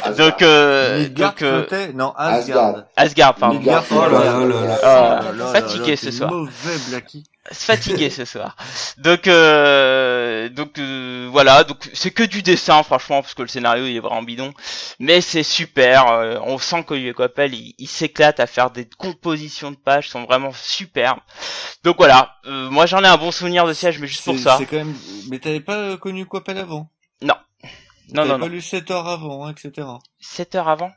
Asgard. donc, euh, Midgard donc euh, flottait Non, Asgard. Asgard. Pardon. Midgard, Oh là là là là. Ah, Oh là là fatigué là, ce t'es soir. mauvais, Blacky. Fatigué ce soir. Donc euh, donc euh, voilà, donc c'est que du dessin franchement parce que le scénario il est vraiment bidon, mais c'est super. euh, on sent qu'Olivier Coppel il, il s'éclate à faire des compositions de pages, sont vraiment superbes. Donc voilà, euh, moi j'en ai un bon souvenir de siège, mais juste pour ça. C'est quand même... Mais t'avais pas euh, connu Coppel avant? Non T'avais non pas non, lu 7 heures avant, hein, etc. 7 heures avant?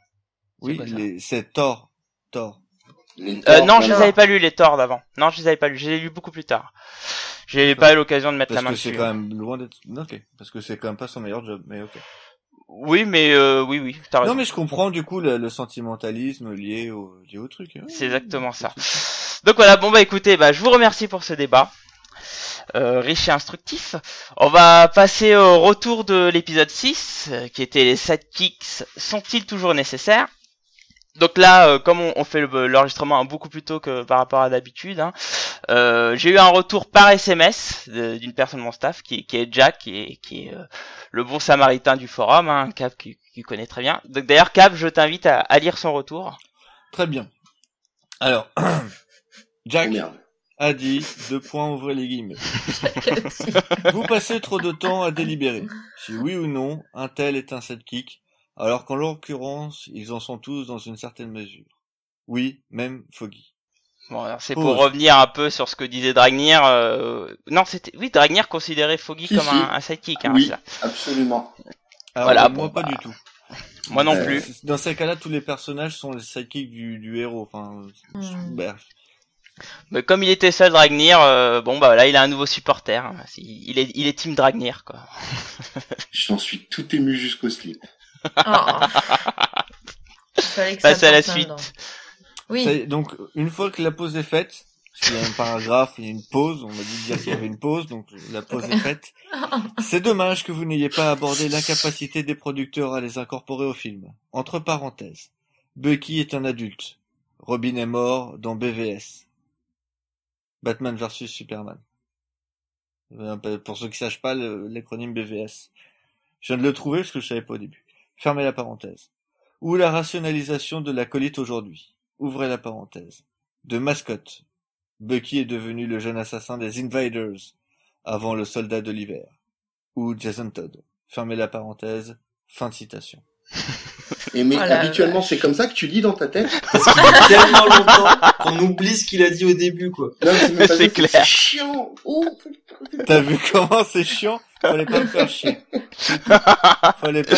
Oui, les... c'est Thor. Thor. Les Euh, non, je les avais pas lus les torts d'avant. Non, je les avais pas lus. Je les ai lus beaucoup plus tard. J'ai pas eu l'occasion de mettre Parce la main que c'est dessus. quand même loin d'être... Ok. Parce que c'est quand même pas son meilleur job, mais ok. Oui, mais euh, oui, oui, raison. Non, mais je comprends du coup le, le sentimentalisme lié au, lié au truc. hein. C'est exactement ça. Donc voilà, bon bah écoutez, bah, je vous remercie pour ce débat. Euh, riche et instructif. On va passer au retour de l'épisode 6, euh, qui était les sidekicks sont-ils toujours nécessaires? Donc là, euh, comme on, on fait le- l'enregistrement beaucoup plus tôt que par rapport à d'habitude, hein, euh, j'ai eu un retour par SMS d'une personne de mon staff, qui, qui est Jack, qui est, qui est euh, le bon samaritain du forum, hein, Cap qui, qui connaît très bien. Donc d'ailleurs, Cap, je t'invite à, à lire son retour. Très bien. Alors, (coughs) Jack Oh, a dit, deux points, ouvrez les guillemets. (laughs) Vous passez trop de temps à délibérer. Si oui ou non, un tel est un sidekick, alors qu'en l'occurrence, ils en sont tous dans une certaine mesure. Oui, même Foggy. Bon, alors c'est pour revenir un peu sur ce que disait Dragnir. euh, Non, c'était oui, Dragnir considérait Foggy Si, comme si. un, un sidekick. Hein, Oui, ça. absolument. Alors, Voilà, moi bon, pas bah, du tout. (laughs) Moi non Euh, plus. Dans ces cas-là, tous les personnages sont les sidekicks du, du héros. Enfin, Hmm. bref. Mais comme il était seul Dragnir, euh, bon bah là il a un nouveau supporter. hein. Il est il est team Dragnir quoi. (laughs) J'en suis tout ému jusqu'au slip. Oh. (laughs) fallait que Passe ça à la suite. Oui. donc, une fois que la pause est faite, parce qu'il y a un paragraphe, il y a une pause, on m'a dit de dire qu'il y avait une pause, donc la pause est faite. (laughs) C'est dommage que vous n'ayez pas abordé l'incapacité des producteurs à les incorporer au film. Entre parenthèses, Bucky est un adulte. Robin est mort dans BVS. Batman vs Superman. Euh, Pour ceux qui sachent pas l'acronyme BVS. Je viens de le trouver parce que je savais pas au début. Fermez la parenthèse. Ou la rationalisation de l'acolyte aujourd'hui? Ouvrez la parenthèse. De mascotte. Bucky est devenu le jeune assassin des Invaders, avant le soldat de l'hiver. Ou Jason Todd. Fermez la parenthèse. Fin de citation. (laughs) Et mais habituellement, c'est comme ça que tu lis dans ta tête? Parce qu'il dit tellement longtemps qu'on oublie ce qu'il a dit au début, quoi. C'est (laughs) clair. C'est chiant. Oh, T'as vu comment c'est chiant? Fallait pas me faire chier. C'est (laughs) tout. Fallait pas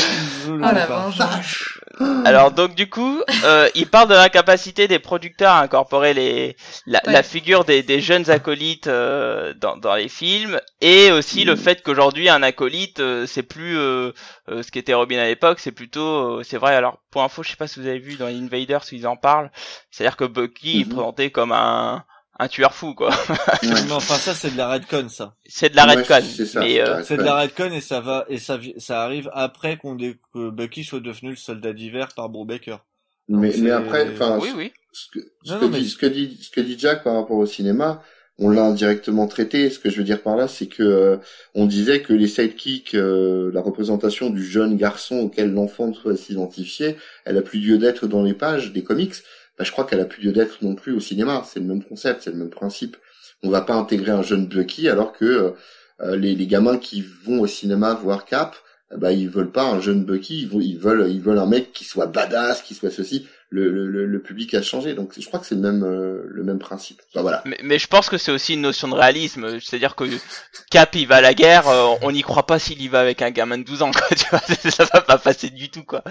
Oh la vengeance. Alors donc du coup, euh, il parle de l'incapacité des producteurs à incorporer les la, Ouais. la figure des, des jeunes acolytes euh, dans, dans les films et aussi le fait qu'aujourd'hui un acolyte euh, c'est plus euh, euh, ce qu'était Robin à l'époque, c'est plutôt euh, c'est vrai. Alors pour info, je sais pas si vous avez vu dans Invaders où ils en parlent, c'est-à-dire que Bucky est Mhm. présenté comme un un tueur fou quoi. Ouais. Mais enfin ça c'est de la redcon ça. c'est de la Ouais, redcon, c'est ça, mais c'est de euh, de la redcon et ça va et ça ça arrive après qu'on dé- que Bucky soit devenu le soldat d'hiver par Brubaker. Mais, Donc, mais après, enfin, oui oui. ce que, ce Non, que non, mais- dit, ce que dit, ce que dit Jack par rapport au cinéma, on l'a indirectement traité. Ce que je veux dire par là, c'est que euh, on disait que les sidekicks, euh, la représentation du jeune garçon auquel l'enfant doit s'identifier, elle a plus lieu d'être dans les pages des comics. Bah, je crois qu'elle a plus lieu d'être non plus au cinéma. C'est le même concept, c'est le même principe. On va pas intégrer un jeune Bucky alors que euh, euh, les, les gamins qui vont au cinéma voir Cap, bah ils veulent pas un jeune Bucky, ils, veulent ils veulent un mec qui soit badass, qui soit ceci. Le, le, le, public a changé, donc je crois que c'est le même euh, le même principe. Bah voilà. Mais, mais je pense que c'est aussi une notion de réalisme, c'est-à-dire que Cap il va à la guerre, euh, on n'y croit pas s'il y va avec un gamin de 12 ans, quoi, (laughs) tu vois, ça va pas passer du tout, quoi.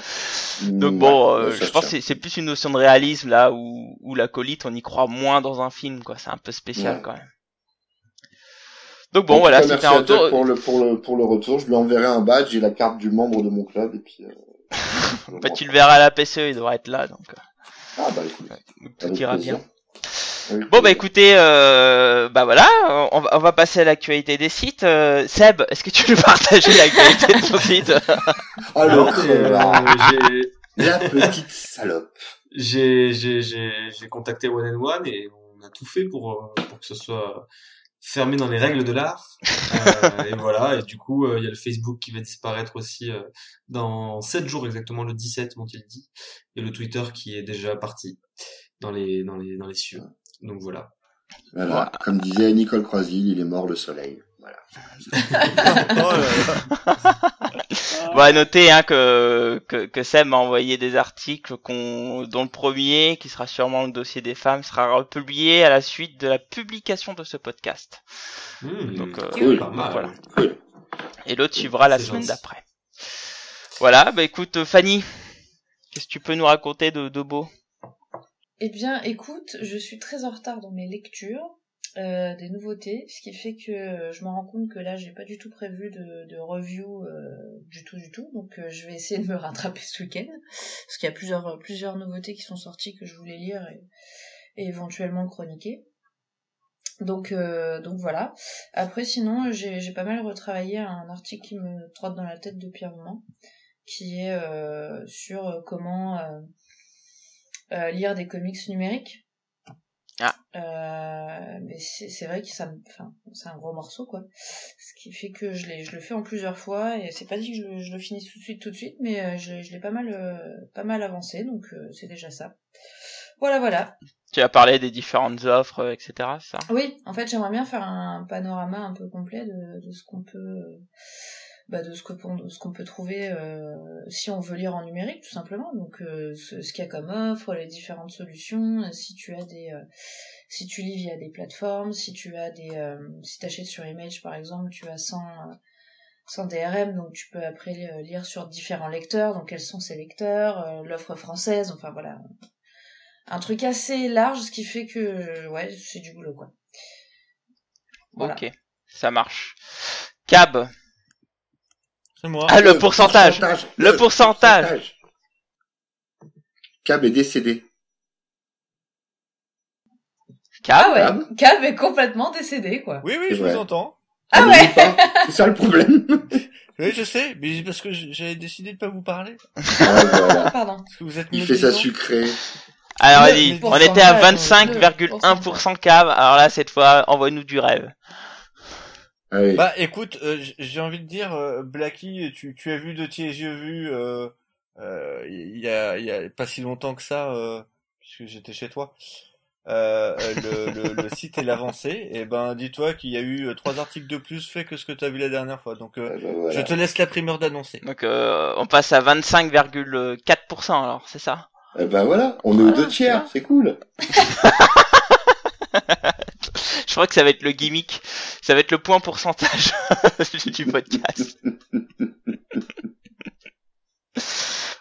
Donc Mm, bon, ouais, euh, je pense que c'est- c'est plus une notion de réalisme là où, où l'acolyte on y croit moins dans un film, quoi, c'est un peu spécial Ouais. quand même. Donc bon, tout voilà, c'était merci un retour. pour le pour le pour le retour. Je lui enverrai un badge et la carte du membre de mon club et puis. Euh, (laughs) Bah, tu le verras à la PCE, il devrait être là, donc, Ah bah écoute. donc tout ira plaisir. bien. Bon bah écoutez, euh, bah voilà, on va, on va passer à l'actualité des sites. Euh, Seb, est-ce que tu veux (laughs) partager l'actualité de ton site? Ah Alors, euh, j'ai, La petite salope. j'ai, j'ai, j'ai, j'ai contacté One and One et on a tout fait pour, euh, pour que ce soit fermé dans les règles de l'art. Euh, et voilà. Et du coup, euh, il y a le Facebook qui va disparaître aussi euh, dans 7 jours exactement, le 17 m'ont-ils dit. Et le Twitter qui est déjà parti dans les, dans les, dans les cieux. Donc voilà. Voilà. Comme disait Nicole Croisille, il est mort le soleil. Voilà. Là (laughs) là. Bon, à noter hein, que, que, que Seb m'a envoyé des articles qu'on, dont le premier, qui sera sûrement le dossier des femmes, sera republié à la suite de la publication de ce podcast. Hmm, Donc, euh, Cool. pas mal. voilà. Cool. Et l'autre suivra la semaine d'après. Voilà, bah écoute euh, Fanny, qu'est-ce que tu peux nous raconter de, de beau? Eh bien, écoute, je suis très en retard dans mes lectures, euh, des nouveautés, ce qui fait que euh, je me rends compte que là, j'ai pas du tout prévu de, de review euh, du tout, du tout. Donc, je vais essayer de me (laughs) rattraper ce week-end, parce qu'il y a plusieurs, plusieurs nouveautés qui sont sorties que je voulais lire et, et éventuellement chroniquer. Donc, donc voilà. Après, sinon, j'ai pas mal retravaillé un article qui me trotte dans la tête depuis un moment, qui est sur comment lire des comics numériques. Euh, mais c'est vrai que ça me, enfin, c'est un gros morceau quoi. Ce qui fait que je je le fais en plusieurs fois et c'est pas dit que je, le- je le finisse tout de suite, tout de suite, mais euh, je, je l'ai pas mal, euh, pas mal avancé, donc euh, c'est déjà ça. Voilà, voilà. Tu as parlé des différentes offres, etc. Ça? Oui, en fait, j'aimerais bien faire un panorama un peu complet de, de ce qu'on peut, bah, de ce que de ce qu'on peut trouver euh, si on veut lire en numérique, tout simplement. Donc, euh, ce, ce qu'il y a comme offre, les différentes solutions. Si tu as des, euh, si tu lis via des plateformes, si tu as des, euh, si t'achètes sur Image par exemple, tu as 100 euh, DRM, donc tu peux après euh, lire sur différents lecteurs. Donc, quels sont ces lecteurs, euh, l'offre française, enfin voilà un truc assez large, ce qui fait que euh, ouais, c'est du boulot quoi. Voilà. Ok, ça marche. Cab, C'est moi. ah le pourcentage. Le pourcentage. Cab est décédé. Cab Ah ouais, Cab Cab est complètement décédé, quoi. Oui, oui, je vrai. vous entends. Ah mais ouais C'est ça le problème. (laughs) Oui, je sais, mais parce que j'avais décidé de pas vous parler. Ah, voilà. Pardon. Parce que vous êtes Il fait ça sucré. Alors, on était à le 25,1% Cab. Alors là, cette fois, envoie-nous du rêve. Ah oui. Bah écoute, euh, j'ai envie de dire, euh, Blacky, tu, tu as vu de tes yeux vus euh, euh, il y, a, il y a pas si longtemps que ça, euh, puisque j'étais chez toi, euh, euh, le, le, le site est l'avancé, et ben dis-toi qu'il y a eu euh, trois articles de plus faits que ce que tu as vu la dernière fois. Donc euh, Ah, bah, voilà. je te laisse la primeur d'annoncer. Donc, euh, on passe à 25,4% alors, c'est ça? Eh ben voilà, on est aux deux tiers, c'est cool. (laughs) Je crois que ça va être le gimmick. Ça va être le point pourcentage (laughs) du podcast. (laughs)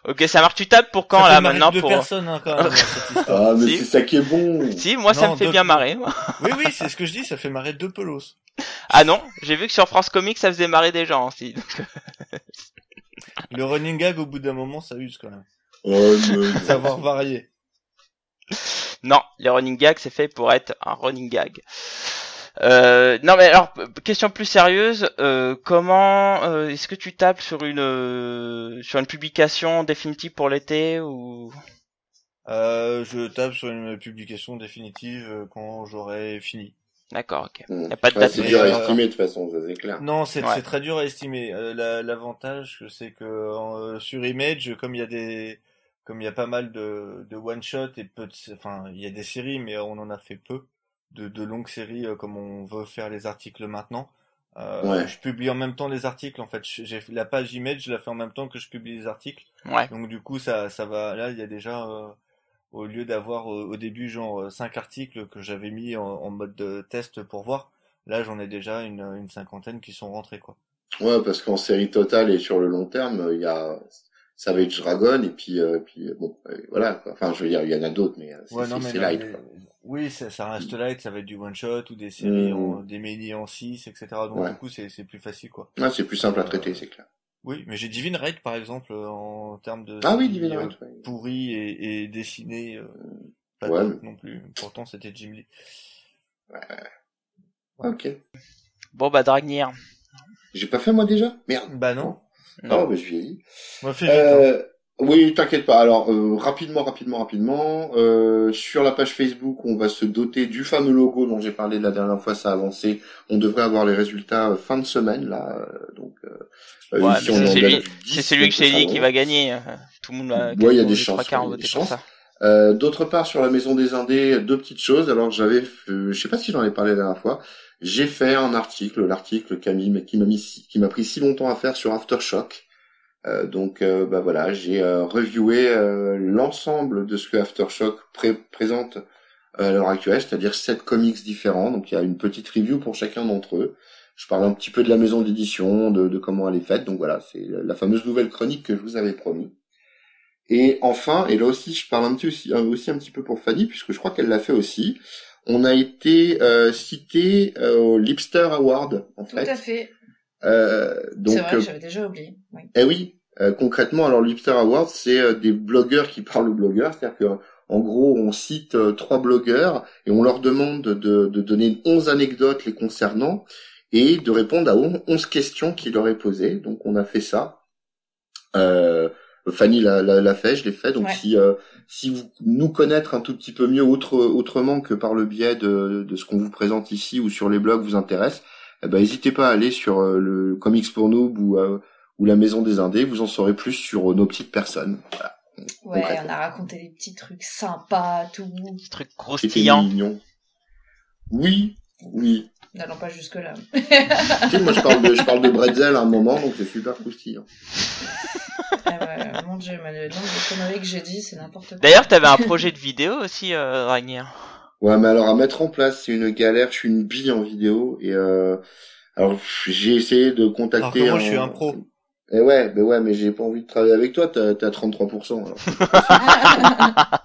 ok, ça marche. Tu tapes pour quand ça là maintenant deux pour personnes hein, quand même, cette (laughs) histoire. Ah, mais Si. c'est ça qui est bon. Si, moi ça me fait deux- bien marrer. (laughs) moi. Oui, oui, c'est ce que je dis, ça fait marrer deux pelos. Ah non, j'ai vu que sur France Comics ça faisait marrer des gens aussi. donc, euh, (laughs) Le running gag, au bout d'un moment, ça use quand même. Oh, mais... Savoir varier. Non, les running gags c'est fait pour être un running gag. Euh, non mais alors question plus sérieuse, euh, comment euh, est-ce que tu tapes sur une euh, sur une publication définitive pour l'été ou? Euh, je tape sur une publication définitive euh, quand j'aurai fini. D'accord, ok. Hmm. Y a pas de Ouais, date c'est de- dur à estimer de toute façon, ça c'est clair. Non, c'est Ouais. c'est très dur à estimer. Euh, la- L'avantage, c'est que euh, sur Image, comme il y a des, comme il y a pas mal de, de one shot et peu, de, enfin, il y a des séries, mais on en a fait peu de, de longues séries euh, comme on veut faire les articles maintenant. Euh, Ouais. Je publie en même temps les articles. En fait, j'ai la page Image, je la fais en même temps que je publie les articles. Ouais. Donc du coup, ça, ça va. Là, il y a déjà, euh, au lieu d'avoir euh, au début genre cinq articles que j'avais mis en, en mode de test pour voir, là j'en ai déjà une, une cinquantaine qui sont rentrés quoi. Ouais, parce qu'en série totale et sur le long terme, il y a Savage Dragon et puis, euh, puis bon, euh, voilà. quoi. Enfin, je veux dire, il y en a d'autres, mais c'est Ouais, là, light. les- quoi. Oui, ça, ça reste light, ça va être du one shot ou des séries, Mhm. en, des mini en 6, etc. Donc Ouais. du coup, c'est plus facile quoi. Ouais, c'est plus simple à traiter, c'est clair. Oui, mais j'ai Divine Raid par exemple euh, en termes de Ah oui, Divine euh, Right, ouais. pourri et, et dessiné, euh, pas Ouais, non plus. Pourtant, c'était Jim Lee. Ok. Bon bah Dragnir. J'ai pas fait moi déjà? Merde. Bah non. Non. Oh, bah je vieillis. Moi, fais vite. hein. Oui, t'inquiète pas. Alors, euh, rapidement, rapidement, rapidement, euh, sur la page Facebook, on va se doter du fameux logo dont j'ai parlé la dernière fois, ça a avancé. On devrait avoir les résultats euh, fin de semaine, là. euh, donc, euh, Ouais, c'est celui- date du 10, C'est celui que ça dit qui va gagner. Tout le monde va. Ouais, il y a des chances, il y a des chances. Euh, D'autre part, sur la Maison des Indés, deux petites choses. Alors, j'avais, euh, je sais pas si j'en ai parlé la dernière fois. J'ai fait un article, l'article qui m'a mis- qui m'a mis, si- qui m'a pris si longtemps à faire sur Aftershock. Euh, donc, euh, bah voilà, j'ai euh, reviewé euh, l'ensemble de ce que Aftershock pré- présente euh, à l'heure actuelle, c'est-à-dire sept comics différents. Donc, il y a une petite review pour chacun d'entre eux. Je parle un petit peu de la maison d'édition, de, de comment elle est faite. Donc voilà, c'est la fameuse nouvelle chronique que je vous avais promis. Et enfin, et là aussi, je parle un petit aussi, aussi un petit peu pour Fanny, puisque je crois qu'elle l'a fait aussi. On a été euh, cité euh, au Lipster Award, en Tout fait. à fait. Euh, donc, C'est vrai euh, que j'avais déjà oublié. Oui. eh oui, euh, concrètement, alors Lipster Award, c'est euh, des blogueurs qui parlent aux blogueurs, c'est-à-dire que en gros, on cite euh, trois blogueurs et on leur demande de, de donner 11 anecdotes les concernant et de répondre à 11 questions qui leur est posées. Donc, on a fait ça. Euh, Fanny l'a, l'a, l'a fait, je l'ai fait. Donc, Ouais. si euh, si vous nous connaître un tout petit peu mieux autre, autrement que par le biais de, de ce qu'on vous présente ici ou sur les blogs vous intéresse, eh ben, n'hésitez pas à aller sur euh, le Comics pour Noob ou euh, ou la Maison des Indés, vous en saurez plus sur euh, nos petites personnes. Voilà. Ouais, on a raconté des petits trucs sympas, tout. Petit truc C'était croustillant. mignon. Oui, oui. N'allons pas jusque-là. tu sais, moi je parle de, je parle de bretzel à un moment, donc c'est super croustillant. Ah ouais, mon dieu, mais le nombre de conneries que j'ai dit, c'est n'importe quoi. D'ailleurs, t'avais un projet de vidéo aussi, euh, Dragnir. Ouais, mais alors à mettre en place, c'est une galère. Je suis une bille en vidéo et euh, alors j'ai essayé de Alors contacter. que moi, je suis un pro. Et ouais, mais ouais, mais j'ai pas envie de travailler avec toi. T'as t'as 33%. Alors. (laughs)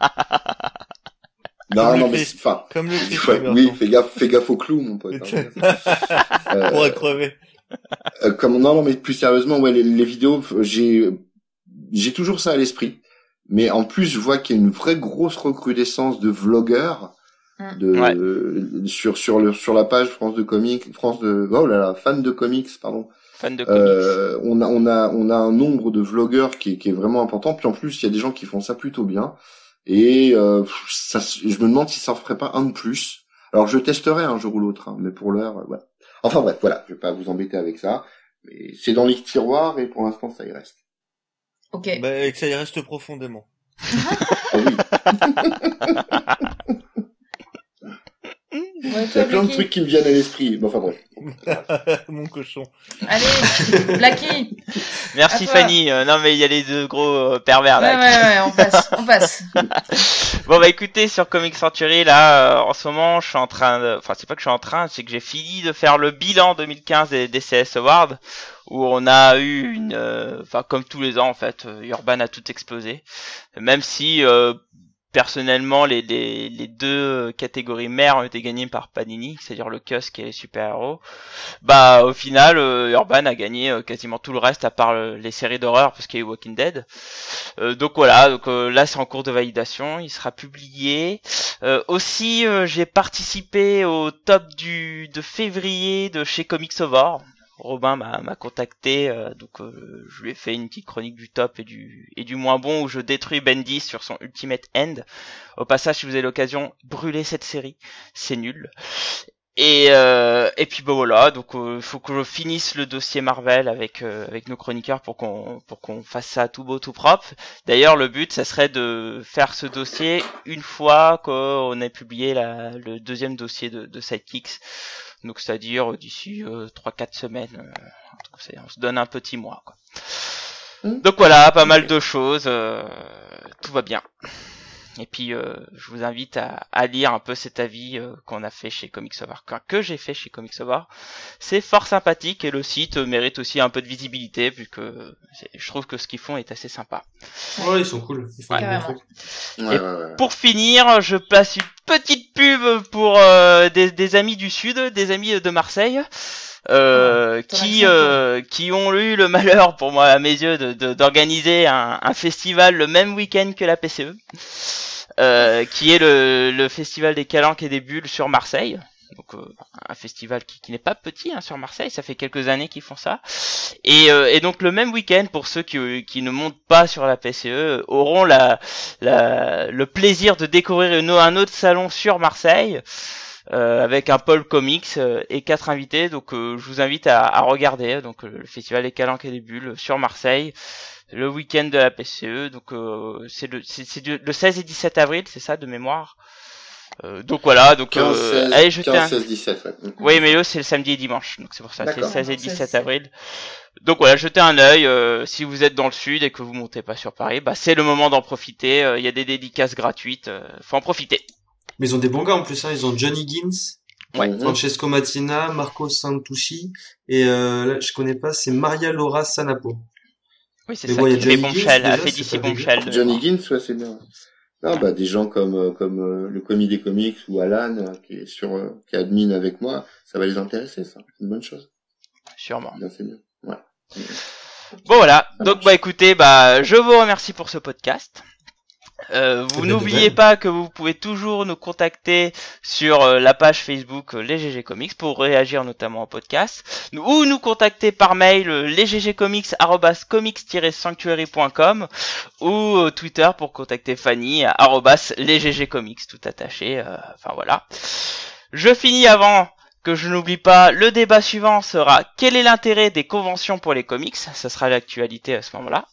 non, Comme non, mais c'est- enfin, Comme le (laughs) ouais, oui, fais gaffe, fais gaffe au clou, mon pote. hein. (laughs) Euh, Pour crever. Euh, comme non, non, mais plus sérieusement, ouais, les, les vidéos, j'ai, j'ai toujours ça à l'esprit. mais en plus je vois qu'il y a une vraie grosse recrudescence de vlogueurs Mm. de euh, sur sur le sur la page France de comics France de oh là là fan de comics pardon. Fan de comics. euh, on a on a on a un nombre de vlogueurs qui est, qui est vraiment important. Puis en plus il y a des gens qui font ça plutôt bien. Et euh, ça je me demande si ça en ferait pas un de plus. Alors je testerai un jour ou l'autre hein, mais pour l'heure euh, voilà. Enfin bref voilà je vais pas vous embêter avec ça. Mais c'est dans les tiroirs et pour l'instant ça y reste. Ok. Bah, et que ça y reste profondément. Ah oui (laughs) Ouais, il y a plein de trucs qui me viennent à l'esprit mais enfin bref (laughs) Mon cochon. Allez, Blacky. Merci. Fanny. Euh, non mais il y a les deux gros euh, pervers Ouais, là. ouais, ouais, on passe, on passe. (laughs) Bon bah écoutez sur Comic Century là euh, en ce moment je suis en train de enfin c'est pas que je suis en train c'est que j'ai fini de faire le bilan 2015 des DCS Awards où on a eu une euh, enfin comme tous les ans en fait euh, Urban a tout explosé même si euh, personnellement les, deux catégories mères ont été gagnées par Panini c'est-à-dire le kiosque et les super-héros bah au final euh, Urban a gagné euh, quasiment tout le reste à part euh, les séries d'horreur parce qu'il y a eu Walking Dead euh, donc voilà, donc euh, là c'est en cours de validation, il sera publié. Euh, aussi, euh, j'ai participé au top du de février de chez Comics Over. Robin m'a contacté, euh, donc euh, je lui ai fait une petite chronique du top et du et du moins bon où je détruis Bendis sur son Ultimate End. Au passage, si vous avez l'occasion, brûlez cette série, c'est nul. Et euh, et puis bah voilà, donc il faut que je finisse le dossier Marvel avec euh, avec nos chroniqueurs pour qu'on pour qu'on fasse ça tout beau tout propre. D'ailleurs, le but, ça serait de faire ce dossier une fois qu'on ait publié la, le deuxième dossier de, de Sidekicks. Donc, c'est-à-dire d'ici euh, 3-4 semaines. euh, on se donne un petit mois. Quoi. Hmm. Donc voilà, pas mal de choses. euh, tout va bien. Et puis, euh, je vous invite à, à lire un peu cet avis euh, qu'on a fait chez Comics Over, que, que j'ai fait chez Comics Over. C'est fort sympathique et le site mérite aussi un peu de visibilité vu que c'est- je trouve que ce qu'ils font est assez sympa. Ouais, ils sont cool. Ils font ouais, Et ouais, ouais. Pour finir, je place une petite pub pour euh, des, des amis du sud, des amis de Marseille. Euh, qui euh, qui ont eu le malheur pour moi à mes yeux de- de- d'organiser un, un festival le même week-end que la PCE euh, qui est le, le festival des calanques et des bulles sur Marseille donc euh, un festival qui, qui n'est pas petit hein, sur Marseille ça fait quelques années qu'ils font ça et, euh, et donc le même week-end pour ceux qui, qui ne montent pas sur la PCE auront la, la le plaisir de découvrir un autre salon sur Marseille euh, avec un pôle comics euh, et quatre invités. Donc euh, je vous invite à, à regarder donc euh, le festival des Calanques et des Bulles sur Marseille le week-end de la PCE. Donc euh, c'est le le 16 et 17 avril, c'est ça de mémoire. Euh, donc voilà, donc 15, euh, 16, allez jeter 15, un 16, 17, ouais. oui, mais eux, c'est le samedi et dimanche, donc c'est pour ça, c'est D'accord. 16 et 16, 17 17. avril. Donc voilà, jetez un œil, euh, si vous êtes dans le sud et que vous montez pas sur Paris, bah c'est le moment d'en profiter, euh, il y a des dédicaces gratuites, euh, faut en profiter. Mais ils ont des bons gars en plus, hein. Ils ont Johnny Gins, Ouais. Francesco Mattina, Marco Santucci, et euh, là, je connais pas, c'est Maria Laura Sanapo. Oui, c'est Mais ça, bon, il y a Johnny Bombshell, Gibbs, a déjà, fait c'est d'ici pas Bombshell. de Johnny. Gins, ouais, c'est bien. Non, bah, des gens comme, euh, comme euh, le commis des comics ou Alan, euh, qui est sur, euh, qui est admin avec moi, ça va les intéresser, ça. C'est une bonne chose. Sûrement. Bien, c'est bien. Ouais. Bon voilà, donc bah écoutez, bah je vous remercie pour ce podcast. Euh, vous n'oubliez pas que vous pouvez toujours nous contacter sur euh, la page Facebook euh, Les GG Comics pour réagir notamment au podcast ou nous contacter par mail lesggcomics@comics-sanctuary.com ou Twitter pour contacter Fanny lesggcomics tout attaché euh, enfin voilà. Je finis avant que je n'oublie pas, le débat suivant sera quel est l'intérêt des conventions pour les comics? Ça sera l'actualité à ce moment-là.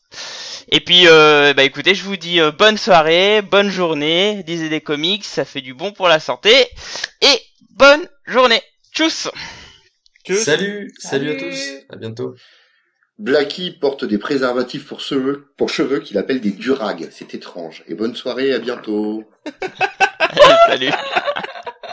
Et puis, euh, bah écoutez, je vous dis euh, bonne soirée, bonne journée, lisez des comics, ça fait du bon pour la santé. Et bonne journée Tchuss Salut, salut à tous, à bientôt. Blacky porte des préservatifs pour cheveux, pour cheveux qu'il appelle des durags. C'est étrange. Et bonne soirée, à bientôt. (laughs) Salut